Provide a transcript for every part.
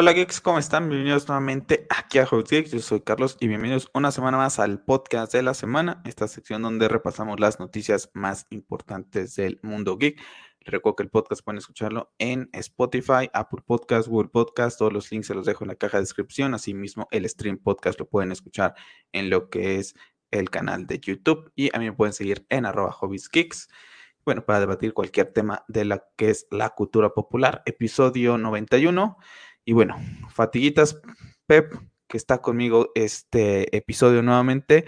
Hola geeks, ¿cómo están? Bienvenidos nuevamente aquí a Hot Geeks. Yo soy Carlos y bienvenidos una semana más al podcast de la semana, esta sección donde repasamos las noticias más importantes del mundo geek. Les recuerdo que el podcast pueden escucharlo en Spotify, Apple Podcast, Google Podcast. Todos los links se los dejo en la caja de descripción. Asimismo, el stream podcast lo pueden escuchar en lo que es el canal de YouTube. Y a mí me pueden seguir en arroba Geeks bueno, para debatir cualquier tema de la que es la cultura popular, episodio 91. Y bueno, fatiguitas, Pep, que está conmigo este episodio nuevamente,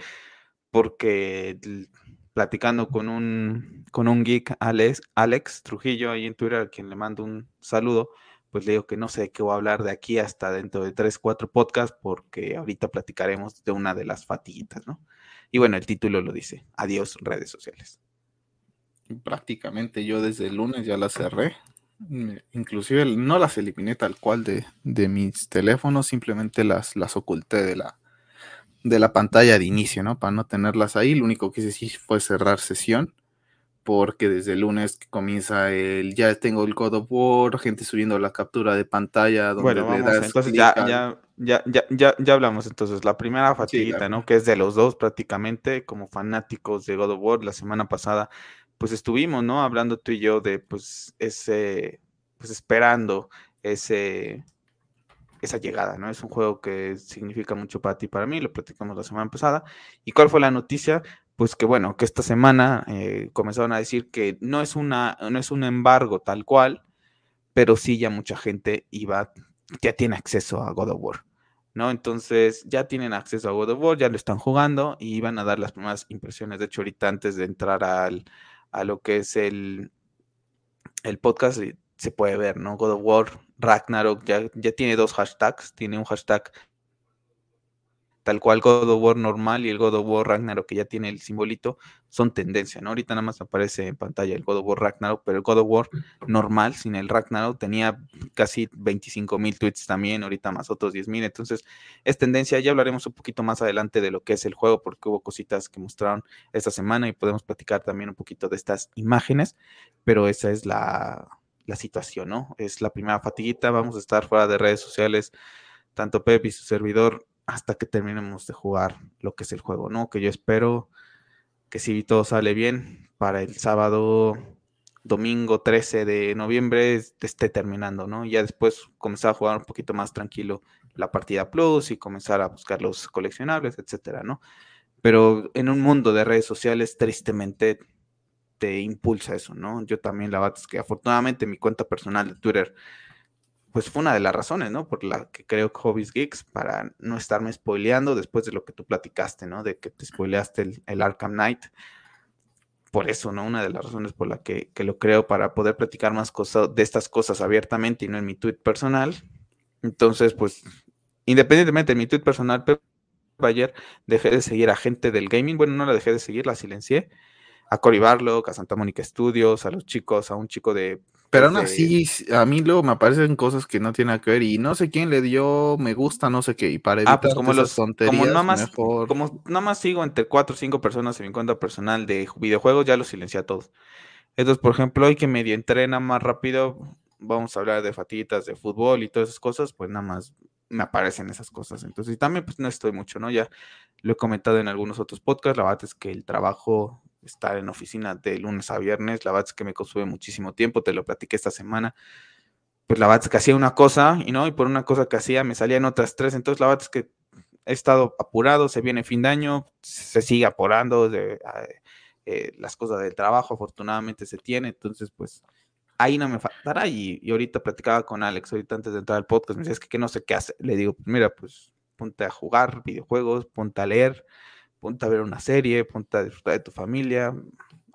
porque platicando con un, con un geek, Alex, Alex Trujillo, ahí en Twitter, a quien le mando un saludo, pues le digo que no sé qué voy a hablar de aquí hasta dentro de tres, cuatro podcasts, porque ahorita platicaremos de una de las fatiguitas, ¿no? Y bueno, el título lo dice, adiós redes sociales. Prácticamente yo desde el lunes ya las cerré, inclusive no las eliminé tal cual de, de, mis teléfonos, simplemente las, las oculté de la, de la pantalla de inicio, ¿no? Para no tenerlas ahí. Lo único que hice fue cerrar sesión, porque desde el lunes que comienza el, ya tengo el God of War, gente subiendo la captura de pantalla. Donde bueno, vamos, entonces ya, ya, ya, ya, ya, ya hablamos entonces. La primera fatiguita, ¿no? Que es de los dos prácticamente, como fanáticos de God of War, la semana pasada pues estuvimos, ¿no? Hablando tú y yo de, pues, ese, pues esperando ese, esa llegada, ¿no? Es un juego que significa mucho para ti y para mí, lo platicamos la semana pasada. ¿Y cuál fue la noticia? Pues que bueno, que esta semana eh, comenzaron a decir que no es, una, no es un embargo tal cual, pero sí ya mucha gente iba, ya tiene acceso a God of War. ¿no? Entonces ya tienen acceso a God of War, ya lo están jugando y van a dar las primeras impresiones. De hecho, ahorita antes de entrar al, a lo que es el, el podcast, se puede ver, ¿no? God of War, Ragnarok, ya, ya tiene dos hashtags, tiene un hashtag tal cual God of War normal y el God of War Ragnarok que ya tiene el simbolito, son tendencia, ¿no? Ahorita nada más aparece en pantalla el God of War Ragnarok, pero el God of War normal, sin el Ragnarok, tenía casi 25 mil tweets también, ahorita más otros 10 mil, entonces es tendencia, ya hablaremos un poquito más adelante de lo que es el juego, porque hubo cositas que mostraron esta semana y podemos platicar también un poquito de estas imágenes, pero esa es la, la situación, ¿no? Es la primera fatiguita, vamos a estar fuera de redes sociales, tanto Pep y su servidor hasta que terminemos de jugar lo que es el juego, ¿no? Que yo espero que si todo sale bien, para el sábado, domingo 13 de noviembre esté terminando, ¿no? Ya después comenzar a jugar un poquito más tranquilo la partida plus y comenzar a buscar los coleccionables, etcétera, ¿no? Pero en un mundo de redes sociales, tristemente te impulsa eso, ¿no? Yo también la verdad es que afortunadamente mi cuenta personal de Twitter pues fue una de las razones, ¿no? Por la que creo que Hobbies Geeks, para no estarme spoileando después de lo que tú platicaste, ¿no? De que te spoileaste el, Arkham Knight. Por eso, ¿no? Una de las razones por la que, lo creo, para poder platicar más cosas de estas cosas abiertamente y no en mi tweet personal. Entonces, pues, independientemente de mi tweet personal, pero ayer dejé de seguir a gente del gaming. Bueno, no la dejé de seguir, la silencié. A Cory Barlow, a Santa Mónica Studios, a los chicos, a un chico de pero aún así, a mí luego me aparecen cosas que no tienen que ver y no sé quién le dio me gusta, no sé qué, y para evitar ah, pues como los, tonterías, como nada más, como nada más sigo entre cuatro o cinco personas en mi cuenta personal de videojuegos, ya los silencié a todos. Entonces, por ejemplo, hoy que medio entrena más rápido, vamos a hablar de fatitas, de fútbol y todas esas cosas, pues nada más me aparecen esas cosas. Entonces, y también pues no estoy mucho, ¿no? Ya lo he comentado en algunos otros podcasts, la verdad es que el trabajo estar en oficina de lunes a viernes, la verdad es que me consume muchísimo tiempo, te lo platiqué esta semana. Pues la verdad es que hacía una cosa y no, y por una cosa que hacía me salían otras tres, entonces la verdad es que he estado apurado, se viene fin de año, se sigue apurando de, eh, las cosas del trabajo, afortunadamente se tiene, entonces pues ahí no me faltará y, y, ahorita platicaba con Alex, ahorita antes de entrar al podcast, me decía, es que, que no sé qué hacer, le digo, pues mira, pues ponte a jugar videojuegos, ponte a leer, ponte a ver una serie, ponte a disfrutar de tu familia.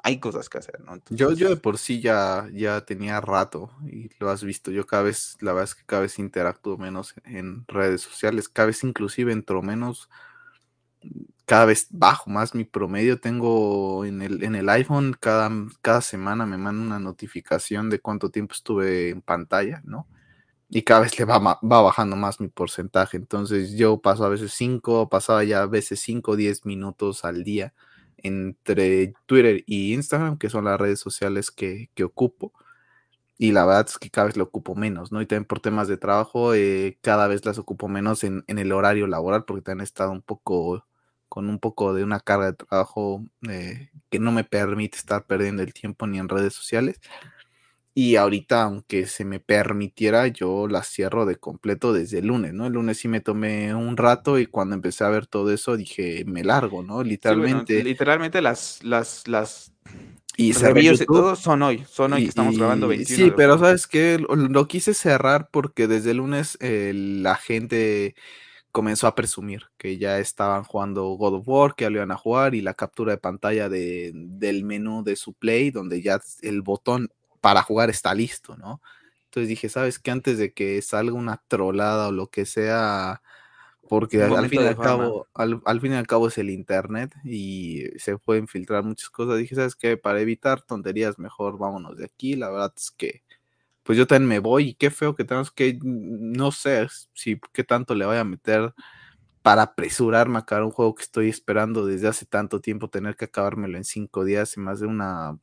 Hay cosas que hacer, ¿no? yo, yo de por sí ya, ya tenía rato y lo has visto. Yo cada vez, la verdad es que cada vez interactúo menos en redes sociales, cada vez inclusive entro menos, cada vez bajo más mi promedio. Tengo en el, en el iPhone, cada, cada semana me manda una notificación de cuánto tiempo estuve en pantalla, ¿no? Y cada vez le va, va, bajando más mi porcentaje. Entonces yo paso a veces 5, pasaba ya a veces 5 o 10 minutos al día entre Twitter y Instagram, que son las redes sociales que, que, ocupo. y la verdad es que cada vez lo ocupo menos, ¿no? Y también por temas de trabajo, eh, cada vez las ocupo menos en, en, el horario laboral, porque también he estado un poco con un poco de una carga de trabajo eh, que no me permite estar perdiendo el tiempo ni en redes sociales. Y ahorita, aunque se me permitiera, yo las cierro de completo desde el lunes, ¿no? El lunes sí me tomé un rato y cuando empecé a ver todo eso dije, me largo, ¿no? Literalmente. literalmente las, las, las y todos son hoy, son hoy que estamos grabando 21. Sí, pero sabes que lo, quise cerrar porque desde el lunes eh, la gente comenzó a presumir que ya estaban jugando God of War, que ya lo iban a jugar y la captura de pantalla de, del menú de su Play, donde ya el botón para jugar está listo, ¿no? Entonces dije, ¿sabes qué? Antes de que salga una trolada o lo que sea, porque al, fin y al, cabo, al, fin y al cabo es el Internet y se pueden filtrar muchas cosas, dije, ¿sabes qué? Para evitar tonterías, mejor vámonos de aquí. La verdad es que, pues yo también me voy y qué feo que tenemos que, no sé si qué tanto le voy a meter para apresurarme a acabar un juego que estoy esperando desde hace tanto tiempo, tener que acabármelo en cinco días y más de una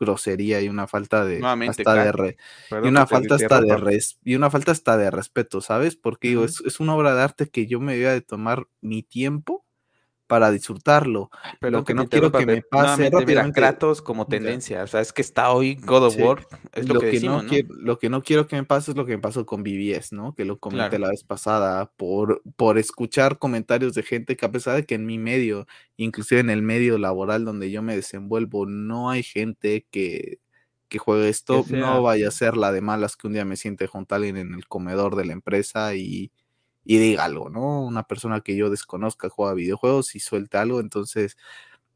grosería y una falta de hasta de y una falta hasta de res, y una falta hasta de respeto, ¿sabes? Porque digo, es, es, una obra de arte que yo me voy a de tomar mi tiempo para disfrutarlo. Pero lo que, no quiero que me pase rápidamente. Kratos como tendencia, o sea, es que está hoy God of War, es lo, que, no, Quiero, lo que no quiero que me pase es lo que me pasó con BBS, ¿no? Que lo comenté la vez pasada por, por escuchar comentarios de gente que a pesar de que en mi medio, inclusive en el medio laboral donde yo me desenvuelvo, no hay gente que que juegue esto, no vaya a ser la de malas que un día me siente junto a alguien en el comedor de la empresa y, y diga algo, ¿no? Una persona que yo desconozca juega videojuegos y suelta algo, entonces,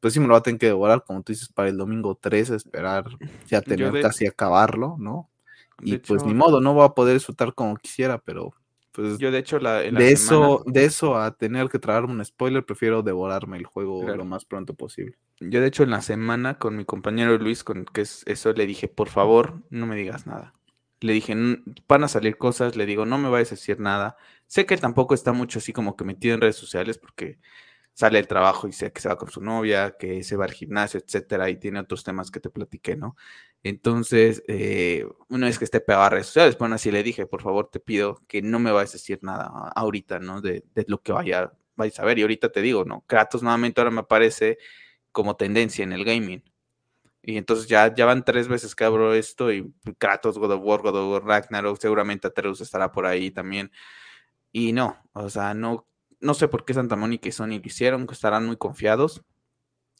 pues sí me lo va a tener que devorar, como tú dices, para el domingo 3, esperar ya tener casi acabarlo, ¿no? Y pues ni modo, no va a poder disfrutar como quisiera, pero pues yo de hecho la, de eso de eso a tener que traerme un spoiler prefiero devorarme el juego lo más pronto posible yo de hecho en la semana con mi compañero Luis con que es eso le dije por favor no me digas nada le dije, van a salir cosas, le digo, no me vayas a decir nada. Sé que tampoco está mucho así como que metido en redes sociales porque sale el trabajo y sé que se va con su novia, que se va al gimnasio, etcétera, y tiene otros temas que te platiqué, ¿no? Entonces, eh, una vez que esté pegado a redes sociales, bueno, así le dije, por favor, te pido que no me vayas a decir nada ahorita, ¿no? De, de lo que vaya, vais a ver. Y ahorita te digo, ¿no? Kratos nuevamente ahora me aparece como tendencia en el gaming. Y entonces ya, ya van tres veces que abro esto y Kratos, God of War, God of War, Ragnarok, seguramente Atreus estará por ahí también. Y no, o sea, no, no sé por qué Santa Mónica y Sony lo hicieron, que estarán muy confiados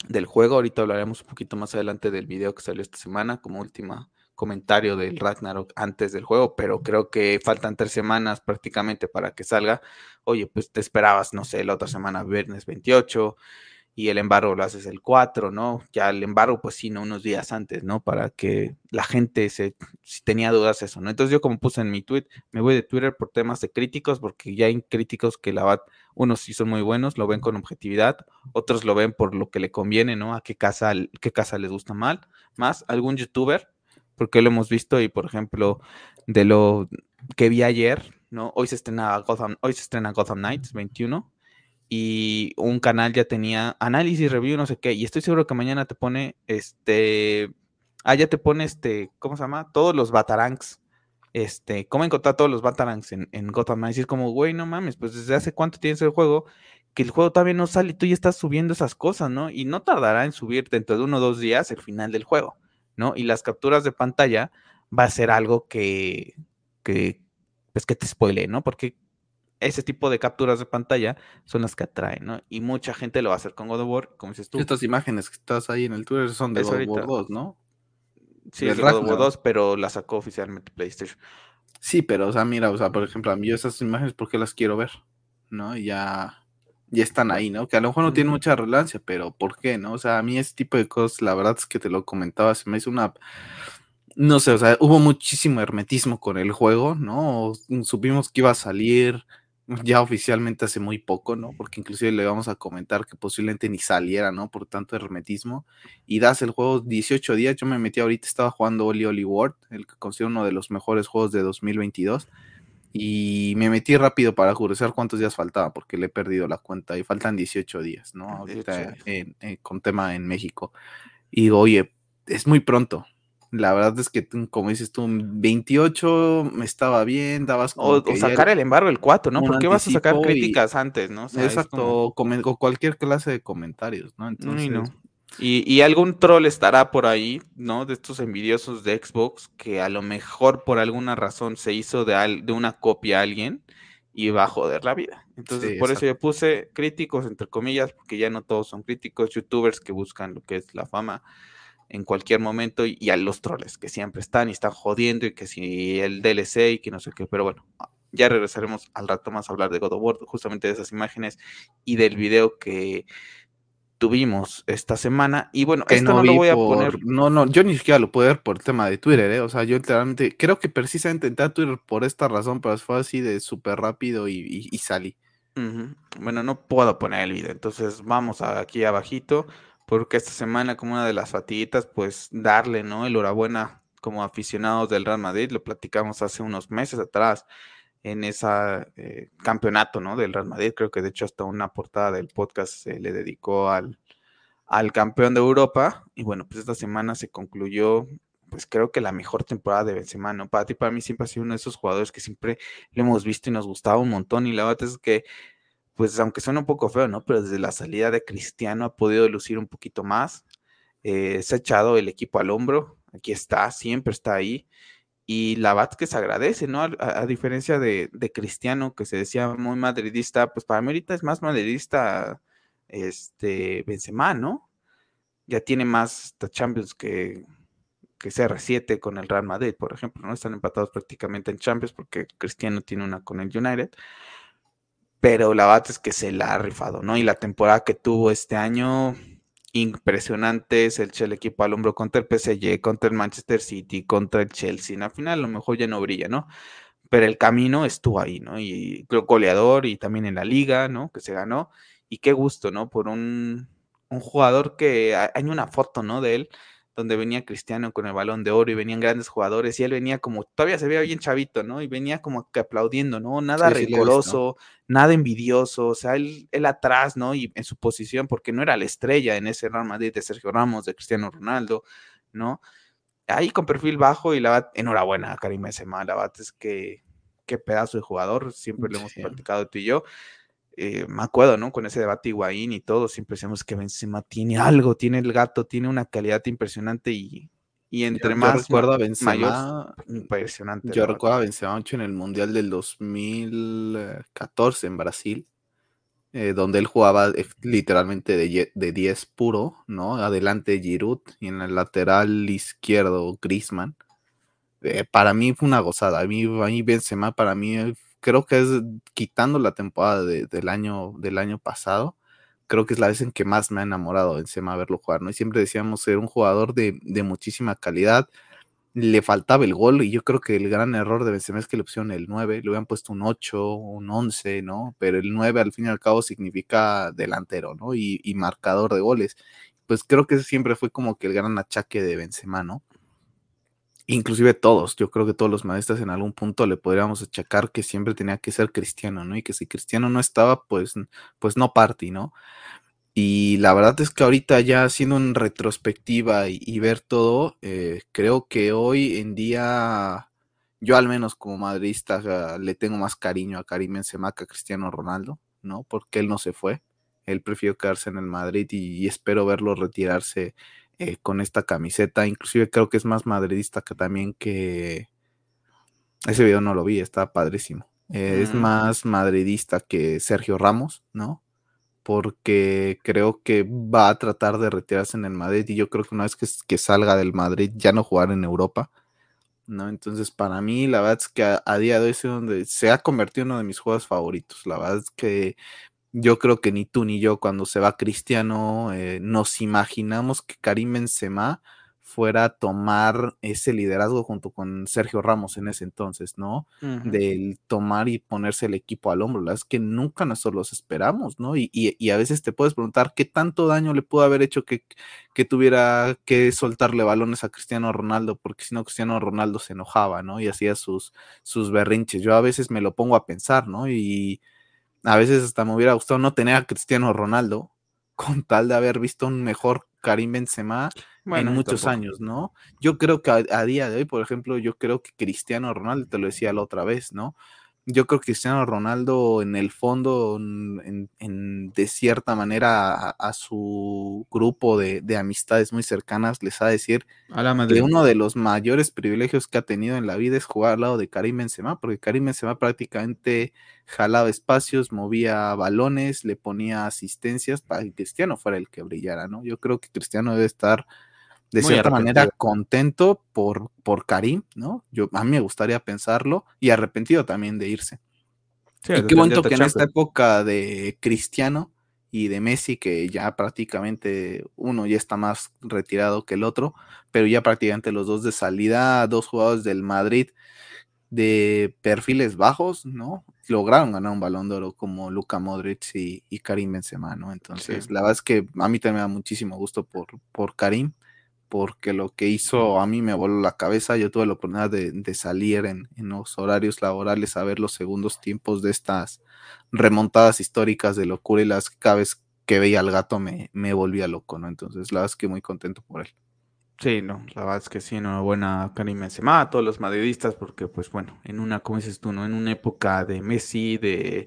del juego. Ahorita hablaremos un poquito más adelante del video que salió esta semana como última comentario del Ragnarok antes del juego, pero creo que faltan tres semanas prácticamente para que salga. Oye, pues te esperabas, no sé, la otra semana, viernes 28 y el embargo lo haces el 4, ¿no? Ya el embargo, pues sí, ¿no? Unos días antes, ¿no? Para que la gente se, si tenía dudas, eso, ¿no? Entonces yo como puse en mi tweet, me voy de Twitter por temas de críticos, porque ya hay críticos que la va, unos sí son muy buenos, lo ven con objetividad, otros lo ven por lo que le conviene, ¿no? A qué casa, qué casa les gusta mal, más algún youtuber, porque lo hemos visto y, por ejemplo, de lo que vi ayer, ¿no? Hoy se estrena Gotham, hoy se estrena Gotham Knights 21 y un canal ya tenía análisis, review, no sé qué, y estoy seguro que mañana te pone este, ah, ya te pone este, ¿cómo se llama? Todos los Batarangs, este, cómo encontrar todos los Batarangs en, en Gotham y es como, güey, no mames, pues desde hace cuánto tienes el juego, que el juego todavía no sale y tú ya estás subiendo esas cosas, ¿no? Y no tardará en subir dentro de uno o dos días el final del juego, ¿no? Y las capturas de pantalla va a ser algo que, que, pues que te spoile, ¿no? Porque ese tipo de capturas de pantalla son las que atraen, ¿no? Y mucha gente lo va a hacer con God of War, como dices tú. Estas imágenes que estás ahí en el Twitter son de God of War 2, ¿no? Sí, es de God of War 2, pero la sacó oficialmente PlayStation. Sí, pero, o sea, mira, o sea, por ejemplo, a mí esas imágenes, ¿por qué las quiero ver? ¿No? Ya, ya están ahí, ¿no? Que a lo mejor no tiene mucha relevancia, pero ¿por qué, no? O sea, a mí ese tipo de cosas, la verdad es que te lo comentaba, se me hizo una no sé, o sea, hubo muchísimo hermetismo con el juego, ¿no? Supimos que iba a salir, ya oficialmente hace muy poco, ¿no? Porque inclusive le vamos a comentar que posiblemente ni saliera, ¿no? Por tanto hermetismo. Y das el juego 18 días, yo me metí ahorita, estaba jugando Oli Oli World, el que considero uno de los mejores juegos de 2022. Y me metí rápido para curiosar cuántos días faltaba, porque le he perdido la cuenta y faltan 18 días, ¿no? Ahorita con tema en México. Y digo, oye, es muy pronto, La verdad es que, como dices tú, 28 estaba bien, dabas como o, sacar el, embargo el 4, ¿no? ¿Por qué vas a sacar críticas antes, no? exacto, o cualquier clase de comentarios, ¿no? Entonces... Y, algún troll estará por ahí, ¿no? De estos envidiosos de Xbox que a lo mejor por alguna razón se hizo de, de una copia a alguien y va a joder la vida. Entonces, por eso yo puse críticos, entre comillas, porque ya no todos son críticos, youtubers que buscan lo que es la fama en cualquier momento y, a los troles que siempre están y están jodiendo y que si el DLC y que no sé qué, pero bueno, ya regresaremos al rato más a hablar de God of War, justamente de esas imágenes y del video que tuvimos esta semana. Y bueno, esto no, lo voy a poner. No, no, yo ni siquiera lo puedo ver por el tema de Twitter, ¿eh? O sea, yo literalmente creo que precisamente entré a Twitter por esta razón, pero fue así de súper rápido y, salí. Bueno, no puedo poner el video, entonces vamos aquí abajito, porque esta semana, como una de las fatiguitas, pues darle, ¿no? El enhorabuena como aficionados del Real Madrid, lo platicamos hace unos meses atrás en ese eh, campeonato, ¿no? Del Real Madrid. Creo que de hecho hasta una portada del podcast se le dedicó al, al campeón de Europa. Y bueno, pues esta semana se concluyó, pues creo que la mejor temporada de Benzema, ¿no? Para ti, para mí siempre ha sido uno de esos jugadores que siempre lo hemos visto y nos gustaba un montón. Y la verdad es que, pues aunque suena un poco feo, ¿no? Pero desde la salida de Cristiano ha podido lucir un poquito más. Eh, se ha echado el equipo al hombro. Aquí está, siempre está ahí y la se agradece, ¿no? A, diferencia de, Cristiano, que se decía muy madridista, pues para mí ahorita es más madridista este Benzema, ¿no? Ya tiene más Champions que, que CR7 con el Real Madrid, por ejemplo, ¿no? Están empatados prácticamente en Champions porque Cristiano tiene una con el United. Pero la verdad es que se la ha rifado, ¿no? Y la temporada que tuvo este año, impresionantes, el, el equipo al hombro contra el PSG, contra el Manchester City, contra el Chelsea. Al final a lo mejor ya no brilla, ¿no? Pero el camino estuvo ahí, ¿no? Y creo goleador y también en la liga, ¿no? Que se ganó. Y qué gusto, ¿no? Por un, un jugador que hay una foto, ¿no? De él donde venía Cristiano con el balón de oro y venían grandes jugadores y él venía como, todavía se veía bien chavito, ¿no? Y venía como que aplaudiendo, ¿no? Nada sí, nada envidioso, o sea, él, él, atrás, ¿no? Y en su posición, porque no era la estrella en ese Real Madrid de Sergio Ramos, de Cristiano Ronaldo, ¿no? Ahí con perfil bajo y la bat, enhorabuena a Karim Benzema, la bat es que qué pedazo de jugador, siempre lo hemos platicado tú y yo. Eh, me acuerdo, ¿no? Con ese debate Higuaín y todo, siempre decimos que Benzema tiene algo, tiene el gato, tiene una calidad impresionante y, y entre más recuerdo a Benzema, impresionante. Yo recuerdo a Benzema mucho en el Mundial del 2014 en Brasil, eh, donde él jugaba eh, literalmente de, de 10 puro, ¿no? Adelante Giroud y en el lateral izquierdo Griezmann. para mí fue una gozada. A mí, a mí Benzema para mí creo que es quitando la temporada del, año, del año pasado, creo que es la vez en que más me ha enamorado Benzema verlo jugar, ¿no? Y siempre decíamos ser un jugador de, muchísima calidad, le faltaba el gol y yo creo que el gran error de Benzema es que le pusieron el 9, le hubieran puesto un 8, un 11, ¿no? Pero el 9 al fin y al cabo significa delantero, ¿no? Y, y marcador de goles. Pues creo que siempre fue como que el gran achaque de Benzema, ¿no? Inclusive todos, yo creo que todos los maestros en algún punto le podríamos achacar que siempre tenía que ser cristiano, ¿no? Y que si cristiano no estaba, pues, pues no party, ¿no? Y la verdad es que ahorita ya haciendo en retrospectiva y, ver todo, eh, creo que hoy en día, yo al menos como madridista le tengo más cariño a Karim Benzema que a Cristiano Ronaldo, ¿no? Porque él no se fue, él prefirió quedarse en el Madrid y espero verlo retirarse eh, con esta camiseta. Inclusive creo que es más madridista que también que... Ese video no lo vi, está padrísimo. Eh, es más madridista que Sergio Ramos, ¿no? Porque creo que va a tratar de retirarse en el Madrid y yo creo que una vez que, que salga del Madrid ya no jugar en Europa, ¿no? Entonces, para mí, la verdad es que a, a, día de hoy es donde se ha convertido en uno de mis juegos favoritos. La verdad es que yo creo que ni tú ni yo cuando se va Cristiano eh, nos imaginamos que Karim Benzema fuera a tomar ese liderazgo junto con Sergio Ramos en ese entonces, ¿no? Del tomar y ponerse el equipo al hombro. La verdad es que nunca nosotros los esperamos, ¿no? Y, y, a veces te puedes preguntar qué tanto daño le pudo haber hecho que, que, tuviera que soltarle balones a Cristiano Ronaldo, porque si no Cristiano Ronaldo se enojaba, ¿no? Y hacía sus, sus berrinches. Yo a veces me lo pongo a pensar, ¿no? Y a veces hasta me hubiera gustado no tener a Cristiano Ronaldo con tal de haber visto un mejor Karim Benzema en muchos años, ¿no? Yo creo que a, día de hoy, por ejemplo, yo creo que Cristiano Ronaldo, te lo decía la otra vez, ¿no? Yo creo que Cristiano Ronaldo en el fondo, en, de cierta manera, a, su grupo de, amistades muy cercanas les ha de decir que uno de los mayores privilegios que ha tenido en la vida es jugar al lado de Karim Benzema, porque Karim Benzema prácticamente jalaba espacios, movía balones, le ponía asistencias para que Cristiano fuera el que brillara, ¿no? Yo creo que Cristiano debe estar de cierta manera contento por, por Karim, ¿no? Yo, a mí me gustaría pensarlo y arrepentido también de irse. y qué bonito que en esta época de Cristiano y de Messi, que ya prácticamente uno ya está más retirado que el otro, pero ya prácticamente los dos de salida, dos jugadores del Madrid de perfiles bajos, ¿no? Lograron ganar un balón de oro como Luca Modric y, Karim Benzema, ¿no? Entonces, la verdad es que a mí también me da muchísimo gusto por, por Karim porque lo que hizo a mí me voló la cabeza. Yo tuve la oportunidad de, salir en, los horarios laborales a ver los segundos tiempos de estas remontadas históricas de locura y las cada vez que veía al gato me, me volvía loco, ¿no? Entonces, la verdad es que muy contento por él. Sí, no, la verdad es que sí, enhorabuena a Karim Benzema, a todos los madridistas, porque pues bueno, en una, como dices tú, ¿no? En una época de Messi, de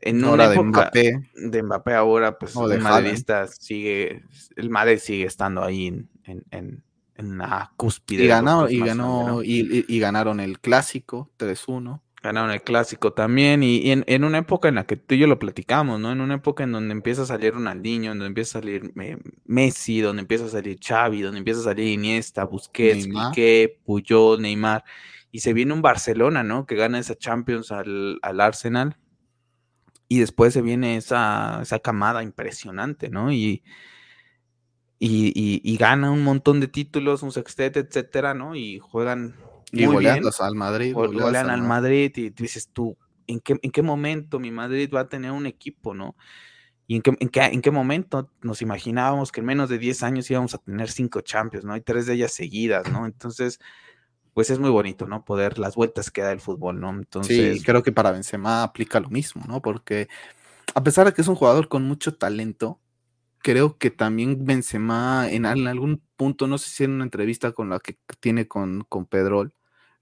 en una de Mbappé. De Mbappé ahora, pues el madridista sigue, el Madrid sigue estando ahí en, en, en, la cúspide. Y, ganó, y, ganó, y, ganaron el clásico 3-1. Ganaron el clásico también, y, en, una época en la que tú y yo lo platicamos, ¿no? En una época en donde empieza a salir Ronaldinho, en donde empieza a salir eh, Messi, donde empieza a salir Xavi, donde empieza a salir Iniesta, Busquets, Piqué, Puyol, Neymar, y se viene un Barcelona, ¿no? Que gana esa Champions al, al Arsenal, y después se viene esa, esa camada impresionante, ¿no? Y, y, gana un montón de títulos, un sextete, etcétera, ¿no? Y juegan. Y golean al Madrid. Golean al Madrid y dices tú, ¿en qué, ¿en qué momento mi Madrid va a tener un equipo, no? ¿Y en qué, en, qué, en qué momento nos imaginábamos que en menos de 10 años íbamos a tener cinco Champions, ¿no? Y tres de ellas seguidas, ¿no? Entonces, pues es muy bonito, ¿no? Poder las vueltas que da el fútbol, ¿no? Entonces. Sí, creo que para Benzema aplica lo mismo, ¿no? Porque a pesar de que es un jugador con mucho talento, creo que también Benzema en, algún punto, no sé si en una entrevista con la que tiene con, con Pedrol,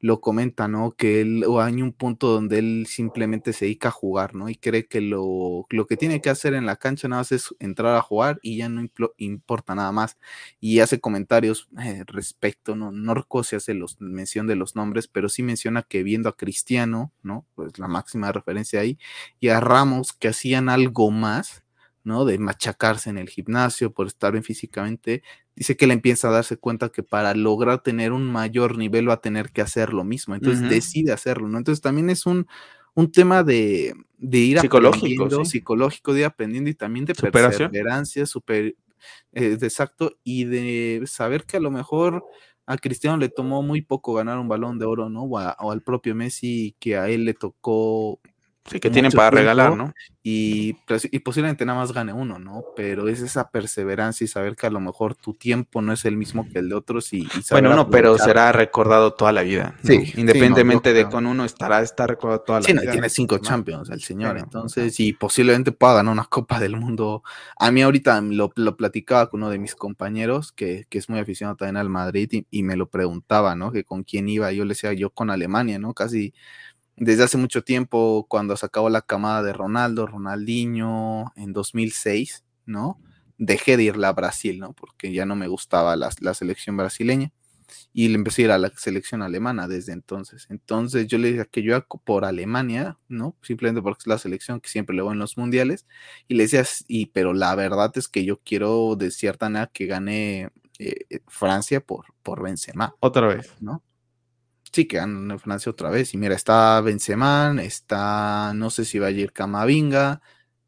lo comenta, ¿no? Que él, o hay un punto donde él simplemente se dedica a jugar, ¿no? Y cree que lo, lo que tiene que hacer en la cancha nada más es entrar a jugar y ya no importa nada más. Y hace comentarios eh, respecto, no, no recuerdo si hace los, mención de los nombres, pero sí menciona que viendo a Cristiano, ¿no? Pues la máxima referencia ahí, y a Ramos que hacían algo más, ¿no? De machacarse en el gimnasio por estar bien físicamente, dice que le empieza a darse cuenta que para lograr tener un mayor nivel va a tener que hacer lo mismo, entonces decide hacerlo, ¿no? Entonces también es un, un tema de, de ir psicológico, psicológico, de ir aprendiendo y también de perseverancia, super, eh, de exacto, y de saber que a lo mejor a Cristiano le tomó muy poco ganar un balón de oro, ¿no? O, o al propio Messi, que a él le tocó Sí, que tienen para regalar, ¿no? Y, pues, y, posiblemente nada más gane uno, ¿no? Pero es esa perseverancia y saber que a lo mejor tu tiempo no es el mismo que el de otros y, Bueno, uno, pero será recordado toda la vida. Sí. Independientemente de con uno estará, está recordado toda la vida. Sí, tiene cinco Champions el señor, entonces, y posiblemente pueda ganar una Copa del Mundo. A mí ahorita lo, lo platicaba con uno de mis compañeros que, que es muy aficionado también al Madrid y, y me lo preguntaba, ¿no? Que con quién iba. Yo le decía, yo con Alemania, ¿no? Casi desde hace mucho tiempo, cuando se acabó la camada de Ronaldo, Ronaldinho, en 2006, ¿no? Dejé de irla a Brasil, ¿no? Porque ya no me gustaba la, selección brasileña y le empecé a ir a la selección alemana desde entonces. Entonces yo le dije que yo por Alemania, ¿no? Simplemente porque es la selección que siempre le voy en los mundiales. Y le decía, y, pero la verdad es que yo quiero de cierta manera que gane eh, Francia por, por Benzema. Otra vez. ¿No? Sí, que en Francia otra vez. Y mira, está Benzema, está, no sé si va a ir Camavinga,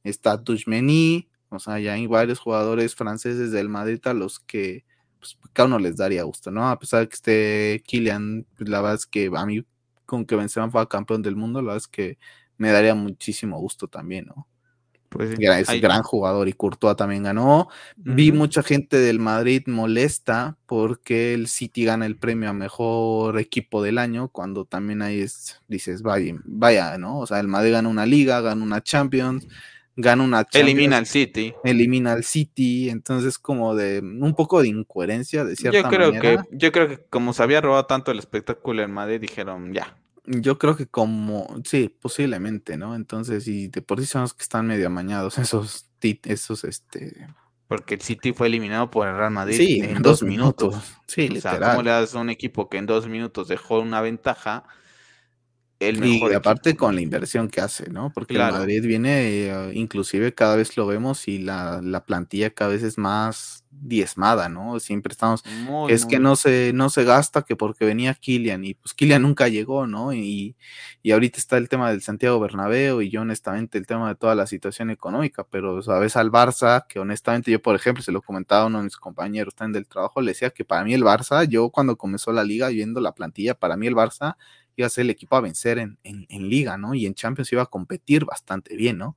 está Tuchmení, o sea, ya hay varios jugadores franceses del Madrid a los que pues, cada uno les daría gusto, ¿no? A pesar de que esté Kylian, pues, la verdad es que a mí, con que Benzema fuera campeón del mundo, la verdad es que me daría muchísimo gusto también, ¿no? Pues es un gran jugador y Courtois también ganó. Vi mucha gente del Madrid molesta porque el City gana el premio a mejor equipo del año, cuando también ahí es, dices, vaya, vaya, ¿no? O sea, el Madrid gana una liga, gana una Champions, gana una Champions, elimina al City, elimina al City, entonces como de un poco de incoherencia de cierta yo creo manera. Que, yo creo que como se había robado tanto el espectáculo en Madrid, dijeron ya. Yo creo que como, sí, posiblemente, ¿no? Entonces, y de por sí son los que están medio amañados, esos, esos, este... Porque el City fue eliminado por el Real Madrid en, dos, minutos. Sí, o sea, ¿cómo le das a un equipo que en dos minutos dejó una ventaja? El mejor y aparte con la inversión que hace, ¿no? Porque el Madrid viene, eh, inclusive cada vez lo vemos y la, plantilla cada vez es más diezmada, ¿no? Siempre estamos, es que no se, no se gasta que porque venía Kylian y pues Kylian nunca llegó, ¿no? Y, y ahorita está el tema del Santiago Bernabéu y yo honestamente el tema de toda la situación económica, pero sabes al Barça, que honestamente yo por ejemplo se lo comentaba a uno de mis compañeros también del trabajo, le decía que para mí el Barça, yo cuando comenzó la liga viendo la plantilla, para mí el Barça iba a ser el equipo a vencer en, liga, ¿no? Y en Champions iba a competir bastante bien, ¿no?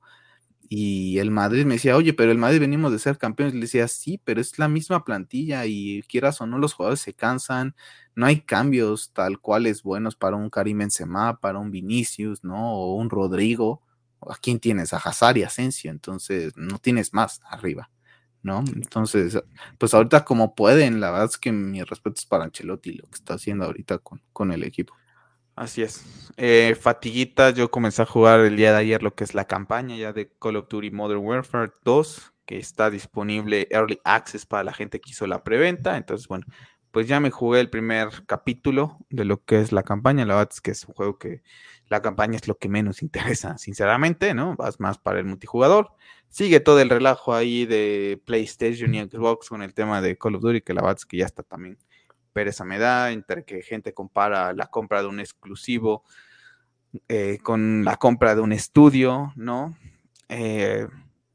Y el Madrid me decía, oye, pero el Madrid venimos de ser campeones. Le decía, sí, pero es la misma plantilla y quieras o no, los jugadores se cansan, no hay cambios tal cuales buenos para un Karim Benzema, para un Vinicius, ¿no? O un Rodrigo. ¿A quién tienes? A Hazard y Asensio, entonces no tienes más arriba, ¿no? Entonces, pues ahorita como pueden, la verdad es que mi respeto es para Ancelotti, lo que está haciendo ahorita con, con el equipo. Así es. Eh, fatiguita, yo comencé a jugar el día de ayer lo que es la campaña ya de Call of Duty Modern Warfare 2, que está disponible Early Access para la gente que hizo la preventa. Entonces, bueno, pues ya me jugué el primer capítulo de lo que es la campaña. La verdad es que es un juego que la campaña es lo que menos interesa, sinceramente, ¿no? Vas más para el multijugador. Sigue todo el relajo ahí de PlayStation y Xbox con el tema de Call of Duty, que la verdad es que ya está también pereza me da, entre que gente compara la compra de un exclusivo eh, con la compra de un estudio, ¿no? Eh,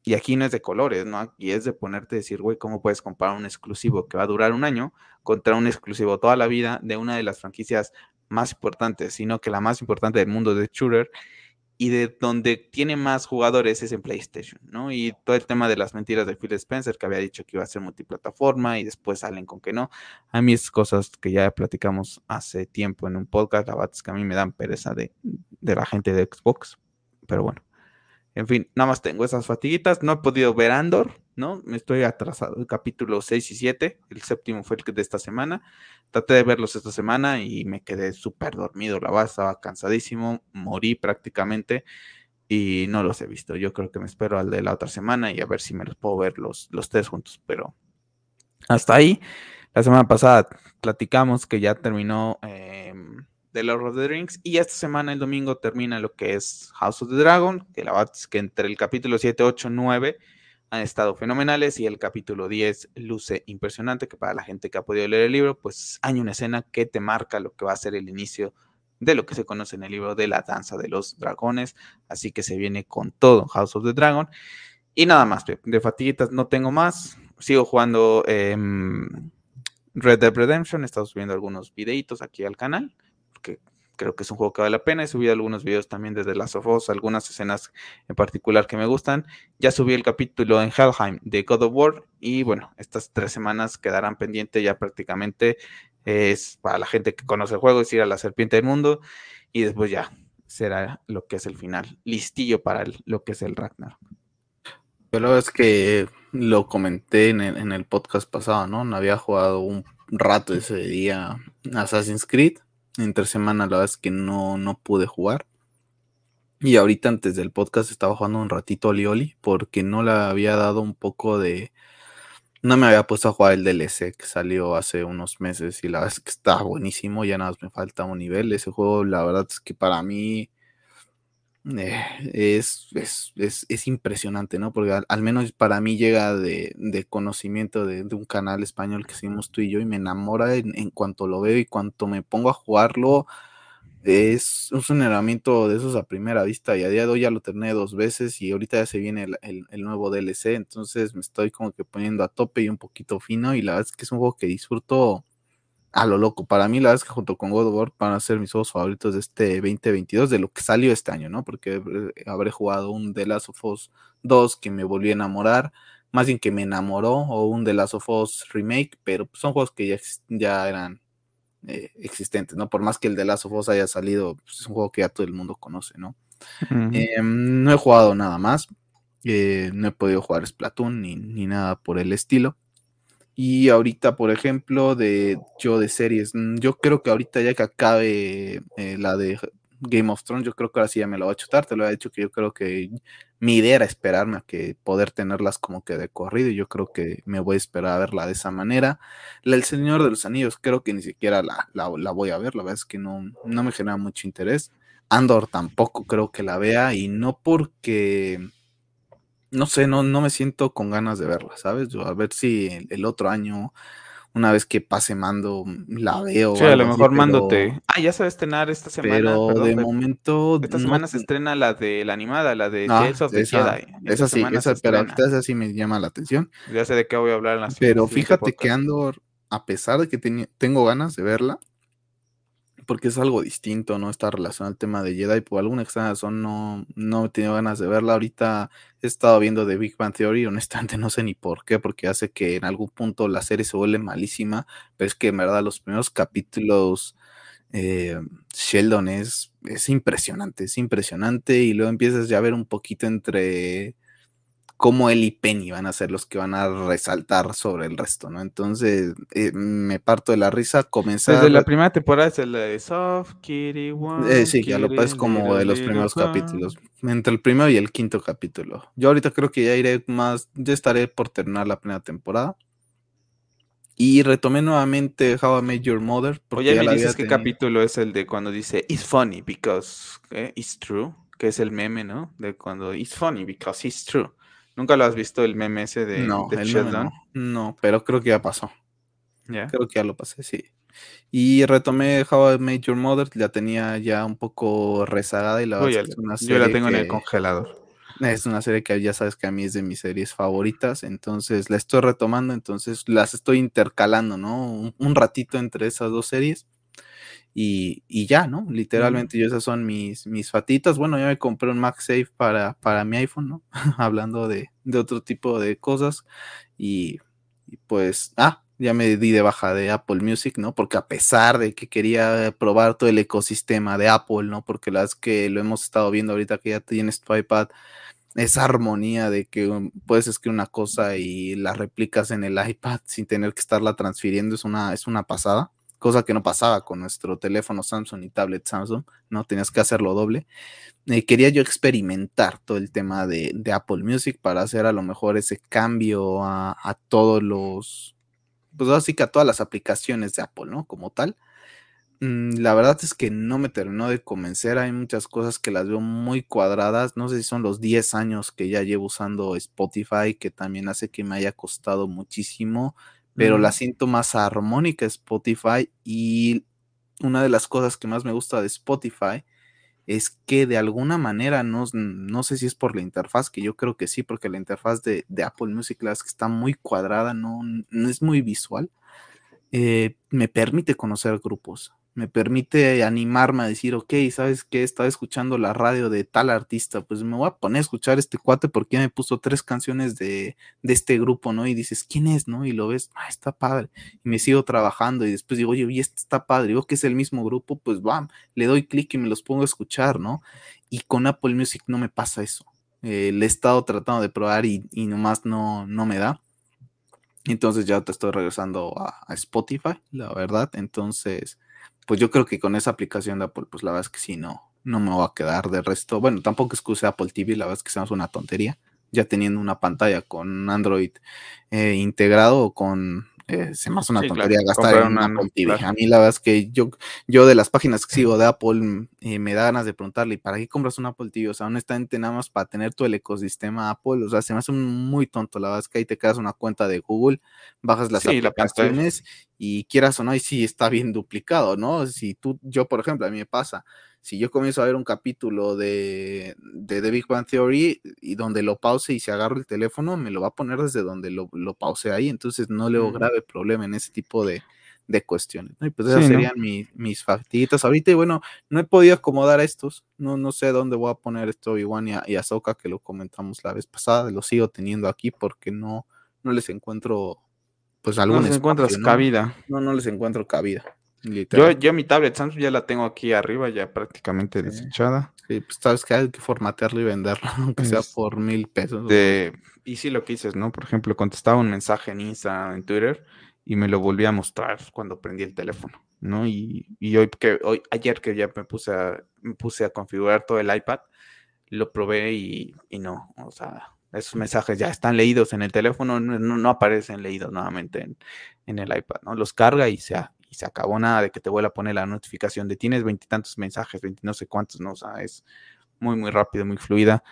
y aquí no es de colores, ¿no? Aquí es de ponerte a decir, güey, ¿cómo puedes comprar un exclusivo que va a durar un año contra un exclusivo toda la vida de una de las franquicias más importantes, sino que la más importante del mundo de shooter y de donde tiene más jugadores es en PlayStation, ¿no? Y todo el tema de las mentiras de Phil Spencer, que había dicho que iba a ser multiplataforma y después salen con que no. A mí es cosas que ya platicamos hace tiempo en un podcast, la que a mí me dan pereza de, de la gente de Xbox, pero bueno. En fin, nada más tengo esas fatiguitas. No he podido ver Andor, ¿no? Me estoy atrasado. El capítulo 6 y 7. El séptimo fue el de esta semana. Traté de verlos esta semana y me quedé súper dormido. La verdad, estaba cansadísimo. Morí prácticamente y no los he visto. Yo creo que me espero al de la otra semana y a ver si me los puedo ver los, los tres juntos. Pero hasta ahí. La semana pasada platicamos que ya terminó. Em, de Lord of the Rings. Y esta semana, el domingo, termina lo que es House of the Dragon, que la verdad es que entre el capítulo 7, 8, 9 han estado fenomenales y el capítulo 10 luce impresionante, que para la gente que ha podido leer el libro, pues hay una escena que te marca lo que va a ser el inicio de lo que se conoce en el libro de la danza de los dragones, así que se viene con todo House of the Dragon. Y nada más, de, fatiguitas no tengo más, sigo jugando em, Red Dead Redemption, he estado subiendo algunos videitos aquí al canal, que creo que es un juego que vale la pena. He subido algunos videos también desde Last of Us, algunas escenas en particular que me gustan. Ya subí el capítulo en Helheim de God of War y bueno, estas tres semanas quedarán pendientes ya prácticamente. Es para la gente que conoce el juego, es ir a la serpiente del mundo y después ya será lo que es el final, listillo para lo que es el Ragnar. Pero es que lo comenté en el, podcast pasado. No había jugado un rato ese día Assassin's Creed entre semana la verdad es que no, no pude jugar. Y ahorita antes del podcast estaba jugando un ratito Oli Oli porque no le había dado un poco de... No me había puesto a jugar el DLC que salió hace unos meses y la verdad es que está buenísimo, ya nada más me falta un nivel. Ese juego la verdad es que para mí eh, es, es, impresionante, ¿no? Porque al, menos para mí llega de, conocimiento de, un canal español que seguimos tú y yo y me enamora en, cuanto lo veo y cuanto me pongo a jugarlo. Es, un herramienta de esos a primera vista y a día de hoy ya lo terminé dos veces y ahorita ya se viene el, el, nuevo DLC, entonces me estoy como que poniendo a tope y un poquito fino y la verdad es que es un juego que disfruto a lo loco. Para mí, la verdad es que junto con God of War van a ser mis juegos favoritos de este 2022, de lo que salió este año, ¿no? Porque habré jugado un The Last of Us 2 que me volvió a enamorar, más bien que me enamoró, o un The Last of Us Remake, pero son juegos que ya, ya eran eh, existentes, ¿no? Por más que el The Last of Us haya salido, pues, es un juego que ya todo el mundo conoce, ¿no? Em, no he jugado nada más. Eh, no he podido jugar Splatoon ni, ni nada por el estilo. Y ahorita, por ejemplo, de yo de series, mm, yo creo que ahorita ya que acabe eh, la de Game of Thrones, yo creo que ahora sí ya me lo voy a chutar, te lo he dicho que yo creo que mi idea era esperarme a que poder tenerlas como que de corrido y yo creo que me voy a esperar a verla de esa manera. La El Señor de los Anillos creo que ni siquiera la, la, voy a ver, la verdad es que no, no me genera mucho interés. Andor tampoco creo que la vea y no porque no sé, no, no me siento con ganas de verla, ¿sabes? Yo, a ver si el, otro año, una vez que pase Mando, mm, la veo. Sí, a lo mejor Mando te. Ah, ya se va a estrenar esta semana. Pero de momento. Esta semana se estrena la de la animada, la de ah, Tales of the Jedi. Esa sí, esa, pero esa sí me llama la atención. Ya sé de qué voy a hablar en la Pero fíjate que Andor, a pesar de que tengo ganas de verla, porque es algo distinto, ¿no? Está relacionado al tema de Jedi. Por alguna extraña razón no, no he tenido ganas de verla. Ahorita he estado viendo The Big Bang Theory, honestamente no sé ni por qué, porque hace que en algún punto la serie se vuelve malísima, pero es que en verdad los primeros capítulos eh, Sheldon es, es impresionante, es impresionante y luego empiezas ya a ver un poquito entre cómo él y Penny van a ser los que van a resaltar sobre el resto, ¿no? Entonces, eh, me parto de la risa, comenzar... Desde la primera temporada es el de Soft Kitty One. Eh, sí, ya lo es como de los primeros capítulos, entre el primero y el quinto capítulo. Yo ahorita creo que ya iré más, ya estaré por terminar la primera temporada. Y retomé nuevamente How I Met Your Mother. Oye, me dices qué capítulo es el de cuando dice It's funny because eh, it's true, que es el meme, ¿no? De cuando It's funny because it's true. ¿Nunca lo has visto el meme ese de, no, No, pero creo que ya pasó. Creo que ya lo pasé, sí. Y retomé How I Made Your Mother, la tenía ya un poco rezagada y la verdad es una serie Yo la tengo en el congelador. Es una serie que ya sabes que a mí es de mis series favoritas, entonces la estoy retomando, entonces las estoy intercalando, ¿no? un ratito entre esas dos series y, ya, ¿no? Literalmente yo esas son mis, mis fatitas. Bueno, ya me compré un MagSafe para, para mi iPhone, ¿no? Hablando de, otro tipo de cosas. Y, pues, ah, ya me di de baja de Apple Music, ¿no? Porque a pesar de que quería probar todo el ecosistema de Apple, ¿no? Porque las que lo hemos estado viendo ahorita que ya tienes tu iPad, esa armonía de que um, puedes escribir una cosa y la replicas en el iPad sin tener que estarla transfiriendo es una, es una pasada cosa que no pasaba con nuestro teléfono Samsung y tablet Samsung, ¿no? Tenías que hacerlo doble. Eh, quería yo experimentar todo el tema de, Apple Music para hacer a lo mejor ese cambio a, todos los, pues así que a todas las aplicaciones de Apple, ¿no? Como tal. Mm, la verdad es que no me terminó de convencer. Hay muchas cosas que las veo muy cuadradas. No sé si son los 10 años que ya llevo usando Spotify, que también hace que me haya costado muchísimo pero la siento más armónica Spotify y una de las cosas que más me gusta de Spotify es que de alguna manera, no, no sé si es por la interfaz, que yo creo que sí, porque la interfaz de, Apple Music que está muy cuadrada, no, no es muy visual, eh, me permite conocer grupos me permite animarme a decir, ok, ¿sabes qué? Estaba escuchando la radio de tal artista, pues me voy a poner a escuchar este cuate porque me puso tres canciones de, este grupo, ¿no? Y dices, ¿quién es, no? Y lo ves, ah, está padre. Y me sigo trabajando y después digo, oye, y este está padre. Digo que es el mismo grupo, pues bam, le doy clic y me los pongo a escuchar, ¿no? Y con Apple Music no me pasa eso. Eh, le he estado tratando de probar y, y nomás no, no me da. Entonces ya te estoy regresando a Spotify, la verdad. Entonces pues yo creo que con esa aplicación de Apple, pues la verdad es que sí, no, no me voy a quedar de resto. Bueno, tampoco excuse Apple TV, la verdad es que se me hace una tontería, ya teniendo una pantalla con Android eh, integrado o con eh, se me hace una tontería gastar en una, Apple TV. A mí la verdad es que yo, yo de las páginas que sigo de Apple eh, me da ganas de preguntarle, ¿para qué compras un Apple TV? O sea, honestamente nada más para tener todo el ecosistema Apple, o sea, se me hace muy tonto, la verdad es que ahí te quedas una cuenta de Google, bajas las aplicaciones y quieras o no, y sí está bien duplicado, ¿no? Si tú, yo por ejemplo, a mí me pasa, si yo comienzo a ver un capítulo de, de The Big Bang Theory y donde lo pause y si agarro el teléfono, me lo va a poner desde donde lo, lo pause ahí, entonces no le veo grave problema en ese tipo de, cuestiones. Y pues esas serían mis factitas ahorita. Y bueno, no he podido acomodar estos. No, no sé dónde voy a poner esto Obi-Wan y, y Ahsoka, que lo comentamos la vez pasada. Lo sigo teniendo aquí porque no, no les encuentro pues algún no les encuentras cabida. No, no les encuentro cabida. Yo, yo mi tablet Samsung ya la tengo aquí arriba, ya prácticamente desechada. Sí, pues sabes que hay que formatearlo y venderlo, aunque sea por mil pesos. y sí, lo que dices, ¿no? Por ejemplo, contestaba un mensaje en Instagram, en Twitter, y me lo volví a mostrar cuando prendí el teléfono, ¿no? Y, hoy, que, hoy, ayer que ya me puse a, me puse a configurar todo el iPad, lo probé y, no, o sea, esos mensajes ya están leídos en el teléfono, no, no aparecen leídos nuevamente en, en, el iPad, ¿no? Los carga y se, se acabó nada de que te vuelva a poner la notificación de tienes veintitantos mensajes, veinti no sé cuántos, ¿no? O es muy, muy rápido, muy fluida.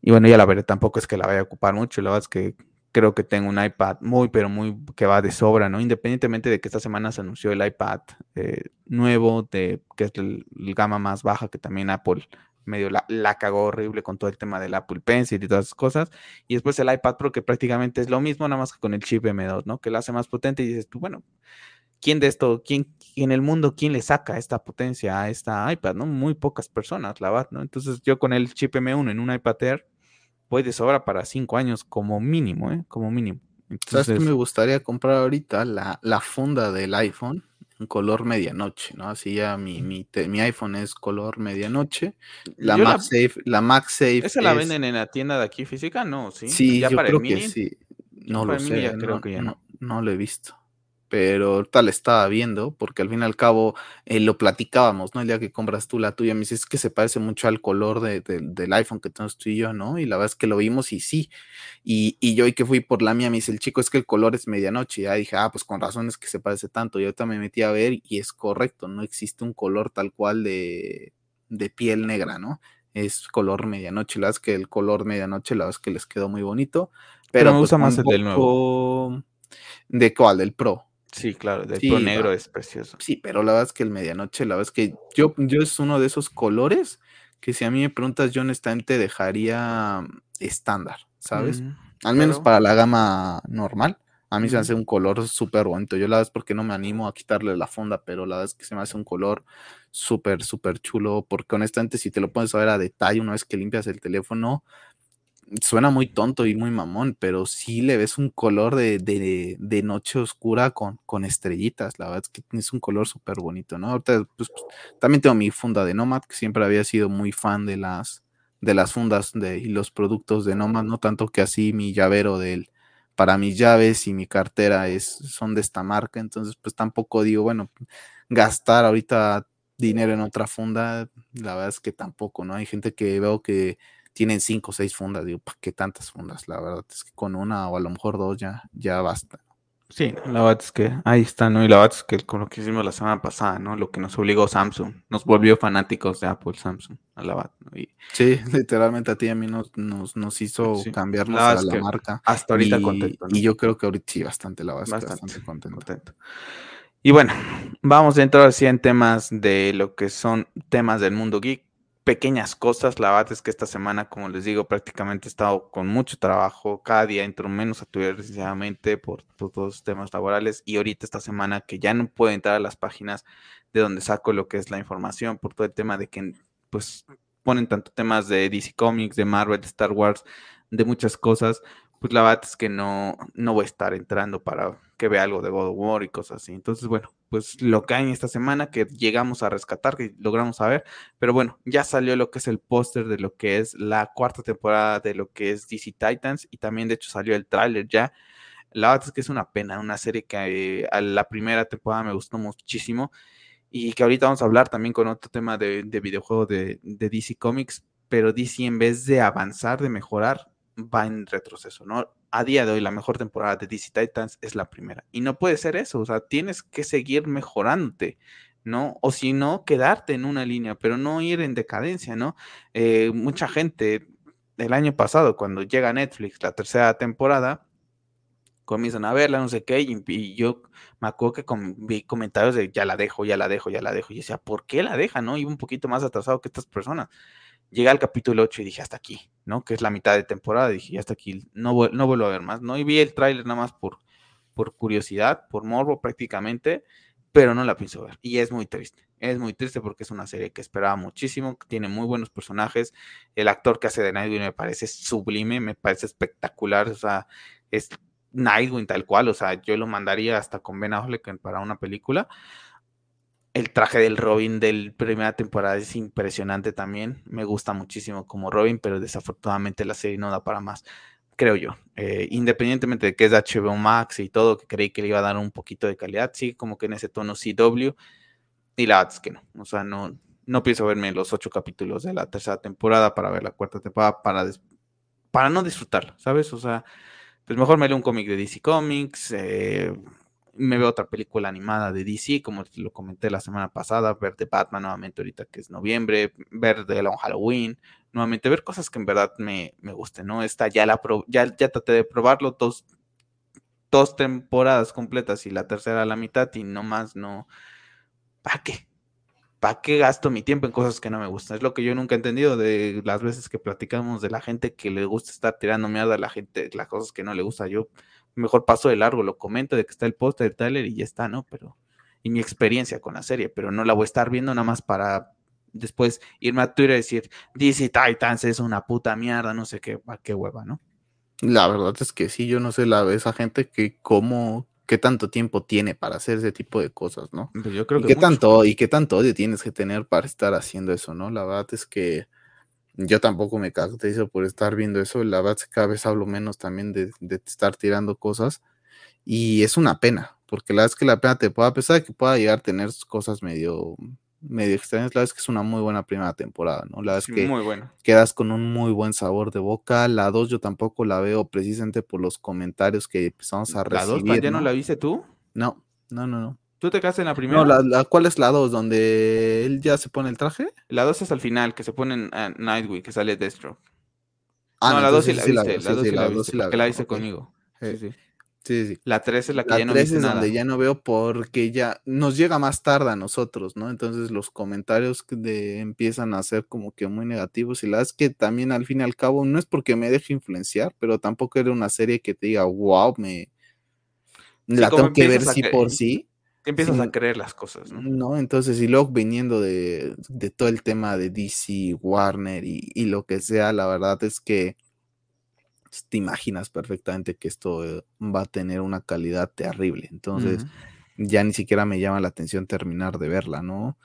Y bueno, ya la veré, tampoco es que la vaya a ocupar mucho, la verdad es que creo que tengo un iPad muy, pero muy que va de sobra, ¿no? Independientemente de que esta semana se anunció el iPad eh, nuevo, de, que es el, gama más baja, que también Apple medio la, la, cagó horrible con todo el tema del Apple Pencil y todas esas cosas. Y después el iPad Pro, que prácticamente es lo mismo, nada más que con el chip M2, ¿no? Que lo hace más potente y dices tú, bueno, ¿quién de esto, quién en el mundo, quién le saca esta potencia a esta iPad, ¿no? Muy pocas personas, la verdad, ¿no? Entonces yo con el chip M1 en un iPad Air, voy de sobra para cinco años como mínimo, ¿eh? Como mínimo. ¿Sabes qué me gustaría comprar ahorita? La, la funda del iPhone color medianoche, ¿no? Así ya mi, mi, mi iPhone es color medianoche. La MagSafe, la, MagSafe. ¿Esa la venden en la tienda de aquí física? No, sí. Sí, yo creo que sí. No lo sé. creo que ya no. no. lo he visto pero ahorita estaba viendo, porque al fin y al cabo eh, lo platicábamos, ¿no? El día que compras tú la tuya, me dices que se parece mucho al color del iPhone que tenemos tú y yo, ¿no? Y la verdad es que lo vimos y sí. Y, y yo y que fui por la mía, me dice el chico, es que el color es medianoche. Y ya dije, ah, pues con razón es que se parece tanto. Y ahorita me metí a ver y es correcto, no existe un color tal cual de, de piel negra, ¿no? Es color medianoche. La verdad es que el color medianoche, la verdad es que les quedó muy bonito. Pero, me pues gusta más el del nuevo. ¿De cuál? Del Pro. Sí, claro, el sí, negro es precioso. Sí, pero la verdad es que el medianoche, la verdad es que yo, yo es uno de esos colores que si a mí me preguntas, yo honestamente dejaría estándar, ¿sabes? Mm, Al menos para la gama normal. A mí se me hace un color súper bonito. Yo la verdad es porque no me animo a quitarle la funda, pero la verdad es que se me hace un color súper, súper chulo. Porque honestamente, si te lo pones a ver a detalle una vez que limpias el teléfono, suena muy tonto y muy mamón, pero sí le ves un color de, de, de noche oscura con, con, estrellitas. La verdad es que es un color súper bonito, ¿no? Ahorita pues, también tengo mi funda de Nomad, que siempre había sido muy fan de las, de las fundas de, y los productos de Nomad, no tanto que así mi llavero del, para mis llaves y mi cartera es, son de esta marca, entonces pues tampoco digo, bueno, gastar ahorita dinero en otra funda, la verdad es que tampoco, ¿no? Hay gente que veo que tienen cinco o seis fundas. Digo, ¿para qué tantas fundas? La verdad es que con una o a lo mejor dos ya, ya basta. Sí, la verdad es que ahí está, ¿no? Y la verdad es que con lo que hicimos la semana pasada, ¿no? Lo que nos obligó Samsung, nos volvió fanáticos de Apple Samsung, a la verdad, ¿no? Sí, literalmente a ti y a mí nos, nos, hizo cambiarnos a la marca. Hasta ahorita contento. Y yo creo que ahorita sí, bastante, la verdad, bastante, bastante contento. contento. Y bueno, vamos a entrar así en temas de lo que son temas del mundo geek pequeñas cosas. La verdad es que esta semana, como les digo, prácticamente he estado con mucho trabajo. Cada día entro menos a Twitter, sinceramente, por, todos los temas laborales. Y ahorita esta semana que ya no puedo entrar a las páginas de donde saco lo que es la información, por todo el tema de que, pues, ponen tanto temas de DC Comics, de Marvel, de Star Wars, de muchas cosas. Pues la verdad es que no, no voy a estar entrando para que vea algo de God of War y cosas así. Entonces, bueno, pues lo que hay esta semana que llegamos a rescatar, que logramos saber, pero bueno, ya salió lo que es el póster de lo que es la cuarta temporada de lo que es DC Titans y también de hecho salió el tráiler ya. La verdad es que es una pena, una serie que eh, a la primera temporada me gustó muchísimo y que ahorita vamos a hablar también con otro tema de, de videojuego de, de DC Comics, pero DC en vez de avanzar, de mejorar, va en retroceso, ¿no? A día de hoy la mejor temporada de DC Titans es la primera. Y no puede ser eso, o sea, tienes que seguir mejorándote, ¿no? O si no, quedarte en una línea, pero no ir en decadencia, ¿no? Eh, mucha gente el año pasado, cuando llega Netflix la tercera temporada, comienzan a verla, no sé qué, y, yo me acuerdo que vi comentarios de ya la dejo, ya la dejo, ya la dejo, y decía, ¿por qué la deja, no? Iba un poquito más atrasado que estas personas llegué al capítulo 8 y dije, hasta aquí, ¿no? Que es la mitad de temporada, dije, hasta aquí, no, no vuelvo a ver más, ¿no? Y vi el tráiler nada más por, por curiosidad, por morbo prácticamente, pero no la pienso ver. Y es muy triste, es muy triste porque es una serie que esperaba muchísimo, que tiene muy buenos personajes, el actor que hace de Nightwing me parece sublime, me parece espectacular, o sea, es Nightwing tal cual, o sea, yo lo mandaría hasta con Ben Affleck para una película. El traje del Robin del primera temporada es impresionante también. Me gusta muchísimo como Robin, pero desafortunadamente la serie no da para más, creo yo. Eh, independientemente de que es HBO Max y todo, que creí que le iba a dar un poquito de calidad, sí, como que en ese tono CW. Y la verdad es que no. O sea, no, no pienso verme los ocho capítulos de la tercera temporada para ver la cuarta temporada, para, para no disfrutarla, ¿sabes? O sea, pues mejor me leo un cómic de DC Comics, eh, me veo otra película animada de DC, como lo comenté la semana pasada, ver de Batman nuevamente ahorita que es noviembre, ver de Long Halloween, nuevamente ver cosas que en verdad me, me gusten, ¿no? Esta ya la ya, ya traté de probarlo dos, dos temporadas completas y la tercera a la mitad y no más no. ¿Para qué? ¿Para qué gasto mi tiempo en cosas que no me gustan? Es lo que yo nunca he entendido de las veces que platicamos de la gente que le gusta estar tirando mierda a la gente, las cosas que no le gusta. Yo mejor paso de largo, lo comento de que está el póster de Tyler y ya está, ¿no? Pero, y mi experiencia con la serie, pero no la voy a estar viendo nada más para después irme a Twitter y decir, DC Titans es una puta mierda, no sé qué, qué hueva, ¿no? La verdad es que sí, yo no sé la esa gente que cómo, qué tanto tiempo tiene para hacer ese tipo de cosas, ¿no? Pues yo creo y que qué tanto, y qué tanto odio tienes que tener para estar haciendo eso, ¿no? La verdad es que yo tampoco me caracterizo por estar viendo eso. La verdad es que cada vez hablo menos también de, estar tirando cosas. Y es una pena, porque la verdad es que la pena te pueda, a pesar de que pueda llegar a tener cosas medio, medio extrañas, la verdad es que es una muy buena primera temporada, ¿no? La verdad es que muy bueno. quedas con un muy buen sabor de boca. La 2 yo tampoco la veo precisamente por los comentarios que empezamos a recibir. ¿La 2 ya no la viste tú? No, no, no, no. ¿Tú te casas en la primera? No, la, ¿cuál es la 2? ¿Donde él ya se pone el traje? La 2 es al final, que se pone en Nightwing, que sale Destro. Ah, no, la 2 sí la viste, la 2 sí la viste, porque la hice conmigo. Sí, sí. Sí, sí. La 3 es la que ya no 3 es nada. donde ya no veo porque ya nos llega más tarde a nosotros, ¿no? Entonces los comentarios de, empiezan a ser como que muy negativos y la es que también al fin y al cabo no es porque me deje influenciar, pero tampoco era una serie que te diga, wow, me... la tengo que ver sí por sí empiezas a creer las cosas, ¿no? No, entonces, y luego viniendo de, todo el tema de DC, Warner y, lo que sea, la verdad es que te imaginas perfectamente que esto eh, va a tener una calidad terrible. Entonces, ya ni siquiera me llama la atención terminar de verla, ¿no?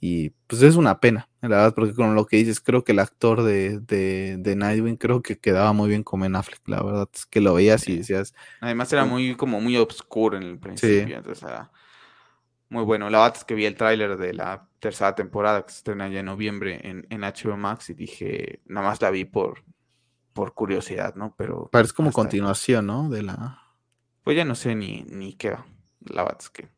Y pues es una pena, la verdad, porque con lo que dices, creo que el actor de, de, Nightwing creo que quedaba muy bien como en Affleck, la verdad, es que lo veías y decías. Además era muy, como muy oscuro en el principio, entonces era muy bueno. La verdad es que vi el tráiler de la tercera temporada que se estrena ya en noviembre en, en HBO Max y dije, nada más la vi por, por curiosidad, ¿no? Pero. Parece como continuación, ¿no? De la. Pues ya no sé ni, ni qué va. La verdad es que.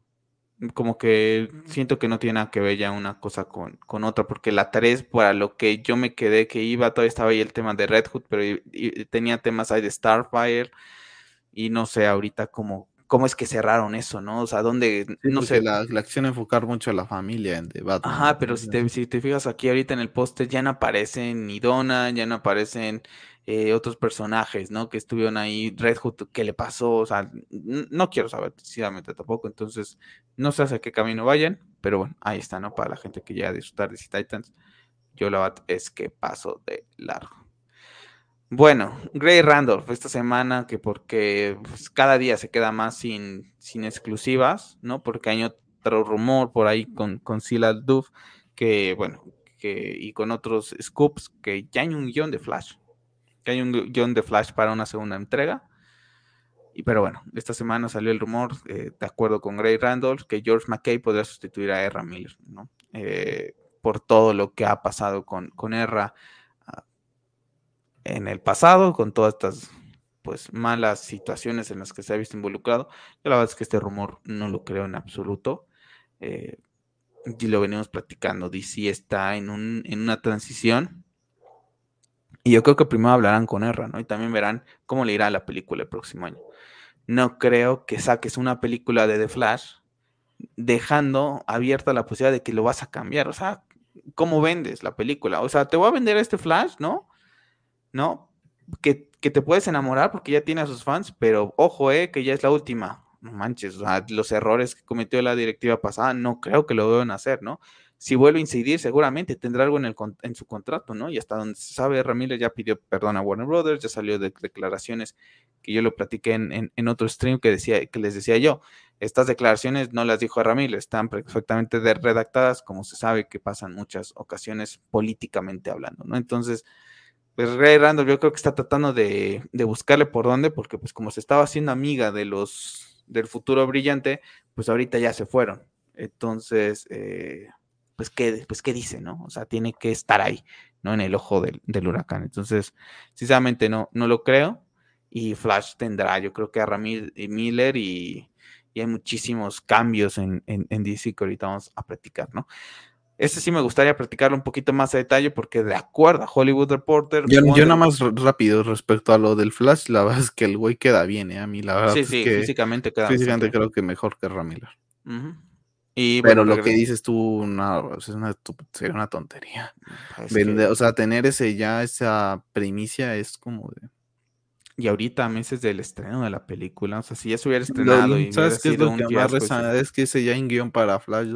Como que siento que no tiene nada que ver ya una cosa con, con otra, porque la 3, para lo que yo me quedé que iba, todavía estaba ahí el tema de Red Hood, pero tenía temas ahí de Starfire, y no sé ahorita cómo, cómo es que cerraron eso, ¿no? O sea, dónde, no sé. La, la, acción enfocar mucho a la familia en debate. Ajá, pero si te, si te fijas aquí ahorita en el póster ya no aparecen ni Donna, ya no aparecen eh, otros personajes, ¿no? Que estuvieron ahí, Red Hood, ¿qué le pasó? O sea, no quiero saber precisamente tampoco, entonces no sé hacia qué camino vayan, pero bueno, ahí está, ¿no? Para la gente que llega a disfrutar de Titans, yo la verdad es que paso de largo. Bueno, Gray Randolph esta semana, que porque pues, cada día se queda más sin, sin exclusivas, ¿no? Porque hay otro rumor por ahí con, con Sila Duff, que bueno, que, y con otros scoops, que ya hay un guion de Flash, que hay un guion de Flash para una segunda entrega. Y pero bueno, esta semana salió el rumor, eh, de acuerdo con Gray Randolph, que George McKay podría sustituir a Erra Miller, ¿no? Eh, por todo lo que ha pasado con, con Erra en el pasado, con todas estas pues malas situaciones en las que se ha visto involucrado. Yo la verdad es que este rumor no lo creo en absoluto. Eh, y lo venimos platicando. DC está en, un, en una transición. Y yo creo que primero hablarán con Erra, ¿no? Y también verán cómo le irá la película el próximo año. No creo que saques una película de The Flash dejando abierta la posibilidad de que lo vas a cambiar. O sea, ¿cómo vendes la película? O sea, te voy a vender este Flash, ¿no? ¿No? Que, te puedes enamorar porque ya tiene a sus fans, pero ojo, eh, que ya es la última. No manches, los errores que cometió la directiva pasada no creo que lo deban hacer, ¿no? Si vuelve a incidir, seguramente tendrá algo en, el, en su contrato, ¿no? Y hasta donde se sabe, Ramírez ya pidió perdón a Warner Brothers, ya salió de declaraciones que yo lo platiqué en, en, otro stream que, decía, que les decía yo. estas declaraciones no las dijo Ramírez, están perfectamente redactadas, como se sabe que pasan muchas ocasiones políticamente hablando, ¿no? Entonces, pues Ray Randall yo creo que está tratando de, buscarle por dónde, porque pues como se estaba haciendo amiga de los del futuro brillante, pues ahorita ya se fueron. Entonces, eh, pues, ¿qué, pues, ¿qué dice, no? O sea, tiene que estar ahí, ¿no? En el ojo del, huracán. Entonces, sinceramente no, no lo creo. Y Flash tendrá, yo creo que a Ramírez y Miller y, hay muchísimos cambios en, en, DC que ahorita vamos a platicar, ¿no? Este sí me gustaría platicarlo un poquito más a detalle porque de acuerdo a Hollywood Reporter. Yo, nada más rápido respecto a lo del Flash, la verdad es que el güey queda bien, ¿eh? A mí la verdad sí, sí, físicamente queda Físicamente creo que mejor que Ramírez. Pero lo que dices tú, no, es una, sería una tontería. O sea, tener ese ya, esa primicia es como de. Y ahorita, meses del estreno de la película, o sea, si ya se hubiera estrenado y ¿Sabes qué es lo que más Es que ese ya en guion para Flash,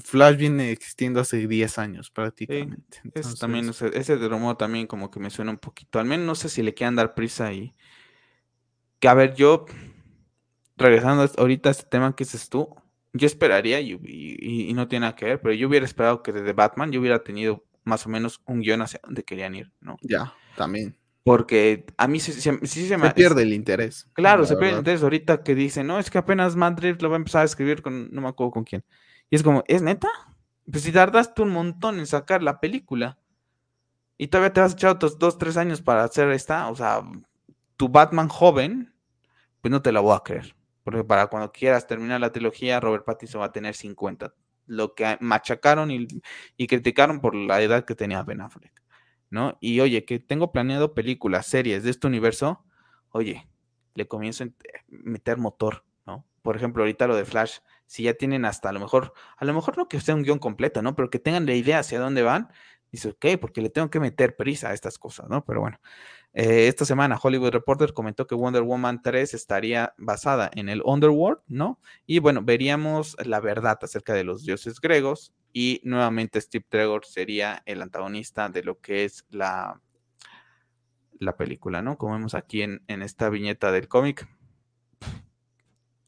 Flash viene existiendo hace 10 años prácticamente. también, ese, ese de rumor también como que me suena un poquito. Al menos no sé si le quieran dar prisa ahí. Que a ver, yo, regresando ahorita a este tema que dices tú, yo esperaría, y, no tiene nada que ver, pero yo hubiera esperado que desde Batman yo hubiera tenido más o menos un guion hacia donde querían ir, ¿no? Ya, también. Porque a mí sí, se, me... pierde el interés. Claro, se pierde el interés ahorita que dicen, no, es que apenas Madrid lo va a empezar a escribir con, no me acuerdo con quién. Y es como, ¿es neta? Pues si tardaste un montón en sacar la película y todavía te vas a echar otros dos, tres años para hacer esta, o sea, tu Batman joven, pues no te la voy a creer. Porque para cuando quieras terminar la trilogía, Robert Pattinson va a tener 50. Lo que machacaron y, criticaron por la edad que tenía Ben Affleck. ¿No? Y oye, que tengo planeado películas, series de este universo, oye, le comienzo a meter motor. Por ejemplo, ahorita lo de Flash, si ya tienen hasta a lo mejor, a lo mejor no que sea un guion completo, ¿no? Pero que tengan la idea hacia dónde van, dice, ok, porque le tengo que meter prisa a estas cosas, ¿no? Pero bueno, eh, esta semana Hollywood Reporter comentó que Wonder Woman 3 estaría basada en el Underworld, ¿no? Y bueno, veríamos la verdad acerca de los dioses griegos y nuevamente Steve Trevor sería el antagonista de lo que es la, la película, ¿no? Como vemos aquí en, esta viñeta del cómic.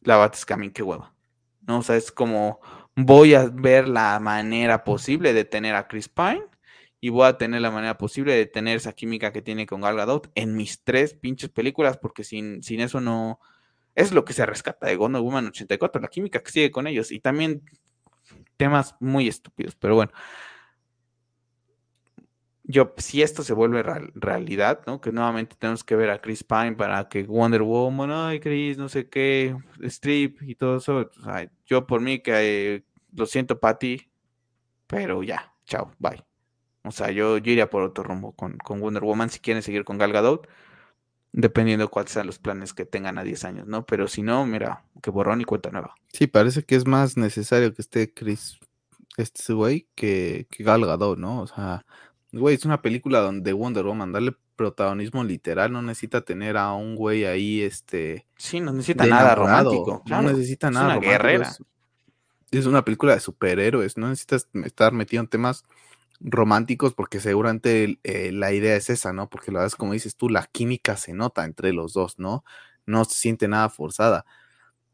La Batiscamin, qué hueva. ¿No? O sea, es como voy a ver la manera posible de tener a Chris Pine y voy a tener la manera posible de tener esa química que tiene con Gal Gadot en mis tres pinches películas, porque sin, sin eso no... Es lo que se rescata de Wonder Woman 84, la química que sigue con ellos. Y también temas muy estúpidos, pero bueno. Yo, si esto se vuelve realidad, ¿no? Que nuevamente tenemos que ver a Chris Pine para que Wonder Woman, ay, Chris, no sé qué, Strip y todo eso. yo por mí que eh, lo siento, Patty, pero ya, chao, bye. O sea, yo, iría por otro rumbo con, Wonder Woman si quieren seguir con Gal Gadot, dependiendo cuáles sean los planes que tengan a 10 años, ¿no? Pero si no, mira, que borrón y cuenta nueva. Sí, parece que es más necesario que esté Chris, este güey, que, que Gal Gadot, ¿no? O sea, güey, es una película donde Wonder Woman, darle protagonismo literal, no necesita tener a un güey ahí, este... Sí, no necesita nada romántico. no necesita nada. Es una guerrera. Es, es, una película de superhéroes, no necesitas estar metido en temas románticos porque seguramente eh, la idea es esa, ¿no? Porque la verdad es como dices tú, la química se nota entre los dos, ¿no? No se siente nada forzada,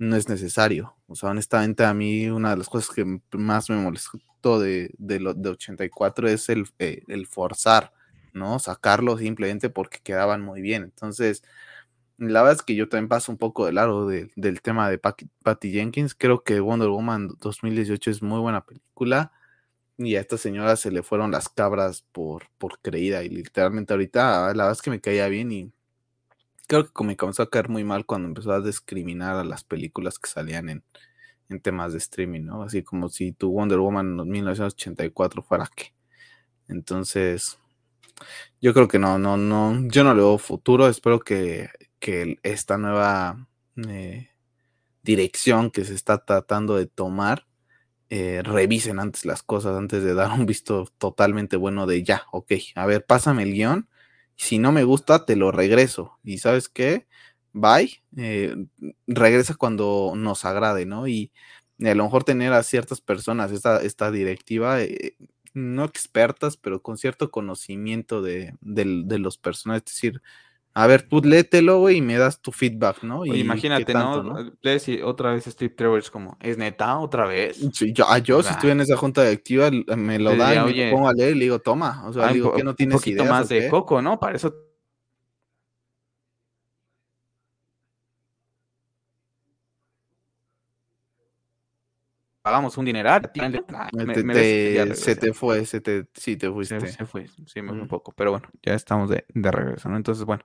no es necesario. O sea, honestamente a mí una de las cosas que más me molestó de, de, lo, de 84 es el, eh, el forzar, ¿no? Sacarlo simplemente porque quedaban muy bien. Entonces, la verdad es que yo también paso un poco de largo del tema de Patty Jenkins. Creo que Wonder Woman 2018 es muy buena película y a esta señora se le fueron las cabras por, por creída. Y literalmente ahorita, la verdad es que me caía bien y creo que me comenzó a caer muy mal cuando empezó a discriminar a las películas que salían en, temas de streaming, ¿no? Así como si tu Wonder Woman en 1984 fuera que. Entonces, yo creo que no, no, no, yo no le veo futuro. Espero que, esta nueva eh, dirección que se está tratando de tomar eh, revisen antes las cosas, antes de dar un visto totalmente bueno de ya, ok, a ver, pásame el guion, si no me gusta, te lo regreso. Y sabes qué, bye, eh, regresa cuando nos agrade, ¿no? Y, a lo mejor tener a ciertas personas esta, esta directiva, eh, no expertas, pero con cierto conocimiento de, de, los personajes, es decir, A ver, tú léetelo, güey, y me das tu feedback, ¿no? Y imagínate, ¿no? Lees y otra vez Steve Trevor es como, ¿es neta otra vez? Sí, yo, ah, yo si estoy en esa junta directiva, me lo da y me pongo a leer y le digo, toma. O sea, digo que no tienes Un poquito más de coco, ¿no? Para eso pagamos un dineral. se te fue, se te, sí, te fuiste. Se, fue, sí, un poco, pero bueno, ya estamos de, regreso, ¿no? Entonces, bueno,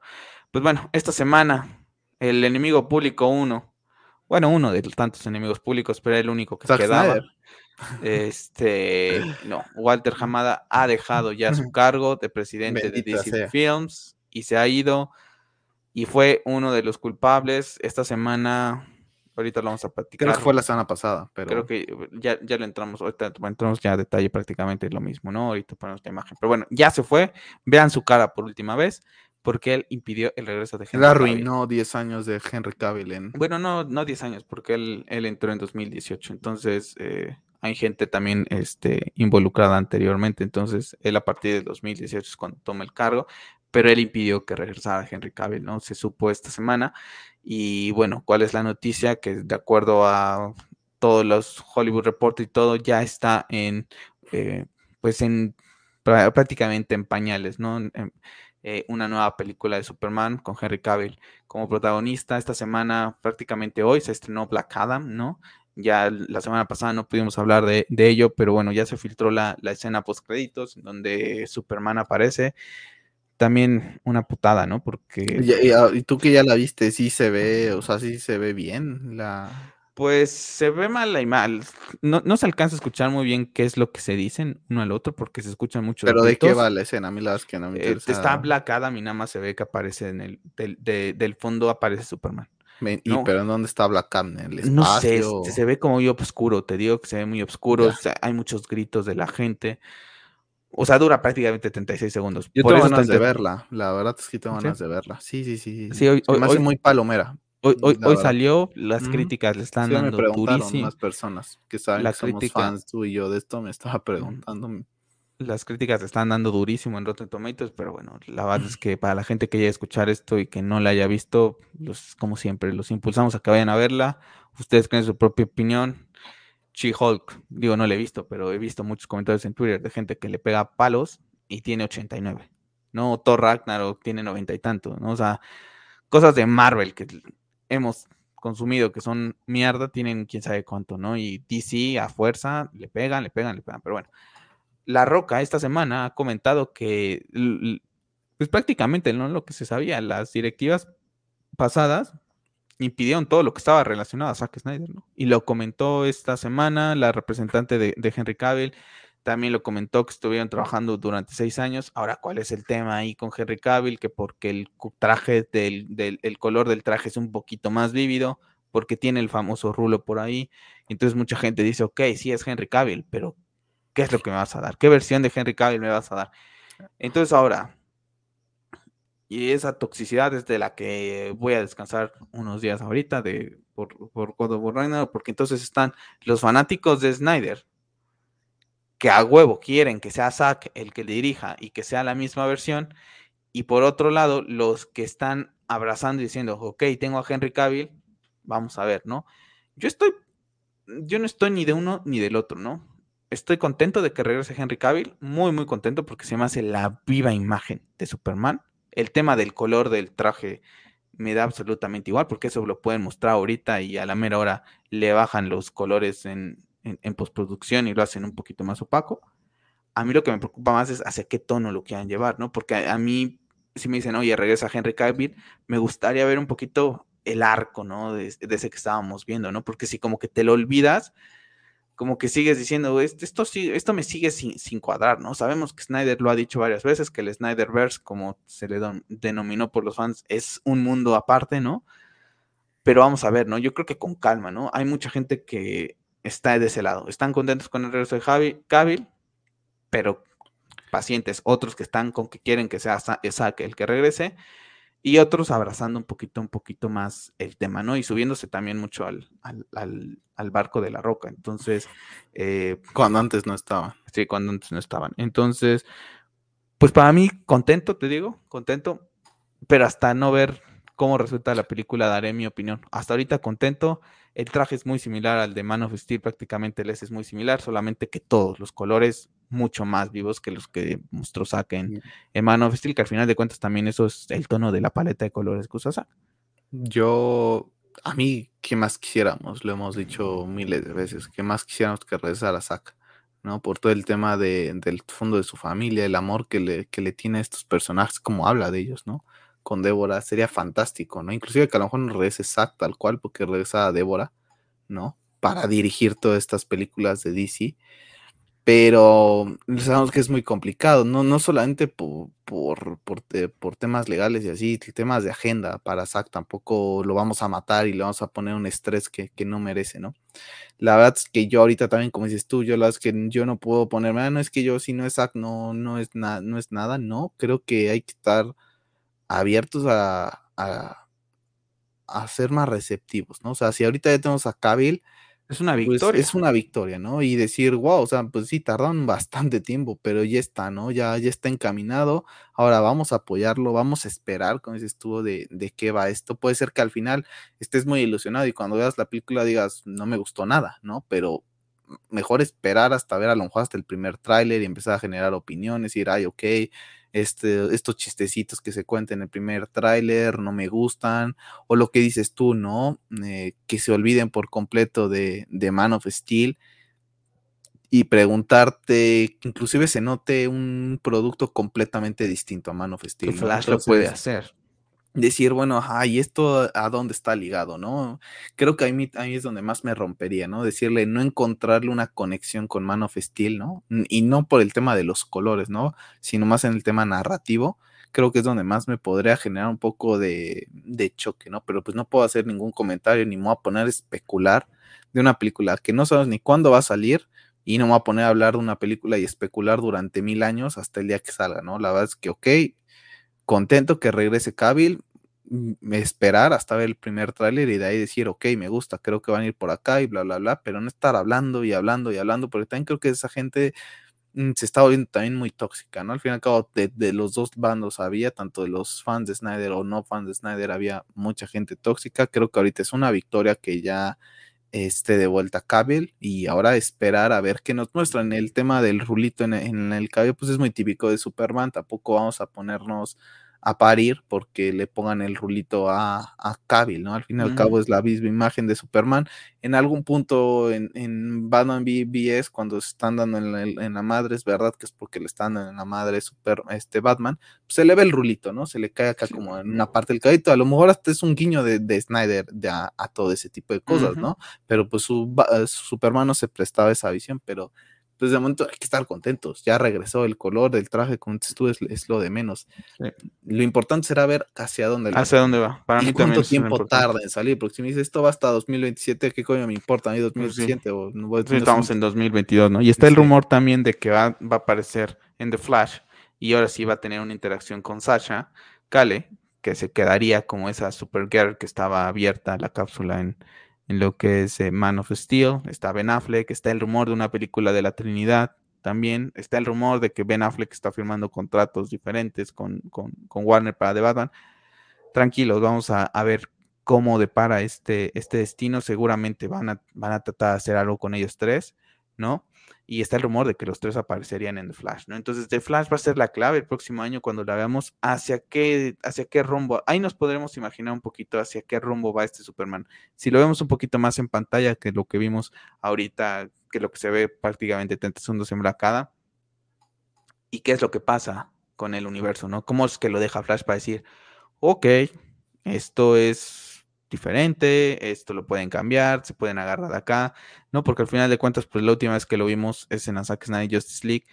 pues bueno, esta semana, el enemigo público uno, bueno, uno de tantos enemigos públicos, pero el único que se quedaba. Este, no, Walter Hamada ha dejado ya su cargo de presidente de DC Films y se ha ido y fue uno de los culpables. Esta semana Ahorita lo vamos a platicar. Creo que fue la semana pasada, pero. Creo que ya, ya lo entramos, ahorita entramos ya a detalle prácticamente lo mismo, ¿no? Ahorita ponemos la imagen. Pero bueno, ya se fue. Vean su cara por última vez, porque él impidió el regreso de Henry Él arruinó 10 años de Henry Cavill en. Bueno, no, no 10 años, porque él, él entró en 2018. Entonces, eh, hay gente también este, involucrada anteriormente. Entonces, él a partir de 2018 es cuando toma el cargo, pero él impidió que regresara Henry Cavill, ¿no? Se supo esta semana. Y bueno, ¿cuál es la noticia? Que de acuerdo a todos los Hollywood Report y todo, ya está en, eh, pues en prácticamente en pañales, ¿no? Eh, una nueva película de Superman con Henry Cavill como protagonista. Esta semana, prácticamente hoy, se estrenó Black Adam, ¿no? Ya la semana pasada no pudimos hablar de, ello, pero bueno, ya se filtró la, la escena post créditos donde Superman aparece también una putada, ¿no? Porque... Ah, y, tú que ya la viste, sí se ve, o sea, sí se ve bien la... Pues se ve mal y mal. No, no se alcanza a escuchar muy bien qué es lo que se dicen uno al otro porque se escuchan mucho. Pero de qué va la escena, a mí la verdad es que no me eh, está Black Adam y nada más se ve que aparece en el, del, del fondo aparece Superman. ¿Y pero en dónde está Black? ¿En el espacio? No sé, se ve como muy oscuro, te digo que se ve muy oscuro, hay muchos gritos de la gente. O sea, dura prácticamente 36 segundos. Yo tengo ganas de verla. La verdad es que tengo ganas de verla. Sí, sí, sí. sí hoy, me hace muy palomera. Hoy, hoy, salió, las críticas le están sí, dando me durísimo. personas que saben que somos fans tú y yo de esto me estaba preguntando. Las críticas le están dando durísimo en Rotten Tomatoes, pero bueno, la verdad es que para la gente que haya escuchar esto y que no la haya visto, los, como siempre, los impulsamos a que vayan a verla. Ustedes creen su propia opinión. She-Hulk, digo, no le he visto, pero he visto muchos comentarios en Twitter de gente que le pega palos y tiene 89. ¿No? Thor Ragnarok tiene 90 y tanto, ¿no? O sea, cosas de Marvel que hemos consumido que son mierda, tienen quién sabe cuánto, ¿no? Y DC a fuerza le pegan, le pegan, le pegan. Pero bueno, La Roca esta semana ha comentado que, pues prácticamente, ¿no? Lo que se sabía, las directivas pasadas impidieron todo lo que estaba relacionado a Zack Snyder, ¿no? Y lo comentó esta semana la representante de, Henry Cavill, también lo comentó que estuvieron trabajando durante seis años. Ahora, ¿cuál es el tema ahí con Henry Cavill? Que porque el traje del, del el color del traje es un poquito más vívido, porque tiene el famoso rulo por ahí. Entonces mucha gente dice, ok, sí es Henry Cavill, pero ¿qué es lo que me vas a dar? ¿Qué versión de Henry Cavill me vas a dar? Entonces ahora, y esa toxicidad es de la que voy a descansar unos días ahorita de, por, por God of porque entonces están los fanáticos de Snyder, que a huevo quieren que sea Zack el que dirija y que sea la misma versión, y por otro lado, los que están abrazando y diciendo, ok, tengo a Henry Cavill, vamos a ver, ¿no? Yo estoy, yo no estoy ni de uno ni del otro, ¿no? Estoy contento de que regrese Henry Cavill, muy, muy contento porque se me hace la viva imagen de Superman el tema del color del traje me da absolutamente igual, porque eso lo pueden mostrar ahorita y a la mera hora le bajan los colores en, postproducción y lo hacen un poquito más opaco. A mí lo que me preocupa más es hacia qué tono lo quieran llevar, ¿no? Porque a, mí, si me dicen, oye, regresa Henry Cavill, me gustaría ver un poquito el arco, ¿no? De, de, ese que estábamos viendo, ¿no? Porque si como que te lo olvidas, como que sigues diciendo, esto, esto me sigue sin, cuadrar, ¿no? Sabemos que Snyder lo ha dicho varias veces, que el Snyderverse, como se le denominó por los fans, es un mundo aparte, ¿no? Pero vamos a ver, ¿no? Yo creo que con calma, ¿no? Hay mucha gente que está de ese lado. Están contentos con el regreso de Javi, Cavill, pero pacientes. Otros que están con que quieren que sea Isaac el que regrese y otros abrazando un poquito, un poquito más el tema, ¿no? Y subiéndose también mucho al, al, barco de la roca. Entonces. Eh, cuando antes no estaban. Sí, cuando antes no estaban. Entonces, pues para mí, contento, te digo, contento. pero hasta no ver cómo resulta la película daré mi opinión. Hasta ahorita contento. El traje es muy similar al de Man of Steel, prácticamente el S es muy similar, solamente que todos los colores mucho más vivos que los que mostró Zack en, Man of Steel, que al final de cuentas también eso es el tono de la paleta de colores que usa Zack. Yo, a mí, ¿qué más quisiéramos? Lo hemos dicho miles de veces, ¿qué más quisiéramos que regresara Zack? ¿no? Por todo el tema del fondo de su familia, el amor que le, que le tiene a estos personajes, como habla de ellos, ¿no? Con Débora, sería fantástico, ¿no? Inclusive que a lo mejor no regrese Zack tal cual, porque regresa a Débora, ¿no? Para dirigir todas estas películas de DC. Pero sabemos que es muy complicado, no, no solamente por, por, temas legales y así, temas de agenda para Zack tampoco lo vamos a matar y le vamos a poner un estrés que, no merece, ¿no? La verdad es que yo ahorita también, como dices tú, yo la que yo no puedo ponerme, ah, no es que yo si no es Zack no, no, es no es nada, no, creo que hay que estar abiertos a, a, ser más receptivos, ¿no? O sea, si ahorita ya tenemos a Kabil, es una pues, victoria. es una victoria, ¿no? Y decir, wow, o sea, pues sí, tardaron bastante tiempo, pero ya está, ¿no? Ya, ya está encaminado. Ahora vamos a apoyarlo, vamos a esperar, como dices tú, de, de qué va esto. Puede ser que al final estés muy ilusionado y cuando veas la película digas, no me gustó nada, ¿no? Pero mejor esperar hasta ver a lo mejor hasta el primer tráiler y empezar a generar opiniones y decir, ay, ok, este, estos chistecitos que se cuentan en el primer tráiler no me gustan, o lo que dices tú, ¿no? Eh, que se olviden por completo de, de, Man of Steel y preguntarte, inclusive se note un producto completamente distinto a Man of Steel. Flash lo puede hacer decir, bueno, ay, esto a dónde está ligado, ¿no? Creo que ahí, ahí, es donde más me rompería, ¿no? Decirle, no encontrarle una conexión con Man of Steel, ¿no? Y no por el tema de los colores, ¿no? Sino más en el tema narrativo. Creo que es donde más me podría generar un poco de, de choque, ¿no? Pero pues no puedo hacer ningún comentario ni me voy a poner a especular de una película que no sabes ni cuándo va a salir y no me voy a poner a hablar de una película y especular durante mil años hasta el día que salga, ¿no? La verdad es que, ok, contento que regrese Cavill, esperar hasta ver el primer tráiler y de ahí decir, ok, me gusta, creo que van a ir por acá y bla, bla, bla, pero no estar hablando y hablando y hablando, porque también creo que esa gente mm, se está volviendo también muy tóxica, ¿no? Al fin y al cabo, de, de, los dos bandos había, tanto de los fans de Snyder o no fans de Snyder, había mucha gente tóxica. Creo que ahorita es una victoria que ya esté de vuelta Cable y ahora esperar a ver qué nos muestran. El tema del rulito en, en el cabello, pues es muy típico de Superman, tampoco vamos a ponernos a parir porque le pongan el rulito a, a ¿no? Al fin y al cabo es la misma imagen de Superman. En algún punto en, en Batman BBS, cuando se están dando en la, madre, es verdad que es porque le están dando en la madre Super, este Batman, pues se le ve el rulito, ¿no? Se le cae acá como en una parte del cabello. A lo mejor hasta es un guiño de, de Snyder de a, todo ese tipo de cosas, ¿no? Pero pues su, su Superman no se prestaba esa visión, pero pues de momento hay que estar contentos. Ya regresó el color del traje, con tú, es, lo de menos. Lo importante será ver hacia dónde, hacia dónde va. Para y cuánto tiempo tarda en salir. Porque si me dices esto va hasta 2027, ¿qué coño me importa a mí 2027? O, no, estamos en 2022, ¿no? Y está el rumor también de que va, va, a aparecer en The Flash y ahora sí va a tener una interacción con Sasha Kale, que se quedaría como esa Supergirl que estaba abierta la cápsula en en lo que es eh, Man of Steel, está Ben Affleck, está el rumor de una película de la Trinidad también, está el rumor de que Ben Affleck está firmando contratos diferentes con, Warner para The Batman. Tranquilos, vamos a, ver cómo depara este, este destino, seguramente van a, van a tratar de hacer algo con ellos tres, ¿no? Y está el rumor de que los tres aparecerían en The Flash, ¿no? Entonces, The Flash va a ser la clave el próximo año cuando la veamos hacia qué, hacia qué rumbo. Ahí nos podremos imaginar un poquito hacia qué rumbo va este Superman. Si lo vemos un poquito más en pantalla que lo que vimos ahorita, que lo que se ve prácticamente 30 segundos en Blacada, y qué es lo que pasa con el universo, ¿no? ¿Cómo es que lo deja Flash para decir, ok, esto es diferente, esto lo pueden cambiar, se pueden agarrar de acá, ¿no? Porque al final de cuentas, pues la última vez que lo vimos es en la Zack Snyder Justice League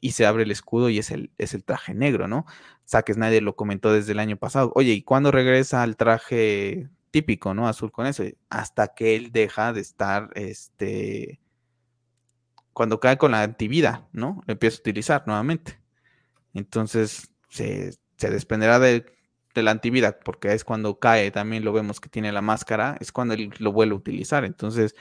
y se abre el escudo y es el, es el traje negro, ¿no? Zack Snyder lo comentó desde el año pasado. Oye, ¿y cuándo regresa al traje típico, ¿no? Azul con eso. Hasta que él deja de estar, este, cuando cae con la antivida, ¿no? Lo empieza a utilizar nuevamente. Entonces se, se desprenderá de de la antivida, porque es cuando cae, también lo vemos que tiene la máscara, es cuando él lo vuelve a utilizar. Entonces,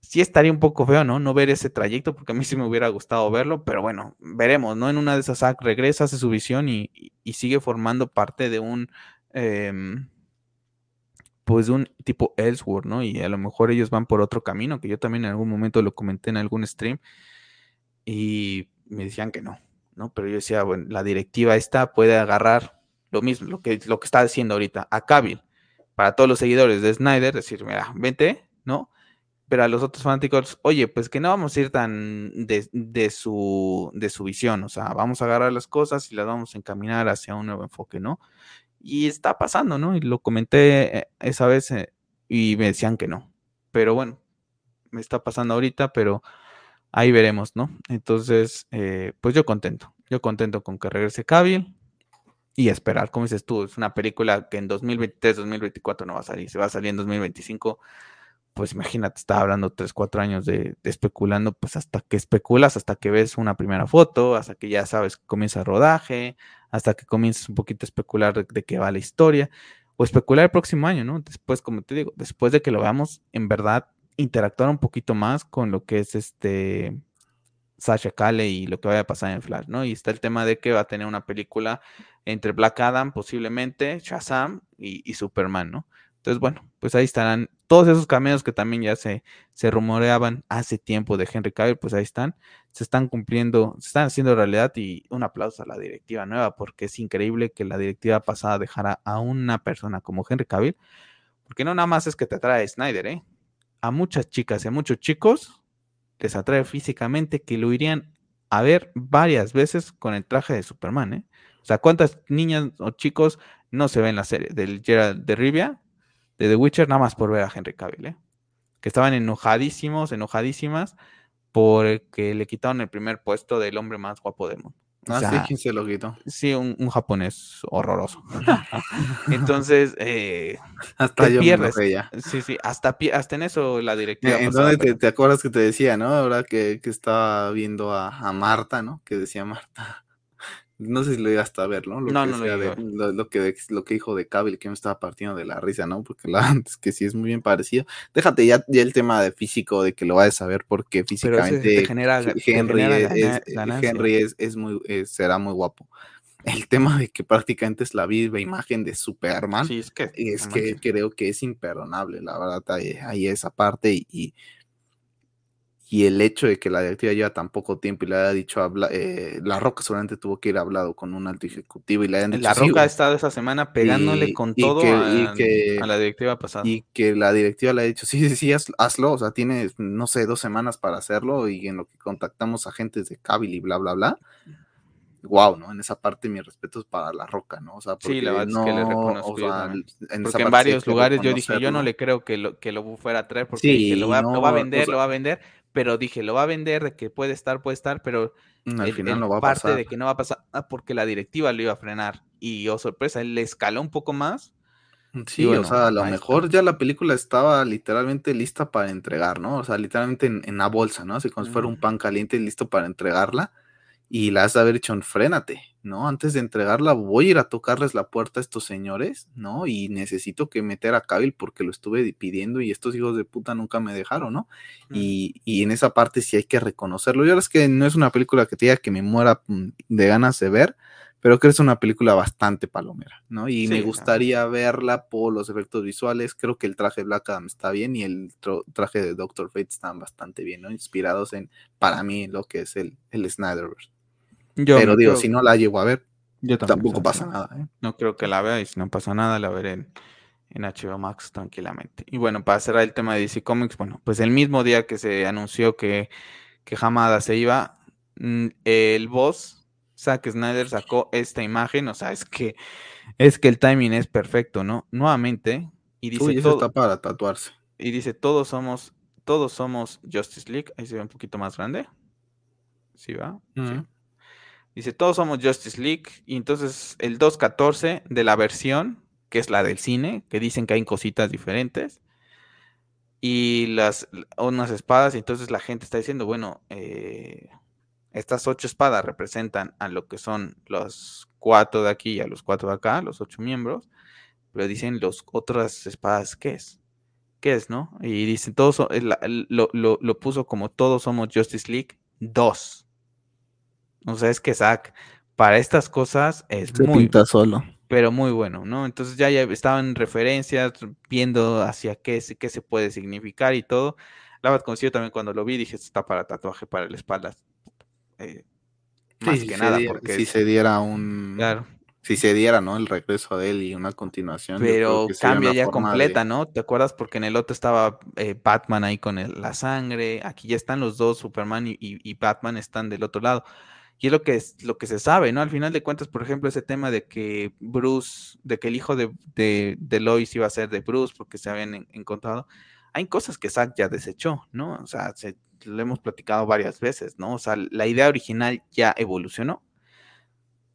sí estaría un poco feo, ¿no? No ver ese trayecto, porque a mí sí me hubiera gustado verlo, pero bueno, veremos, ¿no? En una de esas regresa, hace su visión y, sigue formando parte de un, em, pues de un tipo Ellsworth, ¿no? Y a lo mejor ellos van por otro camino, que yo también en algún momento lo comenté en algún stream, y me decían que no, ¿no? Pero yo decía, bueno, la directiva esta puede agarrar lo mismo, lo que, lo que está haciendo ahorita, a Cavill, para todos los seguidores de Snyder, decir, mira, vente, ¿no? pero a los otros fanáticos, oye, pues que no vamos a ir tan de, su, de su visión, o sea, vamos a agarrar las cosas y las vamos a encaminar hacia un nuevo enfoque, ¿no? Y está pasando, ¿no? Y lo comenté eh, esa vez eh, y me decían que no, pero bueno, me está pasando ahorita, pero ahí veremos, ¿no? Entonces, eh, pues yo contento, yo contento con que regrese Cavill y esperar, como dices tú, es una película que en 2023, 2024 no va a salir, se va a salir en 2025 pues imagínate, estaba hablando tres, cuatro años de, especulando, pues hasta que especulas, hasta que ves una primera foto, hasta que ya sabes que comienza el rodaje, hasta que comienzas un poquito a especular de, qué va la historia, o especular el próximo año, ¿no? Después, como te digo, después de que lo veamos, en verdad, interactuar un poquito más con lo que es este Sasha Kale y lo que vaya a pasar en Flash, ¿no? Y está el tema de que va a tener una película entre Black Adam, posiblemente, Shazam y Superman, ¿no? Entonces, bueno, pues ahí estarán todos esos cameos que también ya se, se rumoreaban hace tiempo de Henry Cavill, pues ahí están, se están cumpliendo, se están haciendo realidad y un aplauso a la directiva nueva, porque es increíble que la directiva pasada dejara a una persona como Henry Cavill, porque no nada más es que te atrae Snyder, ¿eh? A muchas chicas y a muchos chicos les atrae físicamente que lo irían a ver varias veces con el traje de Superman, ¿eh? O sea, ¿cuántas niñas o chicos no se ven la serie del Gerald de Rivia de The Witcher nada más por ver a Henry Cavill, ¿eh? que estaban enojadísimos, enojadísimas, porque le quitaron el primer puesto del hombre más guapo del mundo. ah, sí, ¿quién se lo quitó? Sí, un, japonés horroroso. Entonces, eh, hasta yo pierdes. Sí, sí, hasta, hasta en eso la directiva. ¿En dónde te, acuerdas que te decía, no? Ahora que, que estaba viendo a, a Marta, ¿no? Que decía Marta no sé si lo llegaste a ver, ¿no? Lo no, que no, lo, lo, que, lo que dijo de Cavill, que me estaba partiendo de la risa, ¿no? Porque la antes que sí es muy bien parecido. Déjate ya, ya el tema de físico, de que lo vayas a ver, porque físicamente Henry, es, Henry es, muy, será muy guapo. El tema de que prácticamente es la viva imagen de Superman, sí, es que, es que creo que es imperdonable, la verdad, ahí, ahí esa parte y y el hecho de que la directiva lleva tan poco tiempo y le haya dicho, habla, eh, La Roca solamente tuvo que ir hablado con un alto ejecutivo y le hayan dicho. La Roca ha estado esa semana pegándole con todo a, la directiva pasada. Y que la directiva le ha dicho, sí, sí, sí, hazlo, o sea, tienes, no sé, dos semanas para hacerlo y en lo que contactamos agentes de Cabil y bla, bla, bla. Wow, ¿no? En esa parte mi respeto es para La Roca, ¿no? O sea, porque sí, la verdad es que le reconozco. en porque en varios lugares yo dije, yo no le creo que lo, que lo fuera a traer porque lo, va, a vender, lo va a vender pero dije, lo va a vender, de que puede estar, puede estar, pero mm, al final no va a parte de que no va a pasar ah, porque la directiva lo iba a frenar. Y oh sorpresa, él le escaló un poco más. Mm, sí, o sea, a lo mejor ya la película estaba literalmente lista para entregar, ¿no? O sea, literalmente en, en la bolsa, ¿no? Así como si fuera un pan caliente listo para entregarla y la has de haber dicho, frénate, ¿no? Antes de entregarla voy a ir a tocarles la puerta a estos señores, ¿no? Y necesito que meter a Cabil porque lo estuve pidiendo y estos hijos de puta nunca me dejaron, ¿no? y, y, en esa parte sí hay que reconocerlo. Yo es que no es una película que te diga que me muera mm, de ganas de ver, pero creo que es una película bastante palomera, ¿no? Y me gustaría verla por los efectos visuales. Creo que el traje de Black Adam está bien y el traje de Doctor Fate están bastante bien, ¿no? Inspirados en, para mí, lo que es el, el Snyderverse. Pero digo, si no la llego a ver, yo tampoco pasa nada. ¿eh? No creo que la vea y si no pasa nada, la veré en, en HBO Max tranquilamente. Y bueno, para cerrar el tema de DC Comics, bueno, pues el mismo día que se anunció que, que Hamada se iba, mm, el boss, Zack Snyder, sacó esta imagen. O sea, es que, es que el timing es perfecto, ¿no? Nuevamente. Y dice Uy, todo, está para tatuarse. Y dice, todos somos, todos somos Justice League. Ahí se ve un poquito más grande. ¿Sí va? Sí. Dice, todos somos Justice League. Y entonces el 2.14 de la versión, que es la del cine, que dicen que hay cositas diferentes. Y las unas espadas. Y entonces la gente está diciendo, bueno, eh, estas ocho espadas representan a lo que son los cuatro de aquí y a los cuatro de acá, los ocho miembros. Pero dicen los otras espadas, ¿qué es? qué es, ¿no? Y dicen, todos, lo, lo, lo puso como todos somos Justice League 2. O sea, es que Zack, para estas cosas es Se muy pinta solo. pero muy bueno, ¿no? Entonces ya, ya estaban referencias, viendo hacia qué, se- qué se puede significar y todo. La verdad, también cuando lo vi, dije, esto está para tatuaje para la espalda. Eh, más que nada, diera, porque si es- se diera un claro, si se diera, ¿no? El regreso de él y una continuación, pero cambia ya completa, de ¿no? ¿Te acuerdas? Porque en el otro estaba eh, Batman ahí con el- la sangre, aquí ya están los dos, Superman y, y- y Batman están del otro lado. Y es lo que es lo que se sabe, ¿no? Al final de cuentas, por ejemplo, ese tema de que Bruce, de que el hijo de, de, de Lois iba a ser de Bruce porque se habían en- encontrado, hay cosas que Zack ya desechó, ¿no? O sea, se- lo hemos platicado varias veces, ¿no? O sea, la idea original ya evolucionó.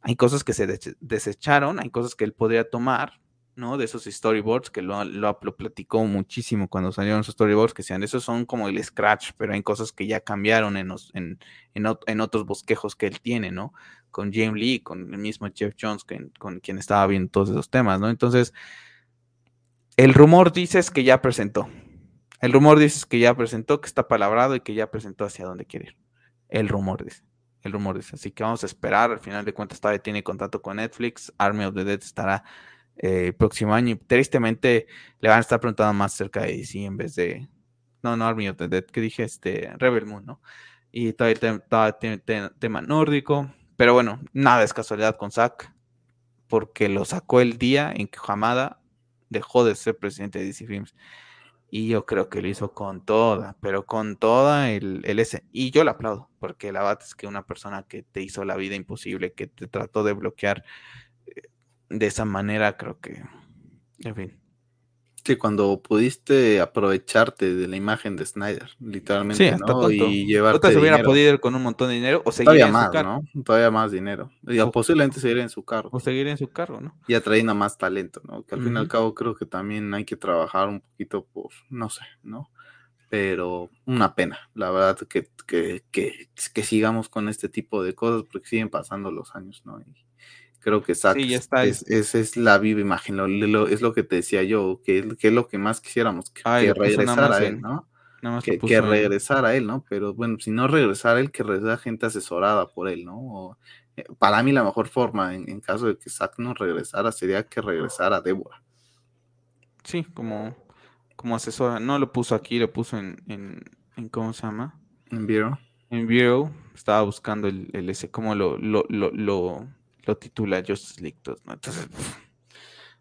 Hay cosas que se dese- desecharon, hay cosas que él podría tomar, ¿no? De esos storyboards que lo, lo, platicó muchísimo cuando salieron esos storyboards, que decían, esos son como el scratch, pero hay cosas que ya cambiaron en, en, en, ot- en otros bosquejos que él tiene, ¿no? Con James Lee, con el mismo Jeff Jones, que- con quien estaba viendo todos esos temas, ¿no? Entonces, el rumor dice es que ya presentó. El rumor dice que ya presentó, que está palabrado y que ya presentó hacia dónde quiere ir. El rumor dice. El rumor dice. Así que vamos a esperar. Al final de cuentas, todavía tiene contrato con Netflix. Army of the Dead estará eh, el próximo año. Tristemente le van a estar preguntando más cerca de DC en vez de. No, no, Army of the Dead, que dije este Rebel Moon, ¿no? Y todavía, tiene te- tema nórdico. Pero bueno, nada es casualidad con Zack. Porque lo sacó el día en que Hamada dejó de ser presidente de DC Films. Y yo creo que lo hizo con toda, pero con toda el, el ese. Y yo le aplaudo, porque la verdad es que una persona que te hizo la vida imposible, que te trató de bloquear de esa manera, creo que, en fin. que cuando pudiste aprovecharte de la imagen de Snyder, Sí, literalmente, hasta ¿no? Y llevarte se hubiera dinero. podido ir con un montón de dinero o seguir Todavía en su más, cargo. ¿no? Todavía más dinero. Y O- posiblemente seguir en su cargo. O seguir en su cargo, ¿no? Y atrayendo más talento, ¿no? Que al fin y al cabo creo que también hay que trabajar un poquito por, no sé, ¿no? Pero una pena, la verdad, que, que, que, que sigamos con este tipo de cosas porque siguen pasando los años, ¿no? Y creo que Zack Sí, es, está es, es- es la viva imagen, lo- lo- es lo que te decía yo, que, es- que es lo que más quisiéramos, que, Ay, que nada regresara más él, ¿no? Que, que regresara él, ¿no? Pero bueno, si no regresara él, que regresara gente asesorada por él, ¿no? O, eh, para mí la mejor forma en, en caso de que Zack no regresara sería que regresara Débora. Sí, como, como asesora. No lo puso aquí, lo puso en, en, en ¿cómo se llama? ¿En Bureau? En Bureau estaba buscando el, el ese, cómo lo, lo, lo, lo, lo titula Justice League 2, ¿no? Entonces,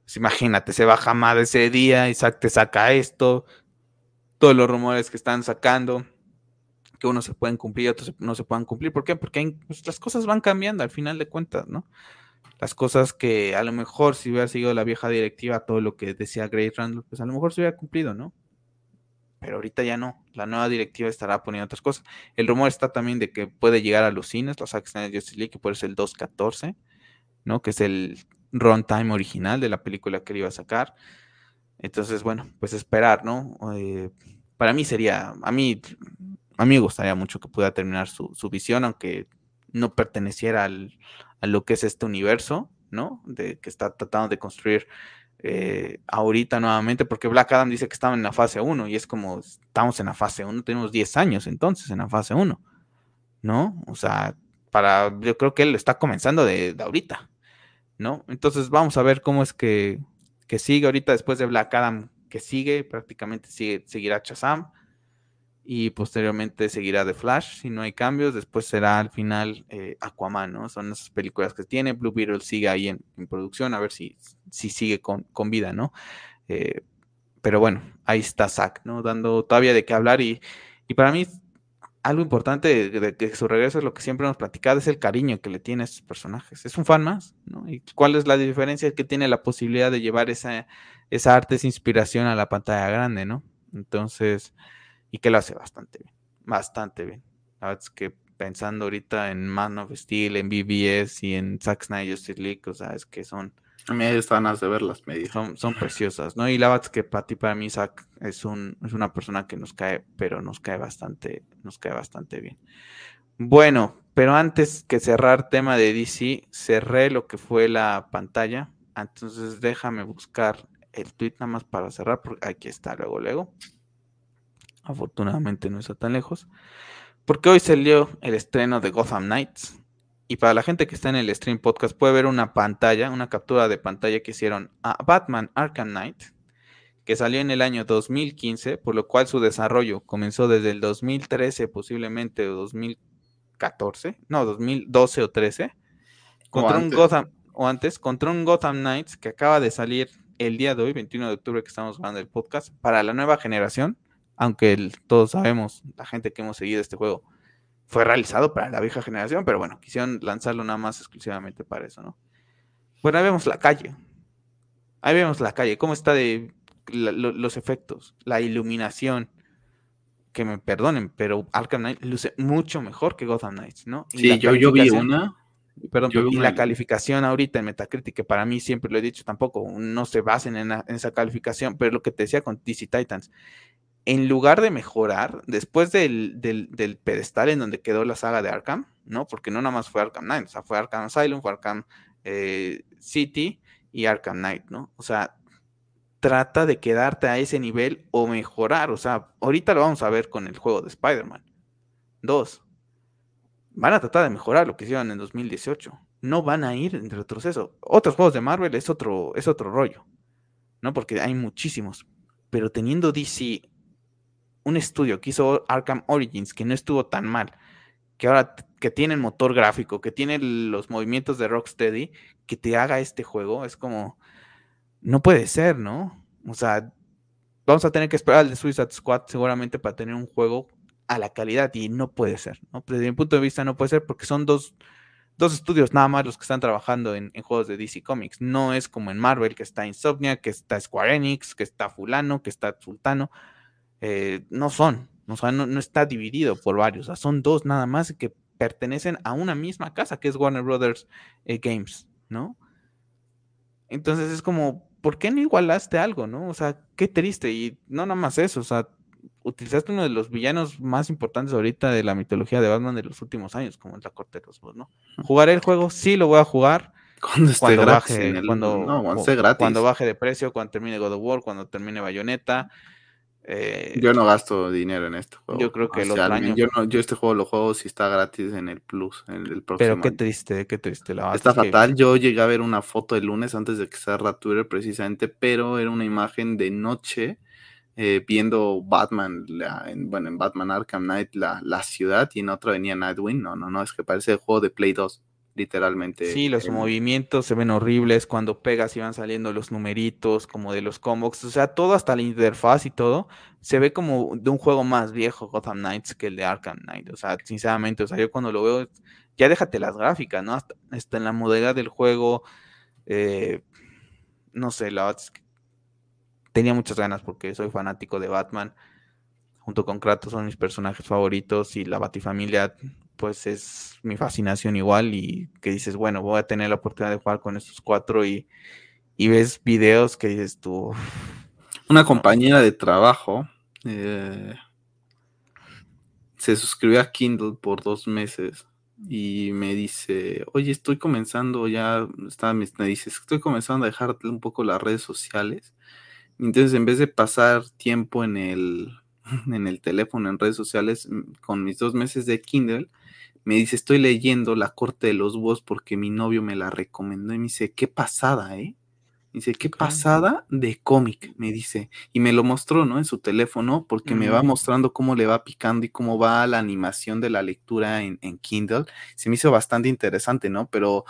pues, imagínate, se baja más de ese día, Isaac te saca esto, todos los rumores que están sacando, que unos se pueden cumplir y otros no se puedan cumplir. ¿Por qué? Porque pues, las cosas van cambiando al final de cuentas, ¿no? Las cosas que a lo mejor si hubiera seguido la vieja directiva, todo lo que decía Grace Randall, pues a lo mejor se hubiera cumplido, ¿no? Pero ahorita ya no. La nueva directiva estará poniendo otras cosas. El rumor está también de que puede llegar a los cines, los Zack Snyder Justice League, que puede ser el 2.14, ¿no? Que es el runtime original de la película que él iba a sacar. Entonces, bueno, pues esperar, ¿no? Eh, para mí sería, a mí, a mí me gustaría mucho que pueda terminar su, su visión, aunque no perteneciera al, a lo que es este universo, ¿no? De que está tratando de construir eh, ahorita nuevamente, porque Black Adam dice que estaba en la fase 1 y es como, estamos en la fase 1, tenemos 10 años entonces en la fase 1, ¿no? O sea, para, yo creo que él está comenzando de ahorita, ¿no? Entonces vamos a ver cómo es que, que sigue ahorita después de Black Adam, que sigue, prácticamente sigue, seguirá Shazam y posteriormente seguirá The Flash, si no hay cambios, después será al final eh, Aquaman, ¿no? Son esas películas que tiene, Blue Beetle sigue ahí en, en producción, a ver si, si sigue con, con vida, ¿no? Eh, pero bueno, ahí está Zack, ¿no? Dando todavía de qué hablar y, y para mí algo importante de, que su regreso es lo que siempre hemos platicado, es el cariño que le tiene a estos personajes. Es un fan más, ¿no? ¿Y cuál es la diferencia? Que tiene la posibilidad de llevar esa, esa arte, esa inspiración a la pantalla grande, ¿no? Entonces, y que lo hace bastante bien, bastante bien. La verdad es que pensando ahorita en Man of Steel, en BBS y en Zack Snyder Justice League, o sea, es que son... A mí están ganas de verlas, me. Son, preciosas, ¿no? Y la verdad es que para ti, para mí, es, un, es una persona que nos cae, pero nos cae bastante, nos cae bastante bien. Bueno, pero antes que cerrar tema de DC, cerré lo que fue la pantalla. Entonces déjame buscar el tweet nada más para cerrar, porque aquí está luego, luego. Afortunadamente no está tan lejos. Porque hoy salió el estreno de Gotham Knights. Y para la gente que está en el stream podcast puede ver una pantalla, una captura de pantalla que hicieron a Batman Arkham Knight, que salió en el año 2015, por lo cual su desarrollo comenzó desde el 2013 posiblemente o 2014, no, 2012 o 13, contra un Gotham, o antes, contra un Gotham Knights que acaba de salir el día de hoy, 21 de octubre que estamos grabando el podcast, para la nueva generación, aunque todos sabemos, la gente que hemos seguido este juego, fue realizado para la vieja generación, pero bueno, quisieron lanzarlo nada más exclusivamente para eso, ¿no? Bueno, ahí vemos la calle. Ahí vemos la calle, cómo está de los efectos, la iluminación. Que me perdonen, pero Arkham Knight luce mucho mejor que Gotham Knights, ¿no? sí, yo, yo vi una. Perdón, y la calificación ahorita en Metacritic, que para mí siempre lo he dicho, tampoco no se basen en, en, esa calificación, pero lo que te decía con DC Titans, en lugar de mejorar, después del, pedestal en donde quedó la saga de Arkham, ¿no? Porque no nada más fue Arkham Knight, o sea, fue Arkham Asylum, fue Arkham eh, City y Arkham Knight, ¿no? O sea, trata de quedarte a ese nivel o mejorar, o sea, ahorita lo vamos a ver con el juego de Spider-Man. Dos, van a tratar de mejorar lo que hicieron en 2018. No van a ir en retroceso. Otros juegos de Marvel es otro, es otro rollo, ¿no? Porque hay muchísimos. Pero teniendo DC un estudio que hizo Arkham Origins, que no estuvo tan mal, que ahora que tiene el motor gráfico, que tiene los movimientos de Rocksteady, que te haga este juego, es como, no puede ser, ¿no? O sea, vamos a tener que esperar al de Suicide Squad seguramente para tener un juego a la calidad y no puede ser, ¿no? Desde mi punto de vista no puede ser porque son dos, dos estudios nada más los que están trabajando en, en, juegos de DC Comics. No es como en Marvel que está Insomnia, que está Square Enix, que está fulano, que está sultano. Eh, no son, o sea, no, está dividido por varios, son dos nada más que pertenecen a una misma casa que es Warner Brothers eh, Games, ¿no? Entonces es como, ¿por qué no igualaste algo, no? O sea, qué triste, y no nada más eso, o sea, utilizaste uno de los villanos más importantes ahorita de la mitología de Batman de los últimos años, como es la Corte de ¿no? Jugaré el juego, sí lo voy a jugar. Cuando esté baje, cuando, cuando baje de precio, cuando termine God of War, cuando termine Bayonetta, eh, yo no gasto dinero en este juego. Yo creo que otro año. Yo, yo, este juego lo juego si está gratis en el Plus, en el próximo Pero qué triste, qué triste. La está fatal. Yo llegué a ver una foto el lunes antes de que cerrara Twitter precisamente, pero era una imagen de noche eh, viendo Batman, en, bueno, en Batman Arkham Knight, la, la ciudad, y en otra venía Nightwing. No, no, no, es que parece el juego de Play 2 literalmente. Sí, los movimientos se ven horribles cuando pegas y van saliendo los numeritos como de los combos, o sea, todo hasta la interfaz y todo se ve como de un juego más viejo Gotham Knights que el de Arkham Knight, o sea, sinceramente, o sea, yo cuando lo veo ya déjate las gráficas, ¿no? Hasta, en la modalidad del juego eh, no sé, la verdad es que tenía muchas ganas porque soy fanático de Batman. Junto con Kratos son mis personajes favoritos y la Batifamilia pues es mi fascinación igual y que dices, bueno, voy a tener la oportunidad de jugar con estos cuatro y, ves videos que dices tú. Una compañera de trabajo eh, se suscribió a Kindle por dos meses y me dice, oye, estoy comenzando ya, está, me dice, estoy comenzando a dejar un poco las redes sociales. Entonces, en vez de pasar tiempo en el, en el teléfono, en redes sociales, con mis dos meses de Kindle, me dice, estoy leyendo La Corte de los Búhos porque mi novio me la recomendó y me dice, qué pasada, ¿eh? Me dice, qué pasada de cómic, me dice. Y me lo mostró, ¿no? En su teléfono, porque me va mostrando cómo le va picando y cómo va la animación de la lectura en, en Kindle. Se me hizo bastante interesante, ¿no? Pero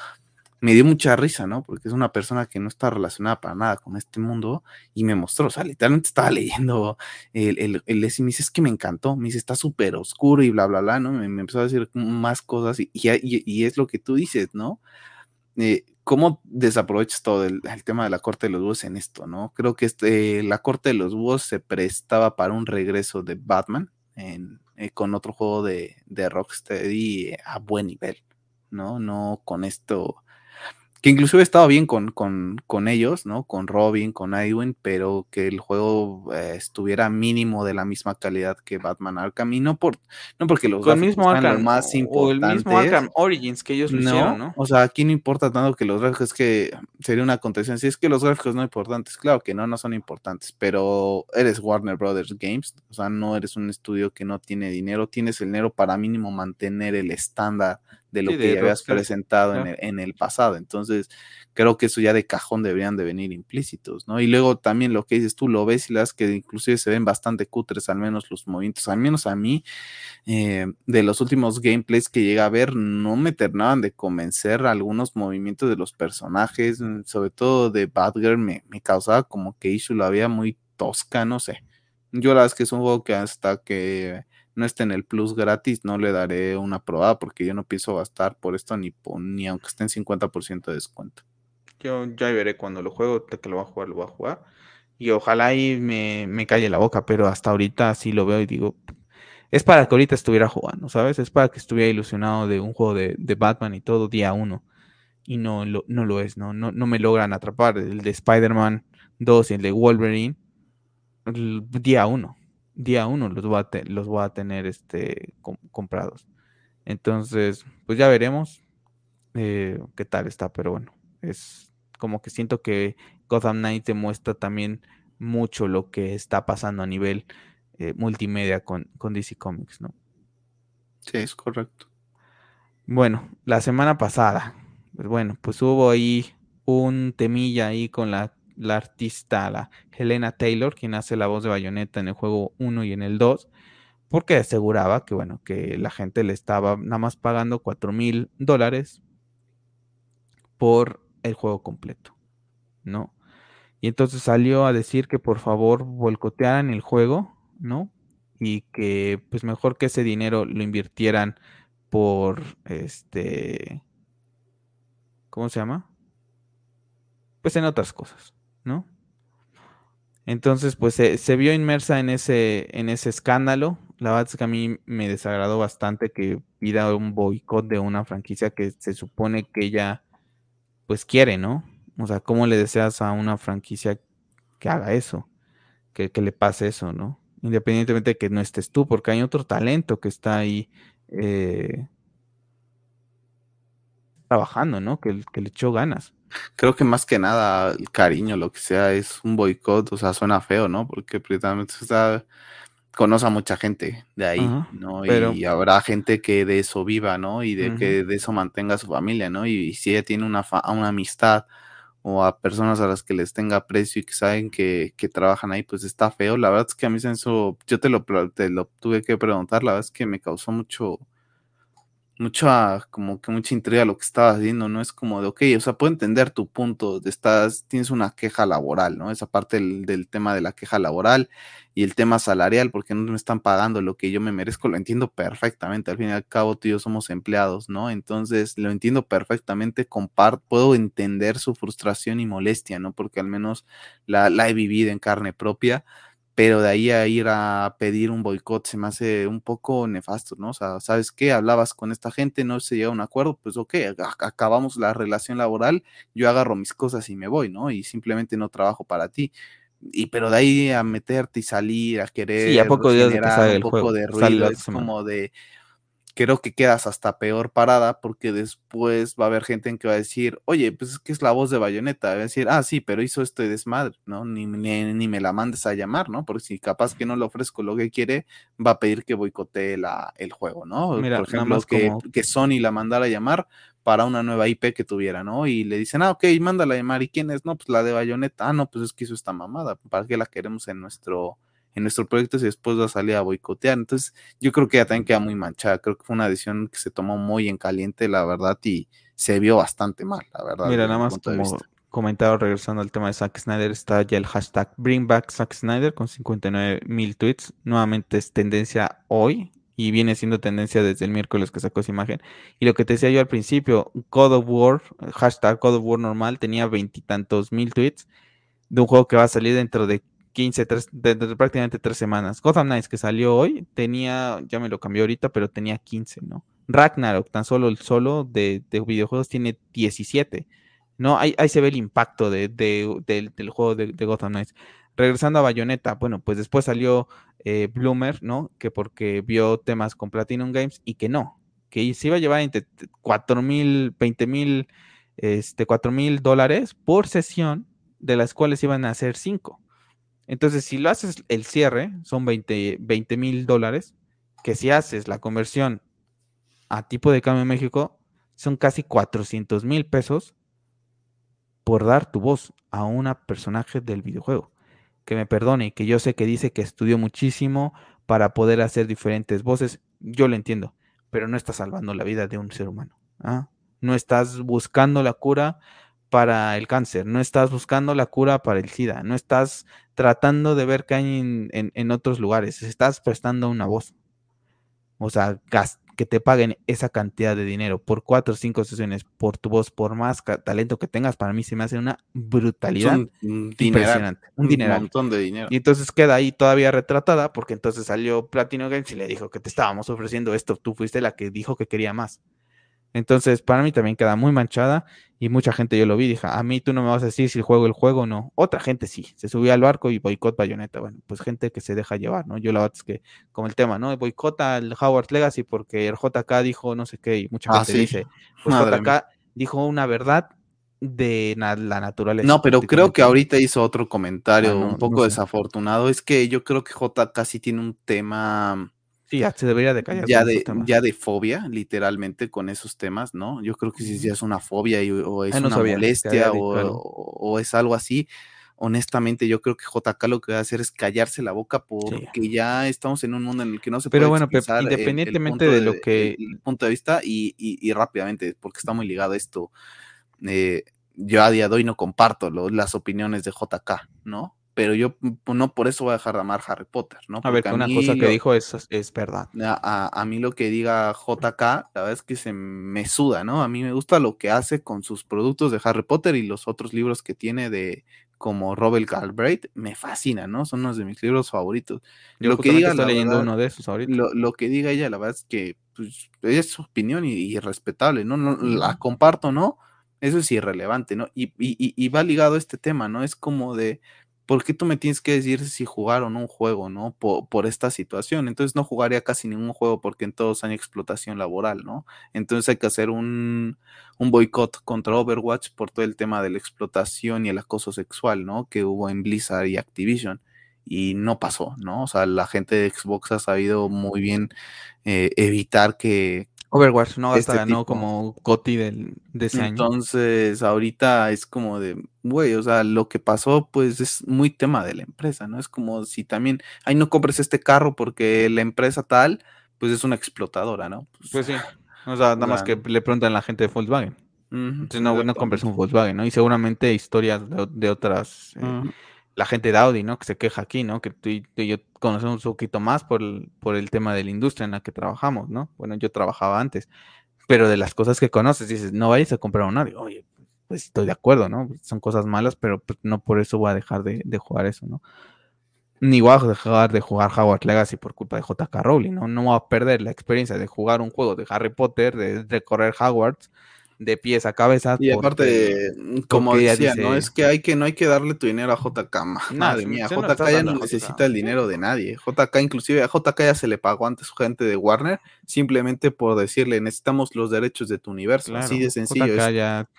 me dio mucha risa, ¿no? Porque es una persona que no está relacionada para nada con este mundo y me mostró, o sea, literalmente estaba leyendo el, el, el y me dice, es que me encantó, me dice, está súper oscuro y bla, bla, bla, ¿no? Me, empezó a decir más cosas y, y, es lo que tú dices, ¿no? Eh, ¿Cómo desaprovechas todo el, tema de la Corte de los Búhos en esto, no? Creo que este, la Corte de los Búhos se prestaba para un regreso de Batman eh, con otro juego de, de Rocksteady a buen nivel, ¿no? No con esto que inclusive estaba bien con, con, con, ellos, ¿no? Con Robin, con Edwin, pero que el juego eh, estuviera mínimo de la misma calidad que Batman Arkham y no por no porque los gráficos mismo Arkham, lo más importante. O el mismo Arkham Origins que ellos lo hicieron, ¿no? O sea, aquí no importa tanto que los gráficos, es que sería una contención. Si es que los gráficos no importantes, claro que no, no son importantes, pero eres Warner Brothers Games, o sea, no eres un estudio que no tiene dinero, tienes el dinero para mínimo mantener el estándar de lo que ya habías presentado en, el, en, el, pasado. Entonces, creo que eso ya de cajón deberían de venir implícitos, ¿no? Y luego también lo que dices tú, lo ves y las que inclusive se ven bastante cutres, al menos los movimientos, al menos a mí, eh, de los últimos gameplays que llega a ver, no me terminaban de convencer algunos movimientos de los personajes, mm, sobre todo de Batgirl, me, me causaba como que Ishu lo había muy tosca, no sé. Yo la verdad es que es un juego que hasta que no esté en el plus gratis, no le daré una probada porque yo no pienso gastar por esto ni, ni aunque esté en 50% de descuento. Yo ya veré cuando lo juego, que lo va a jugar, lo va a jugar. Y ojalá ahí me, me calle la boca, pero hasta ahorita sí lo veo y digo, es para que ahorita estuviera jugando, ¿sabes? Es para que estuviera ilusionado de un juego de, Batman y todo día uno. Y no lo, no lo es, ¿no? ¿no? No me logran atrapar. El de Spider-Man 2 y el de Wolverine, día uno día uno los voy a, los voy a tener este, comprados. Entonces, pues ya veremos eh, qué tal está, pero bueno, es como que siento que Gotham Knight demuestra también mucho lo que está pasando a nivel eh, multimedia con, con DC Comics, ¿no? Sí, es correcto. Bueno, la semana pasada, pues bueno, pues hubo ahí un temilla ahí con la la artista, la Helena Taylor, quien hace la voz de Bayonetta en el juego 1 y en el 2, porque aseguraba que, bueno, que la gente le estaba nada más pagando 4 mil dólares por el juego completo, ¿no? Y entonces salió a decir que por favor boicotearan el juego, ¿no? Y que pues mejor que ese dinero lo invirtieran por este... ¿Cómo se llama? Pues en otras cosas. ¿No? Entonces, pues se, vio inmersa en ese, en ese escándalo. La verdad es que a mí me desagradó bastante que pida un boicot de una franquicia que se supone que ella, pues quiere, ¿no? O sea, ¿cómo le deseas a una franquicia que haga eso? Que, le pase eso, ¿no? Independientemente de que no estés tú, porque hay otro talento que está ahí eh, trabajando, ¿no? Que, que le echó ganas creo que más que nada el cariño, lo que sea, es un boicot, o sea, suena feo, ¿no? Porque precisamente está, conoce a mucha gente de ahí, ¿no? Y habrá gente que de eso viva, ¿no? Y de que de eso mantenga su familia, ¿no? Y, si ella tiene una, una amistad o a personas a las que les tenga aprecio y que saben que, que, trabajan ahí, pues está feo. La verdad es que a mí eso, yo te lo, te lo tuve que preguntar, la verdad es que me causó mucho, mucha, como que mucha intriga lo que estabas diciendo, ¿no? Es como de, ok, o sea, puedo entender tu punto, estás, tienes una queja laboral, ¿no? Esa parte del, tema de la queja laboral y el tema salarial, porque no me están pagando lo que yo me merezco, lo entiendo perfectamente, al fin y al cabo tú y yo somos empleados, ¿no? Entonces, lo entiendo perfectamente, comparto, puedo entender su frustración y molestia, ¿no? Porque al menos la, la he vivido en carne propia pero de ahí a ir a pedir un boicot se me hace un poco nefasto, ¿no? O sea, ¿sabes qué? Hablabas con esta gente, no se llega a un acuerdo, pues ok, acabamos la relación laboral, yo agarro mis cosas y me voy, ¿no? Y simplemente no trabajo para ti. Y pero de ahí a meterte y salir, a querer sí, a poco generar un poco de ruido, es como de, creo que quedas hasta peor parada porque después va a haber gente en que va a decir, oye, pues es que es la voz de Bayonetta, va a decir, ah, sí, pero hizo esto de desmadre, ¿no? Ni, ni, me la mandes a llamar, ¿no? Porque si capaz que no le ofrezco lo que quiere, va a pedir que boicotee la, el juego, ¿no? Por ejemplo, que, que Sony la mandara a llamar para una nueva IP que tuviera, ¿no? Y le dicen, ah, ok, mándala a llamar, ¿y quién es? No, pues la de Bayonetta, ah, no, pues es que hizo esta mamada, ¿para qué la queremos en nuestro en nuestro proyecto y después va a salir a boicotear. Entonces, yo creo que ya también queda muy manchada. Creo que fue una decisión que se tomó muy en caliente, la verdad, y se vio bastante mal, la verdad. Mira, nada más como comentado regresando al tema de Zack Snyder, está ya el hashtag Bring Back Zack Snyder con 59 mil tweets. Nuevamente es tendencia hoy y viene siendo tendencia desde el miércoles que sacó esa imagen. Y lo que te decía yo al principio, God of War, hashtag God of War normal, tenía veintitantos mil tweets de un juego que va a salir dentro de 15, de, prácticamente tres semanas. Gotham Knights que salió hoy tenía, ya me lo cambió ahorita, pero tenía 15, ¿no? Ragnarok, tan solo el solo de, videojuegos tiene 17. ¿no? Ahí, ahí se ve el impacto de, del juego de, Gotham Knights. Regresando a Bayonetta, bueno, pues después salió eh, Bloomer, ¿no? Que porque vio temas con Platinum Games y que no, que se iba a llevar entre 4 mil, 20 mil, este, 4 mil dólares por sesión, de las cuales iban a ser 5. Entonces, si lo haces el cierre, son 20 mil dólares, que si haces la conversión a tipo de cambio en México, son casi 400 mil pesos por dar tu voz a una personaje del videojuego. Que me perdone, que yo sé que dice que estudió muchísimo para poder hacer diferentes voces, yo lo entiendo, pero no estás salvando la vida de un ser humano. ¿ah? No estás buscando la cura para el cáncer, no estás buscando la cura para el SIDA, no estás tratando de ver qué hay en, en otros lugares, estás prestando una voz. O sea, que te paguen esa cantidad de dinero por cuatro o cinco sesiones, por tu voz, por más talento que tengas, para mí se me hace una brutalidad un impresionante. Un, montón de dinero. Y entonces queda ahí todavía retratada, porque entonces salió Platino Games y le dijo que te estábamos ofreciendo esto, tú fuiste la que dijo que quería más. Entonces, para mí también queda muy manchada y mucha gente yo lo vi, dije, a mí tú no me vas a decir si el juego el juego o no. Otra gente sí, se subió al barco y boicot bayoneta. Bueno, pues gente que se deja llevar, ¿no? Yo la verdad es que, como el tema, ¿no? Boicota al Howard Legacy porque el JK dijo no sé qué y mucha ah, gente dice, pues JK dijo una verdad de la naturaleza. No, pero creo que ahorita hizo otro comentario ah, un poco desafortunado. Es que yo creo que JK sí tiene un tema Sí, ya se debería de callar. Ya de, ya de fobia, literalmente, con esos temas, ¿no? Yo creo que si ya es una fobia o es una molestia o, es algo así. Honestamente, yo creo que JK lo que va a hacer es callarse la boca porque ya estamos en un mundo en el que no se Pero puede bueno, independientemente de, lo que... punto de vista y, rápidamente, porque está muy ligado a esto, eh, yo a día de hoy no comparto las opiniones de JK, ¿no? Pero yo no por eso voy a dejar de amar Harry Potter, ¿no? a ver, una cosa que dijo es, es verdad. A, mí lo que diga JK, la verdad es que se me suda, ¿no? A mí me gusta lo que hace con sus productos de Harry Potter y los otros libros que tiene de como Robert Galbraith, me fascina, ¿no? Son unos de mis libros favoritos. lo que diga, estoy leyendo uno de esos ahorita. Lo, que diga ella, la verdad es que pues, es su opinión y, respetable, ¿no? ¿no? La comparto, ¿no? Eso es irrelevante, ¿no? Y, y, y va ligado a este tema, ¿no? Es como de, ¿por qué tú me tienes que decir si jugar o no un juego, ¿no? Por, esta situación. Entonces no jugaría casi ningún juego porque en todos hay explotación laboral, ¿no? Entonces hay que hacer un, un boicot contra Overwatch por todo el tema de la explotación y el acoso sexual, ¿no? Que hubo en Blizzard y Activision. Y no pasó, ¿no? O sea, la gente de Xbox ha sabido muy bien eh, evitar que, Overwatch, ¿no? Hasta este ganó como Coti del, de ese año. Entonces, ahorita es como de, güey, o sea, lo que pasó, pues es muy tema de la empresa, ¿no? Es como si también, ay, no compres este carro porque la empresa tal, pues es una explotadora, ¿no? Pues, pues sí. O sea, nada más que le preguntan a la gente de Volkswagen. Entonces, no, no compres un Volkswagen, ¿no? Y seguramente historias de, otras. Eh, la gente de Audi, ¿no? Que se queja aquí, ¿no? Que tú y, yo conocemos un poquito más por el, por el tema de la industria en la que trabajamos, ¿no? Bueno, yo trabajaba antes, pero de las cosas que conoces, dices, no vayas a comprar un Audi. Oye, pues estoy de acuerdo, ¿no? Son cosas malas, pero pues, no por eso voy a dejar de, jugar eso, ¿no? Ni voy a dejar de jugar Hogwarts Legacy por culpa de JK Rowling, ¿no? No voy a perder la experiencia de jugar un juego de Harry Potter, de recorrer Hogwarts, de pies a cabeza. Y aparte, como decía, no es que hay que no hay que darle tu dinero a JK. Madre mía, JK ya no necesita el dinero de nadie. JK inclusive a JK ya se le pagó antes su gente de Warner simplemente por decirle necesitamos los derechos de tu universo. Así de sencillo.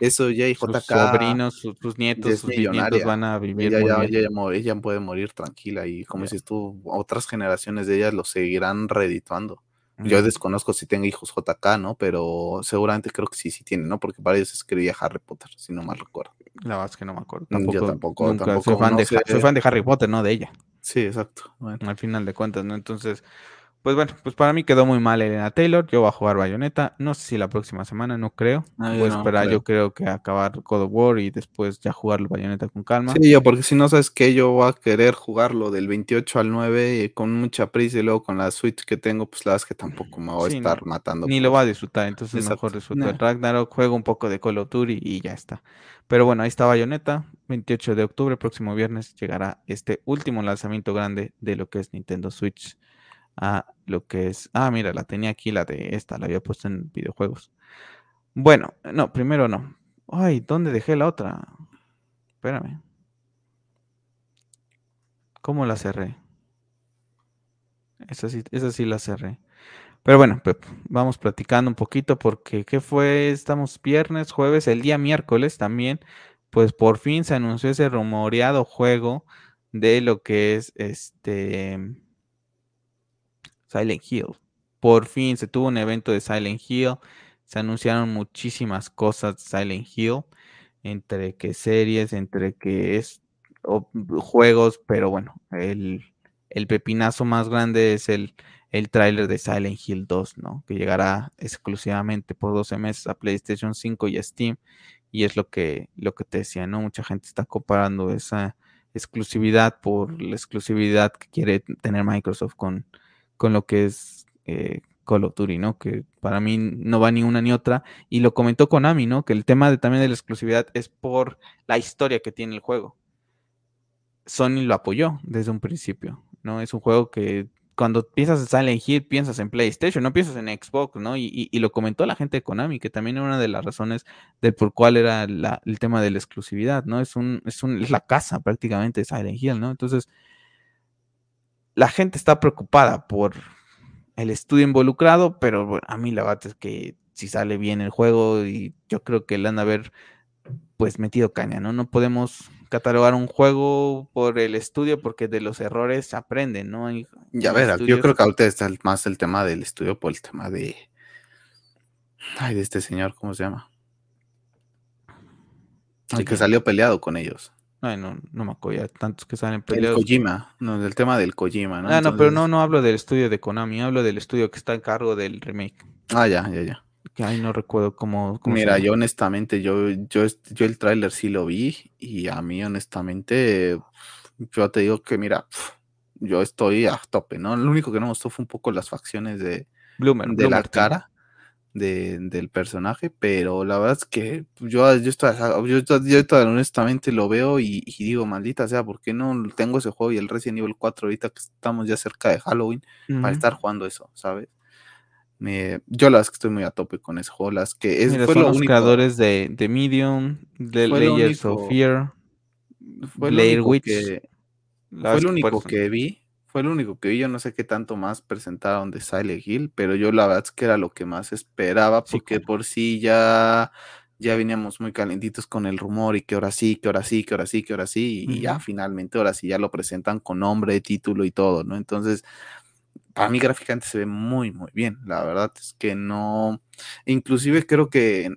eso ya y JK. Sus sobrinos, sus, nietos, sus nietos van a vivir. Ella, ya, ella, puede morir tranquila y como dices tú, otras generaciones de ellas lo seguirán reeditando. Yo desconozco si tenga hijos JK, ¿no? Pero seguramente creo que sí, sí tiene, ¿no? Porque para ellos escribía Harry Potter, si no mal recuerdo. La verdad es que no me acuerdo. Mm, yo tampoco. soy, fan de, soy, fan de, Harry Potter, no de ella. Sí, exacto. Al final de cuentas, ¿no? Entonces, pues bueno, pues para mí quedó muy mal Elena Taylor. Yo voy a jugar Bayonetta. No sé si la próxima semana, no creo. Ah, voy a esperar, yo creo que acabar God of War y después ya jugarlo Bayonetta con calma. Sí, yo, porque si no sabes que yo voy a querer jugarlo del 28 al 9 y con mucha prisa y luego con la Switch que tengo, pues la verdad es que tampoco me voy a estar matando. Ni lo voy a disfrutar, entonces mejor disfruto el Ragnarok, juego un poco de Call of Duty y ya está. Pero bueno, ahí está Bayonetta. 28 de octubre, próximo viernes, llegará este último lanzamiento grande de lo que es Nintendo Switch a lo que es. Ah, mira, la tenía aquí, la de esta, la había puesto en videojuegos. Bueno, no, primero no. Ay, ¿dónde dejé la otra? Espérame. ¿Cómo la cerré? Esa sí, esa sí la cerré. Pero bueno, vamos platicando un poquito porque ¿qué fue? Estamos viernes, jueves, el día miércoles también, pues por fin se anunció ese rumoreado juego de lo que es este Silent Hill. Por fin se tuvo un evento de Silent Hill, se anunciaron muchísimas cosas de Silent Hill, entre que series, entre que es juegos, pero bueno, el, el pepinazo más grande es el el tráiler de Silent Hill 2, ¿no? Que llegará exclusivamente por 12 meses a PlayStation 5 y a Steam. Y es lo que, lo que te decía, ¿no? Mucha gente está comparando esa exclusividad por la exclusividad que quiere tener Microsoft con, con lo que es eh, Call of Duty, ¿no? Que para mí no va ni una ni otra. Y lo comentó Konami, ¿no? Que el tema de, también de la exclusividad es por la historia que tiene el juego. Sony lo apoyó desde un principio, ¿no? Es un juego que cuando piensas en Silent Hill, piensas en PlayStation, no piensas en Xbox, ¿no? Y, lo comentó la gente de Konami, que también era una de las razones del por cuál era el tema de la exclusividad, ¿no? Es, un, es, un, es la casa prácticamente de Silent Hill, ¿no? Entonces, la gente está preocupada por el estudio involucrado, pero bueno, a mí la verdad es que si sale bien el juego y yo creo que le han de haber pues metido caña, ¿no? No podemos catalogar un juego por el estudio porque de los errores se aprenden, ¿no? ya ver, yo creo que ahorita está más el tema del estudio por el tema de... Ay, de este señor, ¿cómo se llama? El que salió peleado con ellos. Ay, no, no me acuerdo, tantos que salen peleados. El Kojima, no, del tema del Kojima, ¿no? Ah, no, pero no, no hablo del estudio de Konami, hablo del estudio que está en cargo del remake. Ah, ya, ya, ya que ahí no recuerdo cómo. Mira, yo honestamente, yo, yo, yo el tráiler sí lo vi y a mí honestamente, yo te digo que mira, yo estoy a tope, ¿no? Lo único que no me gustó fue un poco las facciones de, de la cara de, del personaje, pero la verdad es que yo, yo, estoy, yo, honestamente lo veo y, digo, maldita sea, ¿por qué no tengo ese juego y el Resident Evil 4 ahorita que estamos ya cerca de Halloween para estar jugando eso, ¿sabes? yo las que estoy muy a tope con ese juego, las que es, fue son los creadores de, de, Medium, de Layers of Fear, fue Blair Witch. Que, fue el único que vi, fue el único que vi, yo no sé qué tanto más presentaron de Silent Hill, pero yo la verdad es que era lo que más esperaba, porque por sí ya, ya veníamos muy calentitos con el rumor y que ahora sí, que ahora sí, que ahora sí, que ahora sí, y ya finalmente ahora sí ya lo presentan con nombre, título y todo, ¿no? Entonces, para mí gráficamente se ve muy, muy bien. La verdad es que no, inclusive creo que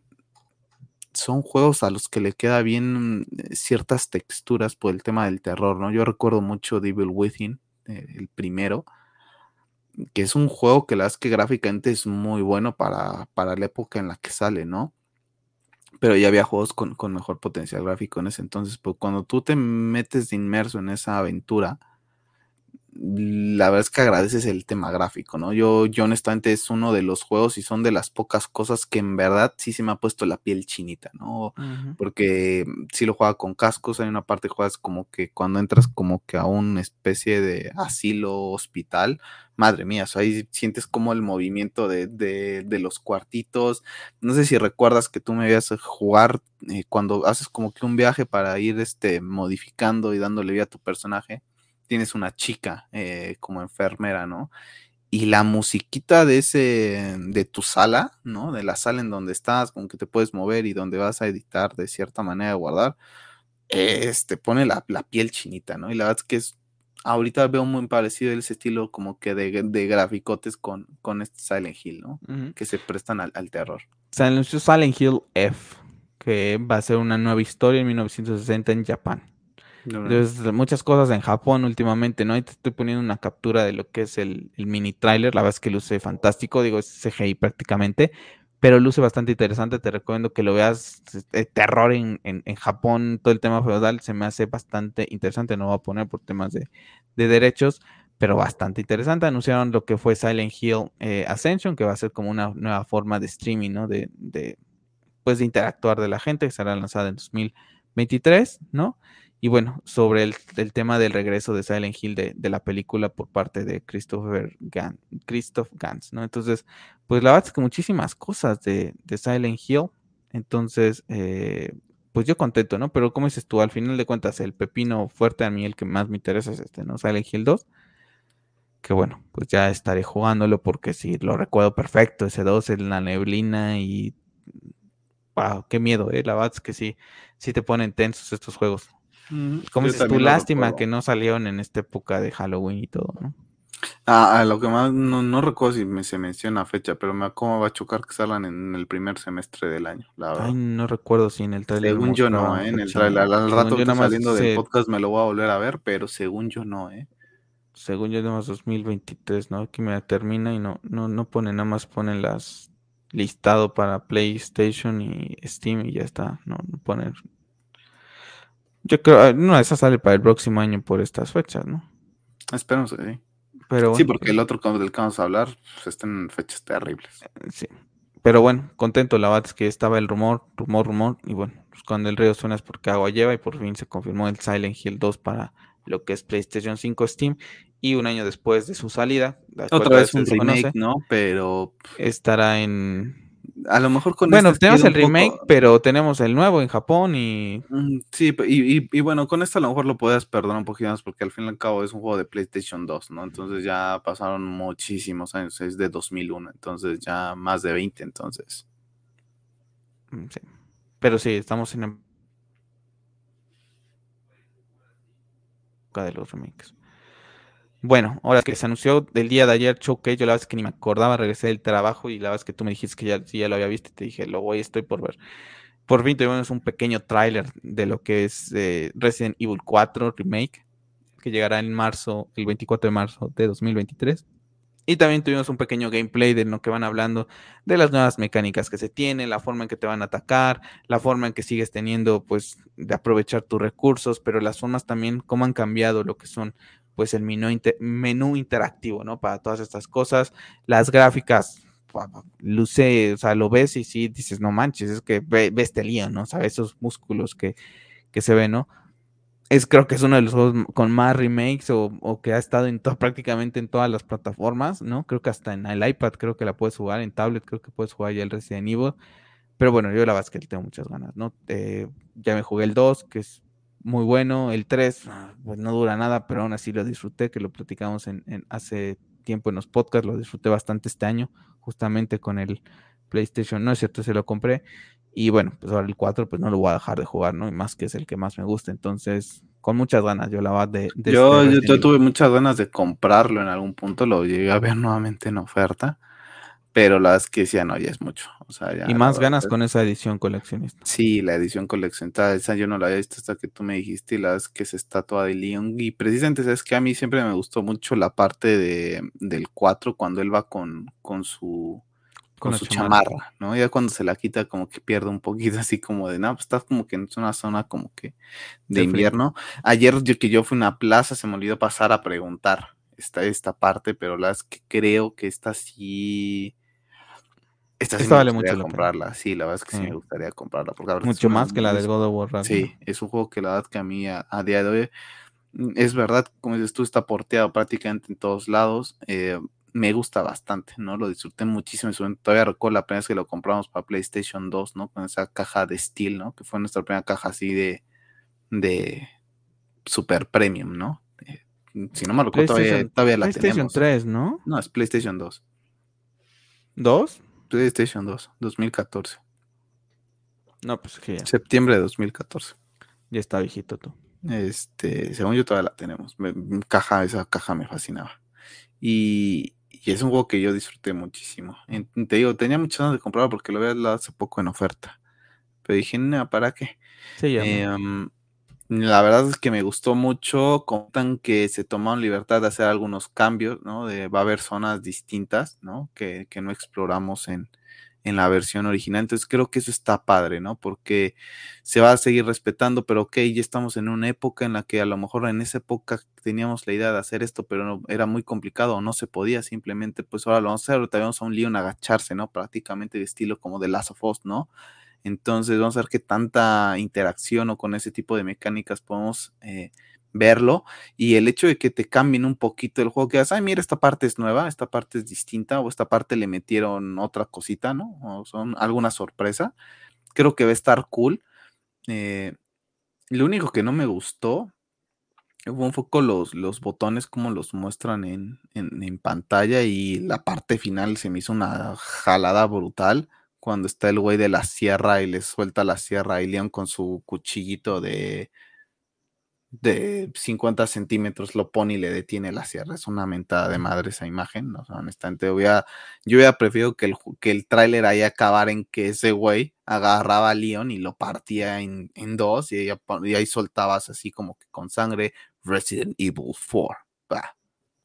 son juegos a los que le queda bien eh, ciertas texturas por el tema del terror, ¿no? Yo recuerdo mucho Devil Within, el primero, que es un juego que la verdad es que gráficamente es muy bueno para, para la época en la que sale, ¿no? Pero ya había juegos con, con mejor potencial gráfico en ese entonces, pues cuando tú te metes de inmerso en esa aventura, la verdad es que agradeces el tema gráfico, ¿no? Yo, yo honestamente es uno de los juegos y son de las pocas cosas que en verdad sí se me ha puesto la piel chinita, ¿no? Porque si lo juega con cascos, hay una parte que juegas como que cuando entras como que a una especie de asilo hospital, madre mía, ahí sientes como el movimiento de, de, de, los cuartitos. No sé si recuerdas que tú me veías jugar eh, cuando haces como que un viaje para ir este, modificando y dándole vida a tu personaje tienes una chica eh, como enfermera, ¿no? Y la musiquita de ese, de tu sala, ¿no? De la sala en donde estás, con que te puedes mover y donde vas a editar de cierta manera, guardar, te pone la, piel chinita, ¿no? Y la verdad es que es, ahorita veo muy parecido ese estilo como que de, de graficotes con, con este Silent Hill, ¿no? Que se prestan al, al terror. Silent Hill F, que va a ser una nueva historia en 1960 en Japón. Muchas cosas en Japón últimamente, ¿no? Ahí te estoy poniendo una captura de lo que es el, mini trailer. La verdad es que luce fantástico, digo, es CGI prácticamente, pero luce bastante interesante. Te recomiendo que lo veas. Este, terror en, Japón, todo el tema feudal se me hace bastante interesante. No voy a poner por temas de, derechos, pero bastante interesante. Anunciaron lo que fue Silent Hill eh, Ascension, que va a ser como una nueva forma de streaming, ¿no? De, de, pues, de interactuar de la gente, que será lanzada en 2023, ¿no? Y bueno, sobre el, tema del regreso de Silent Hill de, la película por parte de Christopher Gans, Christoph Gans, ¿no? Entonces, pues la verdad es que muchísimas cosas de, Silent Hill. Entonces, eh, pues yo contento, ¿no? Pero como dices tú, al final de cuentas, el pepino fuerte a mí, el que más me interesa es este, ¿no? Silent Hill 2. Que bueno, pues ya estaré jugándolo porque sí, lo recuerdo perfecto, ese 2 en la neblina y... Wow, qué miedo, ¿eh? La verdad es que sí, sí te ponen tensos estos juegos. Como dices tú, lástima que no salieron en esta época de Halloween y todo, ¿no? Ah, lo que más, no, recuerdo si me, se menciona fecha, pero me cómo va a chocar que salgan en el primer semestre del año, Ay, no recuerdo si en el trailer. Según yo no, ¿eh? en el trailer. Al, rato que saliendo del podcast me lo voy a volver a ver, pero según yo no, ¿eh? Según yo más 2023, ¿no? Aquí me termina y no, no, no pone, nada más ponen las listado para PlayStation y Steam y ya está, no, no ponen. Yo creo, ah, no, esa sale para el próximo año por estas fechas, ¿no? Espero, sí sí, porque el otro del que vamos a hablar pues, está en fechas terribles. Eh, sí. Pero bueno, contento, la verdad es que estaba el rumor, rumor, rumor, y bueno, pues cuando el río suena es porque agua lleva y por fin se confirmó el Silent Hill 2 para lo que es PlayStation 5 Steam y un año después de su salida. Otra vez un remake, ¿no? Pero... Estará en a lo mejor con Bueno, tenemos el remake, pero tenemos el nuevo en Japón y. Sí, y, bueno, con esto a lo mejor lo puedes perdonar un poquito más porque al fin y al cabo es un juego de PlayStation 2, ¿no? Entonces ya pasaron muchísimos años, es de 2001, entonces ya más de 20, entonces. Mm, sí. Pero sí, estamos en. de los remakes. Bueno, ahora que se anunció del día de ayer Showcase, yo la es que ni me acordaba, regresé del trabajo y la es que tú me dijiste que ya, ya lo había visto y te dije, lo voy, estoy por ver. Por fin tuvimos un pequeño tráiler de lo que es eh, Resident Evil 4 Remake, que llegará en marzo, el 24 de marzo de 2023. Y también tuvimos un pequeño gameplay de lo que van hablando de las nuevas mecánicas que se tienen, la forma en que te van a atacar, la forma en que sigues teniendo, pues, de aprovechar tus recursos, pero las formas también, cómo han cambiado lo que son pues el menú, interactivo, ¿no? Para todas estas cosas. Las gráficas, luce, o sea, lo ves y sí dices, no manches, es que ves este lío, ¿no? ¿Sabes? Esos músculos que, se ven, ¿no? Es creo que es uno de los juegos con más remakes o, que ha estado en prácticamente en todas las plataformas, ¿no? Creo que hasta en el iPad creo que la puedes jugar, en tablet creo que puedes jugar ya el Resident Evil. Pero bueno, yo la verdad que tengo muchas ganas, ¿no? Eh, ya me jugué el 2, que es muy bueno. El 3, ah, pues no dura nada, pero aún así lo disfruté, que lo platicamos en, hace tiempo en los podcasts, lo disfruté bastante este año, justamente con el PlayStation, no es cierto, se lo compré. Y bueno, pues ahora el 4, pues no lo voy a dejar de jugar, ¿no? Y más que es el que más me gusta. Entonces, con muchas ganas, yo la verdad de... yo, este yo tuve muchas ganas de comprarlo en algún punto, lo llegué a ver nuevamente en oferta pero la verdad es que decía, no, ya es mucho. y más ganas con esa edición coleccionista. Sí, la edición coleccionista, esa yo no la había visto hasta que tú me dijiste, y la es que es estatua de Leon. Y precisamente, sabes que a mí siempre me gustó mucho la parte de, del 4 cuando él va con, con su con, su chamarra. ¿no? Ya cuando se la quita como que pierde un poquito así como de, no, pues estás como que en una zona como que de, invierno. Ayer yo que yo fui a una plaza se me olvidó pasar a preguntar esta, esta parte, pero la verdad es que creo que esta sí esta, sí vale mucho comprarla. Sí, la verdad es que sí, me gustaría comprarla. Porque mucho más que la del God of War. Sí, es un juego que la verdad que a mí a, día de hoy mm, es verdad, como dices tú, está porteado prácticamente en todos lados. Eh, me gusta bastante, ¿no? Lo disfruté muchísimo. Todavía recuerdo la primera vez que lo compramos para PlayStation 2, ¿no? Con esa caja de Steel, ¿no? Que fue nuestra primera caja así de, de super premium, ¿no? Eh, si no me recuerdo, todavía, todavía la PlayStation 3, ¿no? No, es PlayStation 2. ¿Dos? PlayStation 2, 2014. No, pues que ya. Septiembre de 2014. Ya está viejito tú. Este, según yo todavía la tenemos. caja, esa caja me fascinaba. Y, es un juego que yo disfruté muchísimo. te digo, tenía muchas ganas de comprarlo porque lo había hace poco en oferta. Pero dije, no, ¿para qué? Sí, ya. La verdad es que me gustó mucho. Contan que se tomaron libertad de hacer algunos cambios, ¿no? De, va a haber zonas distintas, ¿no? Que, que no exploramos en, en, la versión original. Entonces creo que eso está padre, ¿no? Porque se va a seguir respetando, pero ok, ya estamos en una época en la que a lo mejor en esa época teníamos la idea de hacer esto, pero no, era muy complicado o no se podía simplemente, pues ahora lo vamos a hacer. Ahorita vamos a un Leon agacharse, ¿no? Prácticamente de estilo como de Last of Us, ¿no? Entonces vamos a ver qué tanta interacción o con ese tipo de mecánicas podemos eh, verlo. Y el hecho de que te cambien un poquito el juego, que digas, ay, mira, esta parte es nueva, esta parte es distinta, o esta parte le metieron otra cosita, ¿no? O son alguna sorpresa. creo que va a estar cool. Eh, lo único que no me gustó un poco los, los botones como los muestran en, en, pantalla y la parte final se me hizo una jalada brutal cuando está el güey de la sierra y le suelta la sierra y Leon con su cuchillito de, de 50 centímetros lo pone y le detiene la sierra. Es una mentada de madre esa imagen. ¿no? honestamente, hubiera, yo hubiera preferido que el, que el tráiler ahí acabara en que ese güey agarraba a Leon y lo partía en, dos y, y, ahí soltabas así como que con sangre Resident Evil 4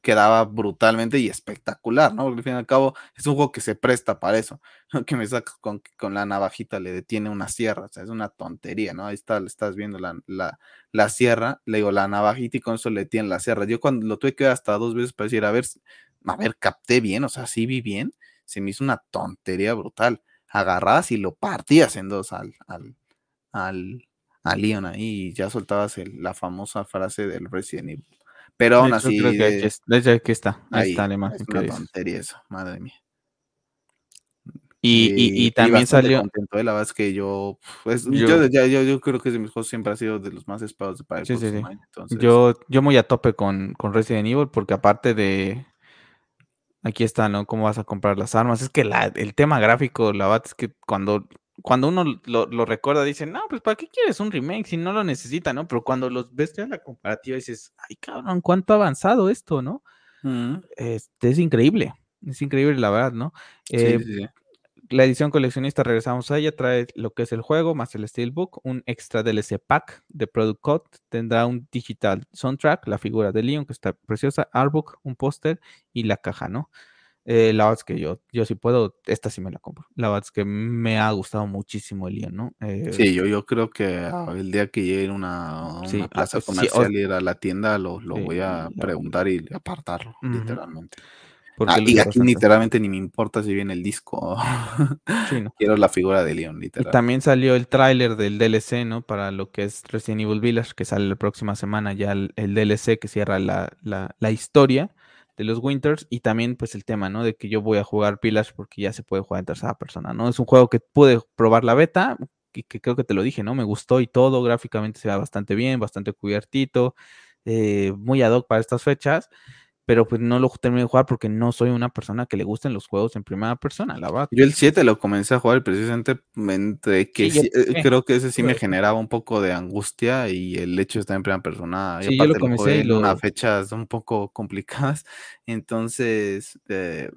quedaba brutalmente y espectacular, ¿no? Porque al fin y al cabo es un juego que se presta para eso, que me saca con, con la navajita, le detiene una sierra, o sea, es una tontería, ¿no? Ahí está, estás viendo la, la, la, sierra, le digo la navajita y con eso le tiene la sierra. Yo cuando lo tuve que ver hasta dos veces para decir, a ver, a ver, capté bien, o sea, sí vi bien, se me hizo una tontería brutal. Agarras y lo partías en dos al, al, al, Leon ahí y ya soltabas la famosa frase del Resident Evil pero aún así. Creo que aquí, está. Ahí, está la imagen. Es una tontería eso, madre mía. Y, y, y, también salió. Contento, ¿eh? La verdad es que yo, pues, yo, yo, yo, creo que de mis juegos siempre ha sido de los más esperados para el sí, sí, sí. Entonces... Yo, yo muy a tope con, con Resident Evil, porque aparte de. Aquí está, ¿no? ¿Cómo vas a comprar las armas? Es que la, el tema gráfico, la verdad es que cuando cuando uno lo, recuerda, dice, no, pues ¿para qué quieres un remake si no lo necesita, no? Pero cuando los ves en la comparativa dices, ay, cabrón, cuánto ha avanzado esto, ¿no? este, es increíble, es increíble la verdad, ¿no? Eh, la edición coleccionista, regresamos a ella, trae lo que es el juego, más el Steelbook, un extra DLC pack de Product Code, tendrá un digital soundtrack, la figura de Leon, que está preciosa, artbook, un póster y la caja, ¿no? Eh, la verdad es que yo, yo si puedo, esta sí me la compro. La verdad es que me ha gustado muchísimo el Leon, ¿no? Eh, sí, yo, yo creo que ah, el día que llegue a una, una plaza ah, comercial y ir a la tienda, lo, lo voy a preguntar y apartarlo, literalmente. Ah, y aquí literalmente ni me importa si viene el disco. Quiero la figura de Leon, literalmente. Y también salió el tráiler del DLC, ¿no? Para lo que es Resident Evil Village, que sale la próxima semana ya el, el DLC que cierra la, la, la historia de los Winters y también pues el tema, ¿no? De que yo voy a jugar Pillars porque ya se puede jugar en tercera persona, ¿no? Es un juego que pude probar la beta, y que creo que te lo dije, ¿no? Me gustó y todo, gráficamente se ve bastante bien, bastante cubiertito, eh, muy ad hoc para estas fechas pero pues no lo terminé de jugar porque no soy una persona que le gusten los juegos en primera persona, la verdad. Yo el 7 lo comencé a jugar precisamente que eh, creo que ese sí me generaba un poco de angustia y el hecho de estar en primera persona. Sí, yo lo comencé en unas fechas un poco complicadas, entonces, eh,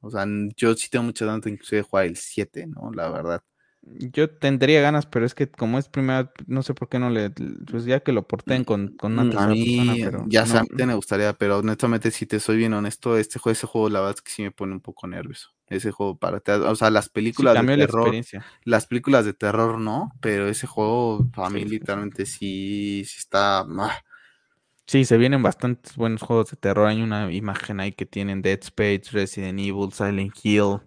o sea, yo sí tengo mucha ganas inclusive de jugar el 7, ¿no? La verdad. Yo tendría ganas, pero es que como es primera, no sé por qué no le, pues ya que lo porten con, con una mm, a mí, pero ya no, me gustaría, pero honestamente, si te soy bien honesto, este juego, ese juego, la verdad es que sí me pone un poco nervioso. Ese juego para, o sea, las películas de terror, las películas de terror no, pero ese juego a mí literalmente sí, sí está. Ah. Sí, se vienen bastantes buenos juegos de terror. Hay una imagen ahí que tienen Dead Space, Resident Evil, Silent Hill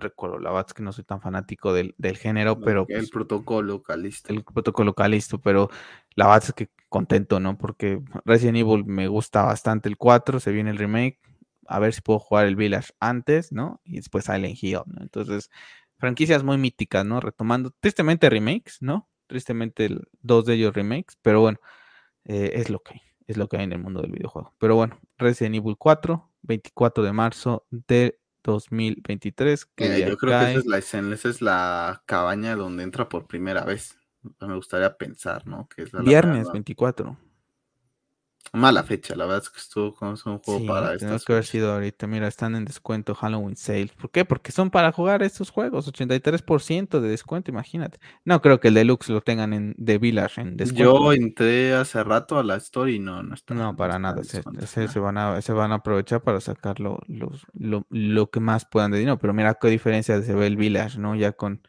recuerdo, la verdad es que no soy tan fanático del, género, pero... el pues protocolo calisto. El protocolo calisto, pero la verdad es que contento, ¿no? Porque Resident Evil me gusta bastante el 4, se viene el remake, a ver si puedo jugar el Village antes, ¿no? Y después Silent Hill, ¿no? Entonces, franquicias muy míticas, ¿no? Retomando, tristemente remakes, ¿no? Tristemente dos de ellos remakes, pero bueno, eh, es lo que hay, es lo que hay en el mundo del videojuego. Pero bueno, Resident Evil 4, 24 de marzo de 2023. Que yo creo que esa es la escena, esa es la cabaña donde entra por primera vez. Me gustaría pensar, ¿no? Que es Viernes 24. Mala fecha, la verdad es que estuvo con un juego para esto. que haber sido ahorita. Mira, están en descuento Halloween Sale. ¿Por qué? Porque son para jugar estos juegos. 83% de descuento, imagínate. No creo que el Deluxe lo tengan en de Village en descuento. Yo entré hace rato a la story y no, no está. No, para nada. Se, van a, se van a aprovechar para sacar lo, lo, que más puedan de dinero. Pero mira qué diferencia se ve el Village, ¿no? Ya con,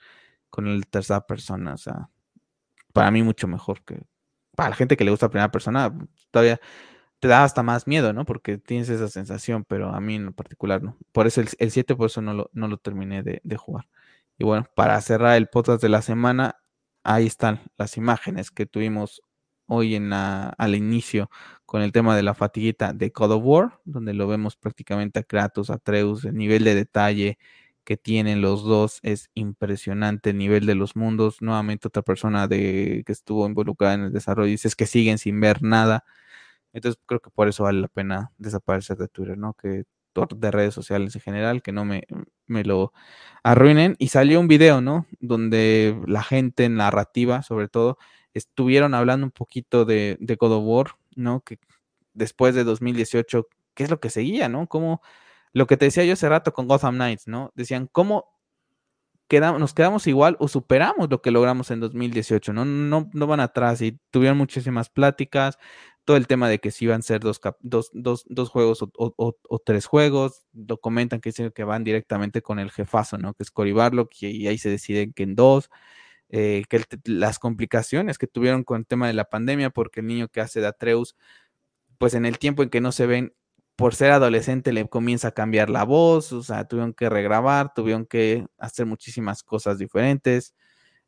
con el tercera persona. O sea, para mí mucho mejor que, para la gente que le gusta primera persona, todavía te da hasta más miedo, ¿no? Porque tienes esa sensación, pero a mí en particular no. Por eso el, 7, por eso no lo, no lo terminé de, jugar. Y bueno, para cerrar el podcast de la semana, ahí están las imágenes que tuvimos hoy en la, al inicio con el tema de la fatiguita de God of War, donde lo vemos prácticamente a Kratos, a Atreus, el nivel de detalle que tienen los dos es impresionante el nivel de los mundos. Nuevamente otra persona de, que estuvo involucrada en el desarrollo dice es que siguen sin ver nada. Entonces creo que por eso vale la pena desaparecer de Twitter, ¿no? Que de redes sociales en general, que no me, me lo arruinen. Y salió un video, ¿no? Donde la gente narrativa, sobre todo, estuvieron hablando un poquito de, de God of War, ¿no? Que después de 2018, ¿qué es lo que seguía, ¿no? Como lo que te decía yo hace rato con Gotham Knights, ¿no? Decían, ¿cómo quedamos, nos quedamos igual o superamos lo que logramos en 2018? ¿no? No, no van atrás y tuvieron muchísimas pláticas, todo el tema de que si iban a ser dos, dos, dos, dos juegos o, tres juegos, lo comentan que dicen que van directamente con el jefazo, ¿no? Que es Cory Barlock y, ahí se deciden que en dos. Eh, que las complicaciones que tuvieron con el tema de la pandemia, porque el niño que hace de Atreus, pues en el tiempo en que no se ven, por ser adolescente le comienza a cambiar la voz, o sea, tuvieron que regrabar, tuvieron que hacer muchísimas cosas diferentes.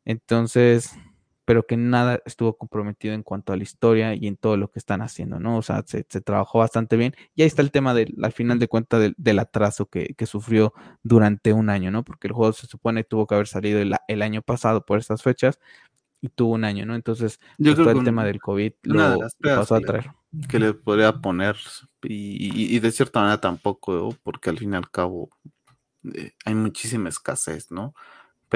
Entonces, pero que nada estuvo comprometido en cuanto a la historia y en todo lo que están haciendo, ¿no? O sea, se, trabajó bastante bien. Y ahí está el tema del, al final de cuentas, del, atraso que, sufrió durante un año, ¿no? Porque el juego se supone tuvo que haber salido el, año pasado por estas fechas y tuvo un año, ¿no? Entonces, pues, todo el tema del COVID lo, pasó a traer. Que le podría poner, y, de cierta manera tampoco, porque al fin y al cabo eh, hay muchísima escasez, ¿no?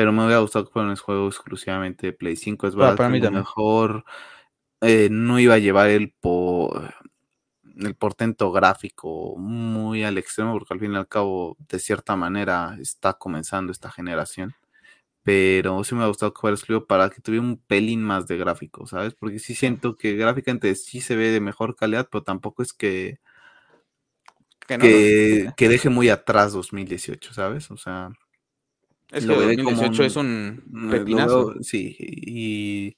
Pero me hubiera gustado que fuera un juego exclusivamente de Play 5. Es verdad para que mí mejor eh, no iba a llevar el, el portento gráfico muy al extremo, porque al fin y al cabo, de cierta manera, está comenzando esta generación. Pero sí me ha gustado que fuera exclusivo para que tuviera un pelín más de gráfico, ¿sabes? Porque sí siento que gráficamente sí se ve de mejor calidad, pero tampoco es que, que, que deje muy atrás 2018, ¿sabes? O sea, es que 2018 es un pepinazo. sí, y.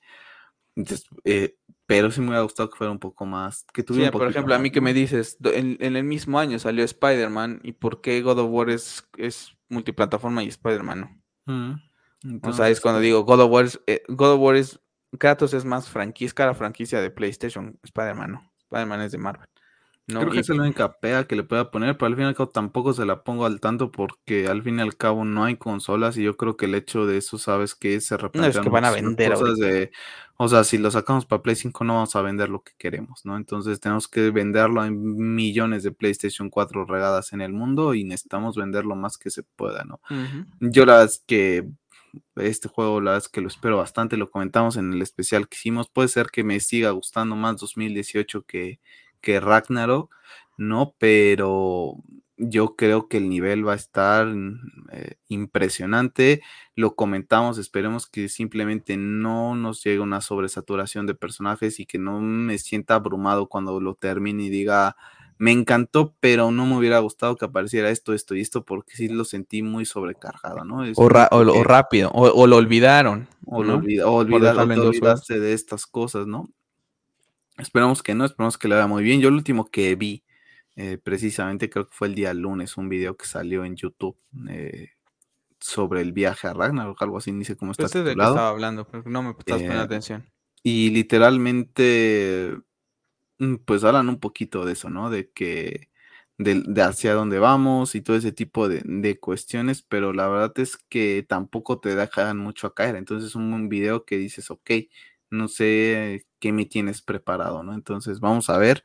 Eh, pero sí me hubiera gustado que fuera un poco más. Que tuviera por ejemplo, a mí que me dices, en, el mismo año salió Spider-Man, ¿y por qué God of War es, es multiplataforma y Spider-Man no? o sea, es cuando digo God of War es, eh, God of War es Kratos es más franquicia, cara franquicia de PlayStation, Spider-Man no. Spider-Man es de Marvel. Creo que es la única pega que le pueda poner, pero al fin y al cabo tampoco se la pongo al tanto porque al fin y al cabo no hay consolas y yo creo que el hecho de eso, ¿sabes que Se replantean no, es que van a vender cosas de, o sea, si lo sacamos para Play 5 no vamos a vender lo que queremos, ¿no? Entonces tenemos que venderlo en millones de PlayStation 4 regadas en el mundo y necesitamos vender lo más que se pueda, ¿no? Yo la verdad es que este juego, la verdad es que lo espero bastante, lo comentamos en el especial que hicimos, puede ser que me siga gustando más 2018 que que Ragnarok, ¿no? Pero yo creo que el nivel va a estar eh, impresionante. Lo comentamos, esperemos que simplemente no nos llegue una sobresaturación de personajes y que no me sienta abrumado cuando lo termine y diga, me encantó, pero no me hubiera gustado que apareciera esto, esto y esto, porque sí lo sentí muy sobrecargado, ¿no? o, rápido, o, lo olvidaron. O lo olvidaste de estas cosas, ¿no? Esperamos que no, esperamos que le vaya muy bien. Yo el último que vi, eh, precisamente creo que fue el día lunes, un video que salió en YouTube eh, sobre el viaje a Ragnarok, algo así, ni sé cómo está. Este de que estaba hablando, pero no me estás poniendo eh, atención. Y literalmente, mm, pues hablan un poquito de eso, ¿no? De que, de, hacia dónde vamos y todo ese tipo de, de, cuestiones, pero la verdad es que tampoco te dejan mucho a caer. Entonces es un video que dices, ok, no sé qué me tienes preparado, ¿no? Entonces vamos a ver.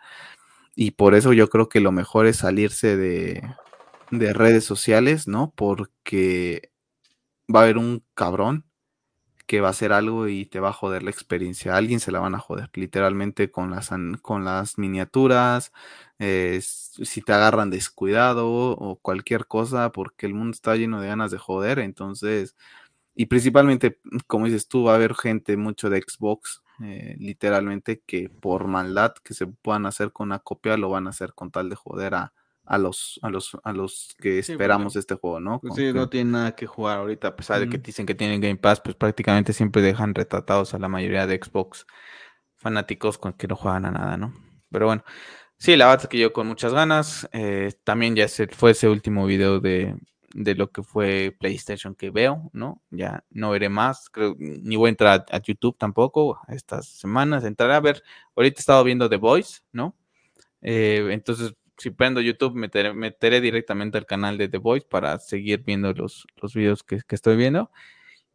Y por eso yo creo que lo mejor es salirse de, redes sociales, ¿no? Porque va a haber un cabrón que va a hacer algo y te va a joder la experiencia. A alguien se la van a joder, literalmente con las, con las miniaturas, si te agarran descuidado o cualquier cosa, porque el mundo está lleno de ganas de joder. Entonces, y principalmente, como dices tú, va a haber gente mucho de Xbox, eh, literalmente, que por maldad que se puedan hacer con una copia, lo van a hacer con tal de joder a, a los, a los, a los que esperamos este juego, ¿no? Pues sí, no tienen nada que jugar ahorita, a pesar de que dicen que tienen Game Pass, pues prácticamente siempre dejan retratados a la mayoría de Xbox fanáticos con que no juegan a nada, ¿no? Pero bueno, sí, la verdad es que yo con muchas ganas, eh, también ya se, fue ese último video de, de lo que fue PlayStation que veo, ¿no? Ya no veré más, creo, ni voy a entrar a, YouTube tampoco estas semanas, entraré a ver, ahorita he estado viendo The Voice, ¿no? Eh, entonces si prendo YouTube, meteré, meteré directamente al canal de The Voice para seguir viendo los, los videos que, que estoy viendo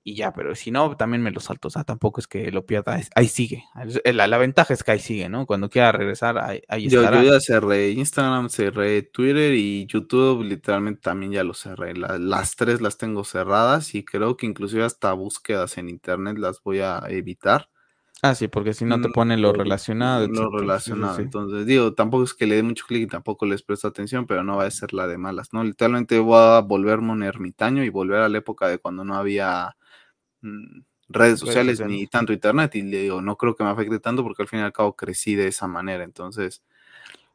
y ya, pero si no, también me lo salto. O sea, tampoco es que lo pierda. Ahí sigue. La, la ventaja es que ahí sigue, ¿no? Cuando quiera regresar, ahí, ahí yo, estará. Yo ya cerré Instagram, cerré Twitter y YouTube, literalmente también ya lo cerré. las tres las tengo cerradas y creo que inclusive hasta búsquedas en internet las voy a evitar. Ah, sí, porque si no te pone lo relacionado. Lo relacionado. Entonces, digo, tampoco es que le dé mucho clic y tampoco les presto atención, pero no va a ser la de malas, ¿no? Literalmente voy a volverme un ermitaño y volver a la época de cuando no había Mm, redes sociales ni tanto internet y le digo, no creo que me afecte tanto porque al fin y al cabo crecí de esa manera, entonces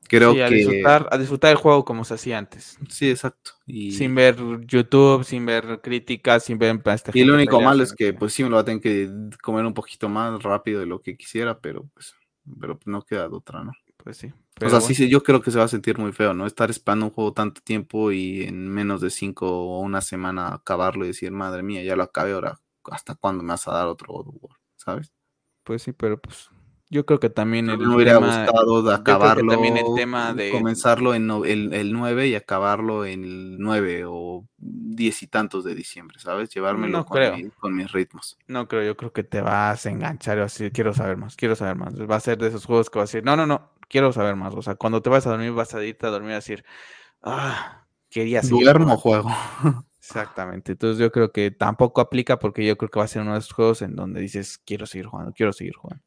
creo que... A disfrutar, a disfrutar el juego como se hacía antes. Sí, exacto. Y... Sin ver YouTube, sin ver críticas, sin ver... Este y lo único malo es que pues sí me lo va a tener que comer un poquito más rápido de lo que quisiera, pero pues, pero no queda de otra, ¿no? Pues sí. o sea, sí, yo creo que se va a sentir muy feo, ¿no? Estar esperando un juego tanto tiempo y en menos de cinco o una semana acabarlo y decir, madre mía, ya lo acabé ahora, ¿hasta cuándo me vas a dar otro God? ¿Sabes? Pues sí, pero pues yo creo que también el me hubiera gustado de acabarlo, también el tema de comenzarlo en el, el, 9 y acabarlo en el 9 o 10 y tantos de diciembre, ¿sabes? Llevármelo con, con, mis ritmos. No creo, yo creo que te vas a enganchar así, quiero saber más, quiero saber más. Va a ser de esos juegos que vas a decir, no, no, no, quiero saber más. O sea, cuando te vas a dormir vas a irte a dormir a decir, ah, quería seguir. Duermo juego. Exactamente. Entonces yo creo que tampoco aplica porque yo creo que va a ser uno de esos juegos en donde dices, quiero seguir jugando, quiero seguir jugando.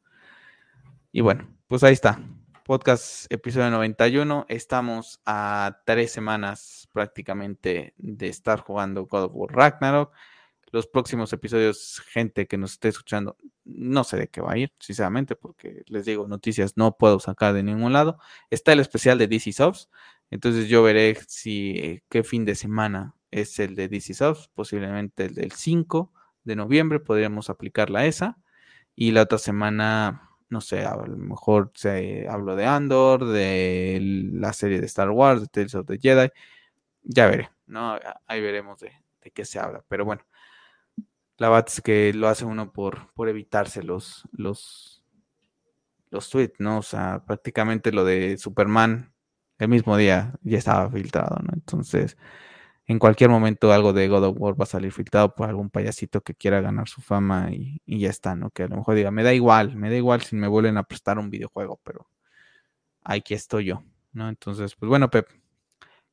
Y bueno, pues ahí está. Podcast episodio 91. Estamos a tres semanas prácticamente de estar jugando God of Ragnarok. Los próximos episodios, gente que nos esté escuchando, no sé de qué va a ir, sinceramente, porque les digo, noticias no puedo sacar de ningún lado. Está el especial de DC Subs, entonces yo veré si eh, qué fin de semana es el de DC Subs, posiblemente el del 5 de noviembre, podríamos aplicarla esa. Y la otra semana, no sé, a lo mejor se hablo de Andor, de la serie de Star Wars, de Tales of the Jedi. Ya veré, ¿no? Ahí veremos de, qué se habla. Pero bueno, la verdad es que lo hace uno por, por evitarse los, los, los tweets, ¿no? O sea, prácticamente lo de Superman el mismo día ya estaba filtrado, ¿no? Entonces, en cualquier momento algo de God of War va a salir filtrado por algún payasito que quiera ganar su fama y, ya está, ¿no? Que a lo mejor diga, me da igual, me da igual si me vuelven a prestar un videojuego, pero aquí estoy yo, ¿no? Entonces, pues bueno, Pep,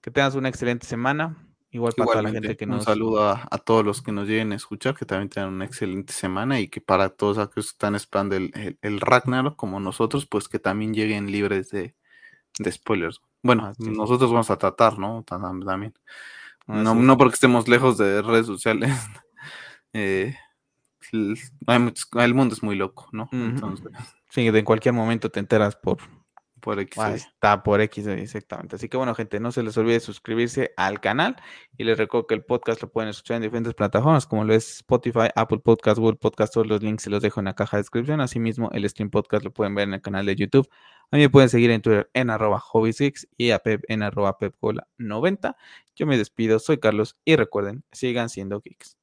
que tengas una excelente semana. Igual para toda la gente que nos. Un saludo a, todos los que nos lleguen a escuchar, que también tengan una excelente semana y que para todos aquellos que están esperando el, el, Ragnarok como nosotros, pues que también lleguen libres de, spoilers. Bueno, ah, nosotros vamos a tratar, ¿no? También. No, no porque estemos lejos de redes sociales. Eh, el mundo es muy loco, ¿no? sí, en cualquier momento te enteras por, por X. está por X, exactamente. Así que bueno, gente, no se les olvide suscribirse al canal y les recuerdo que el podcast lo pueden escuchar en diferentes plataformas como lo es Spotify, Apple Podcast, Google Podcast, todos los links se los dejo en la caja de descripción. Asimismo, el stream podcast lo pueden ver en el canal de YouTube. A mí me pueden seguir en Twitter en arroba hobbysix y a Pep en arroba pepcola90. Yo me despido, soy Carlos y recuerden, sigan siendo geeks.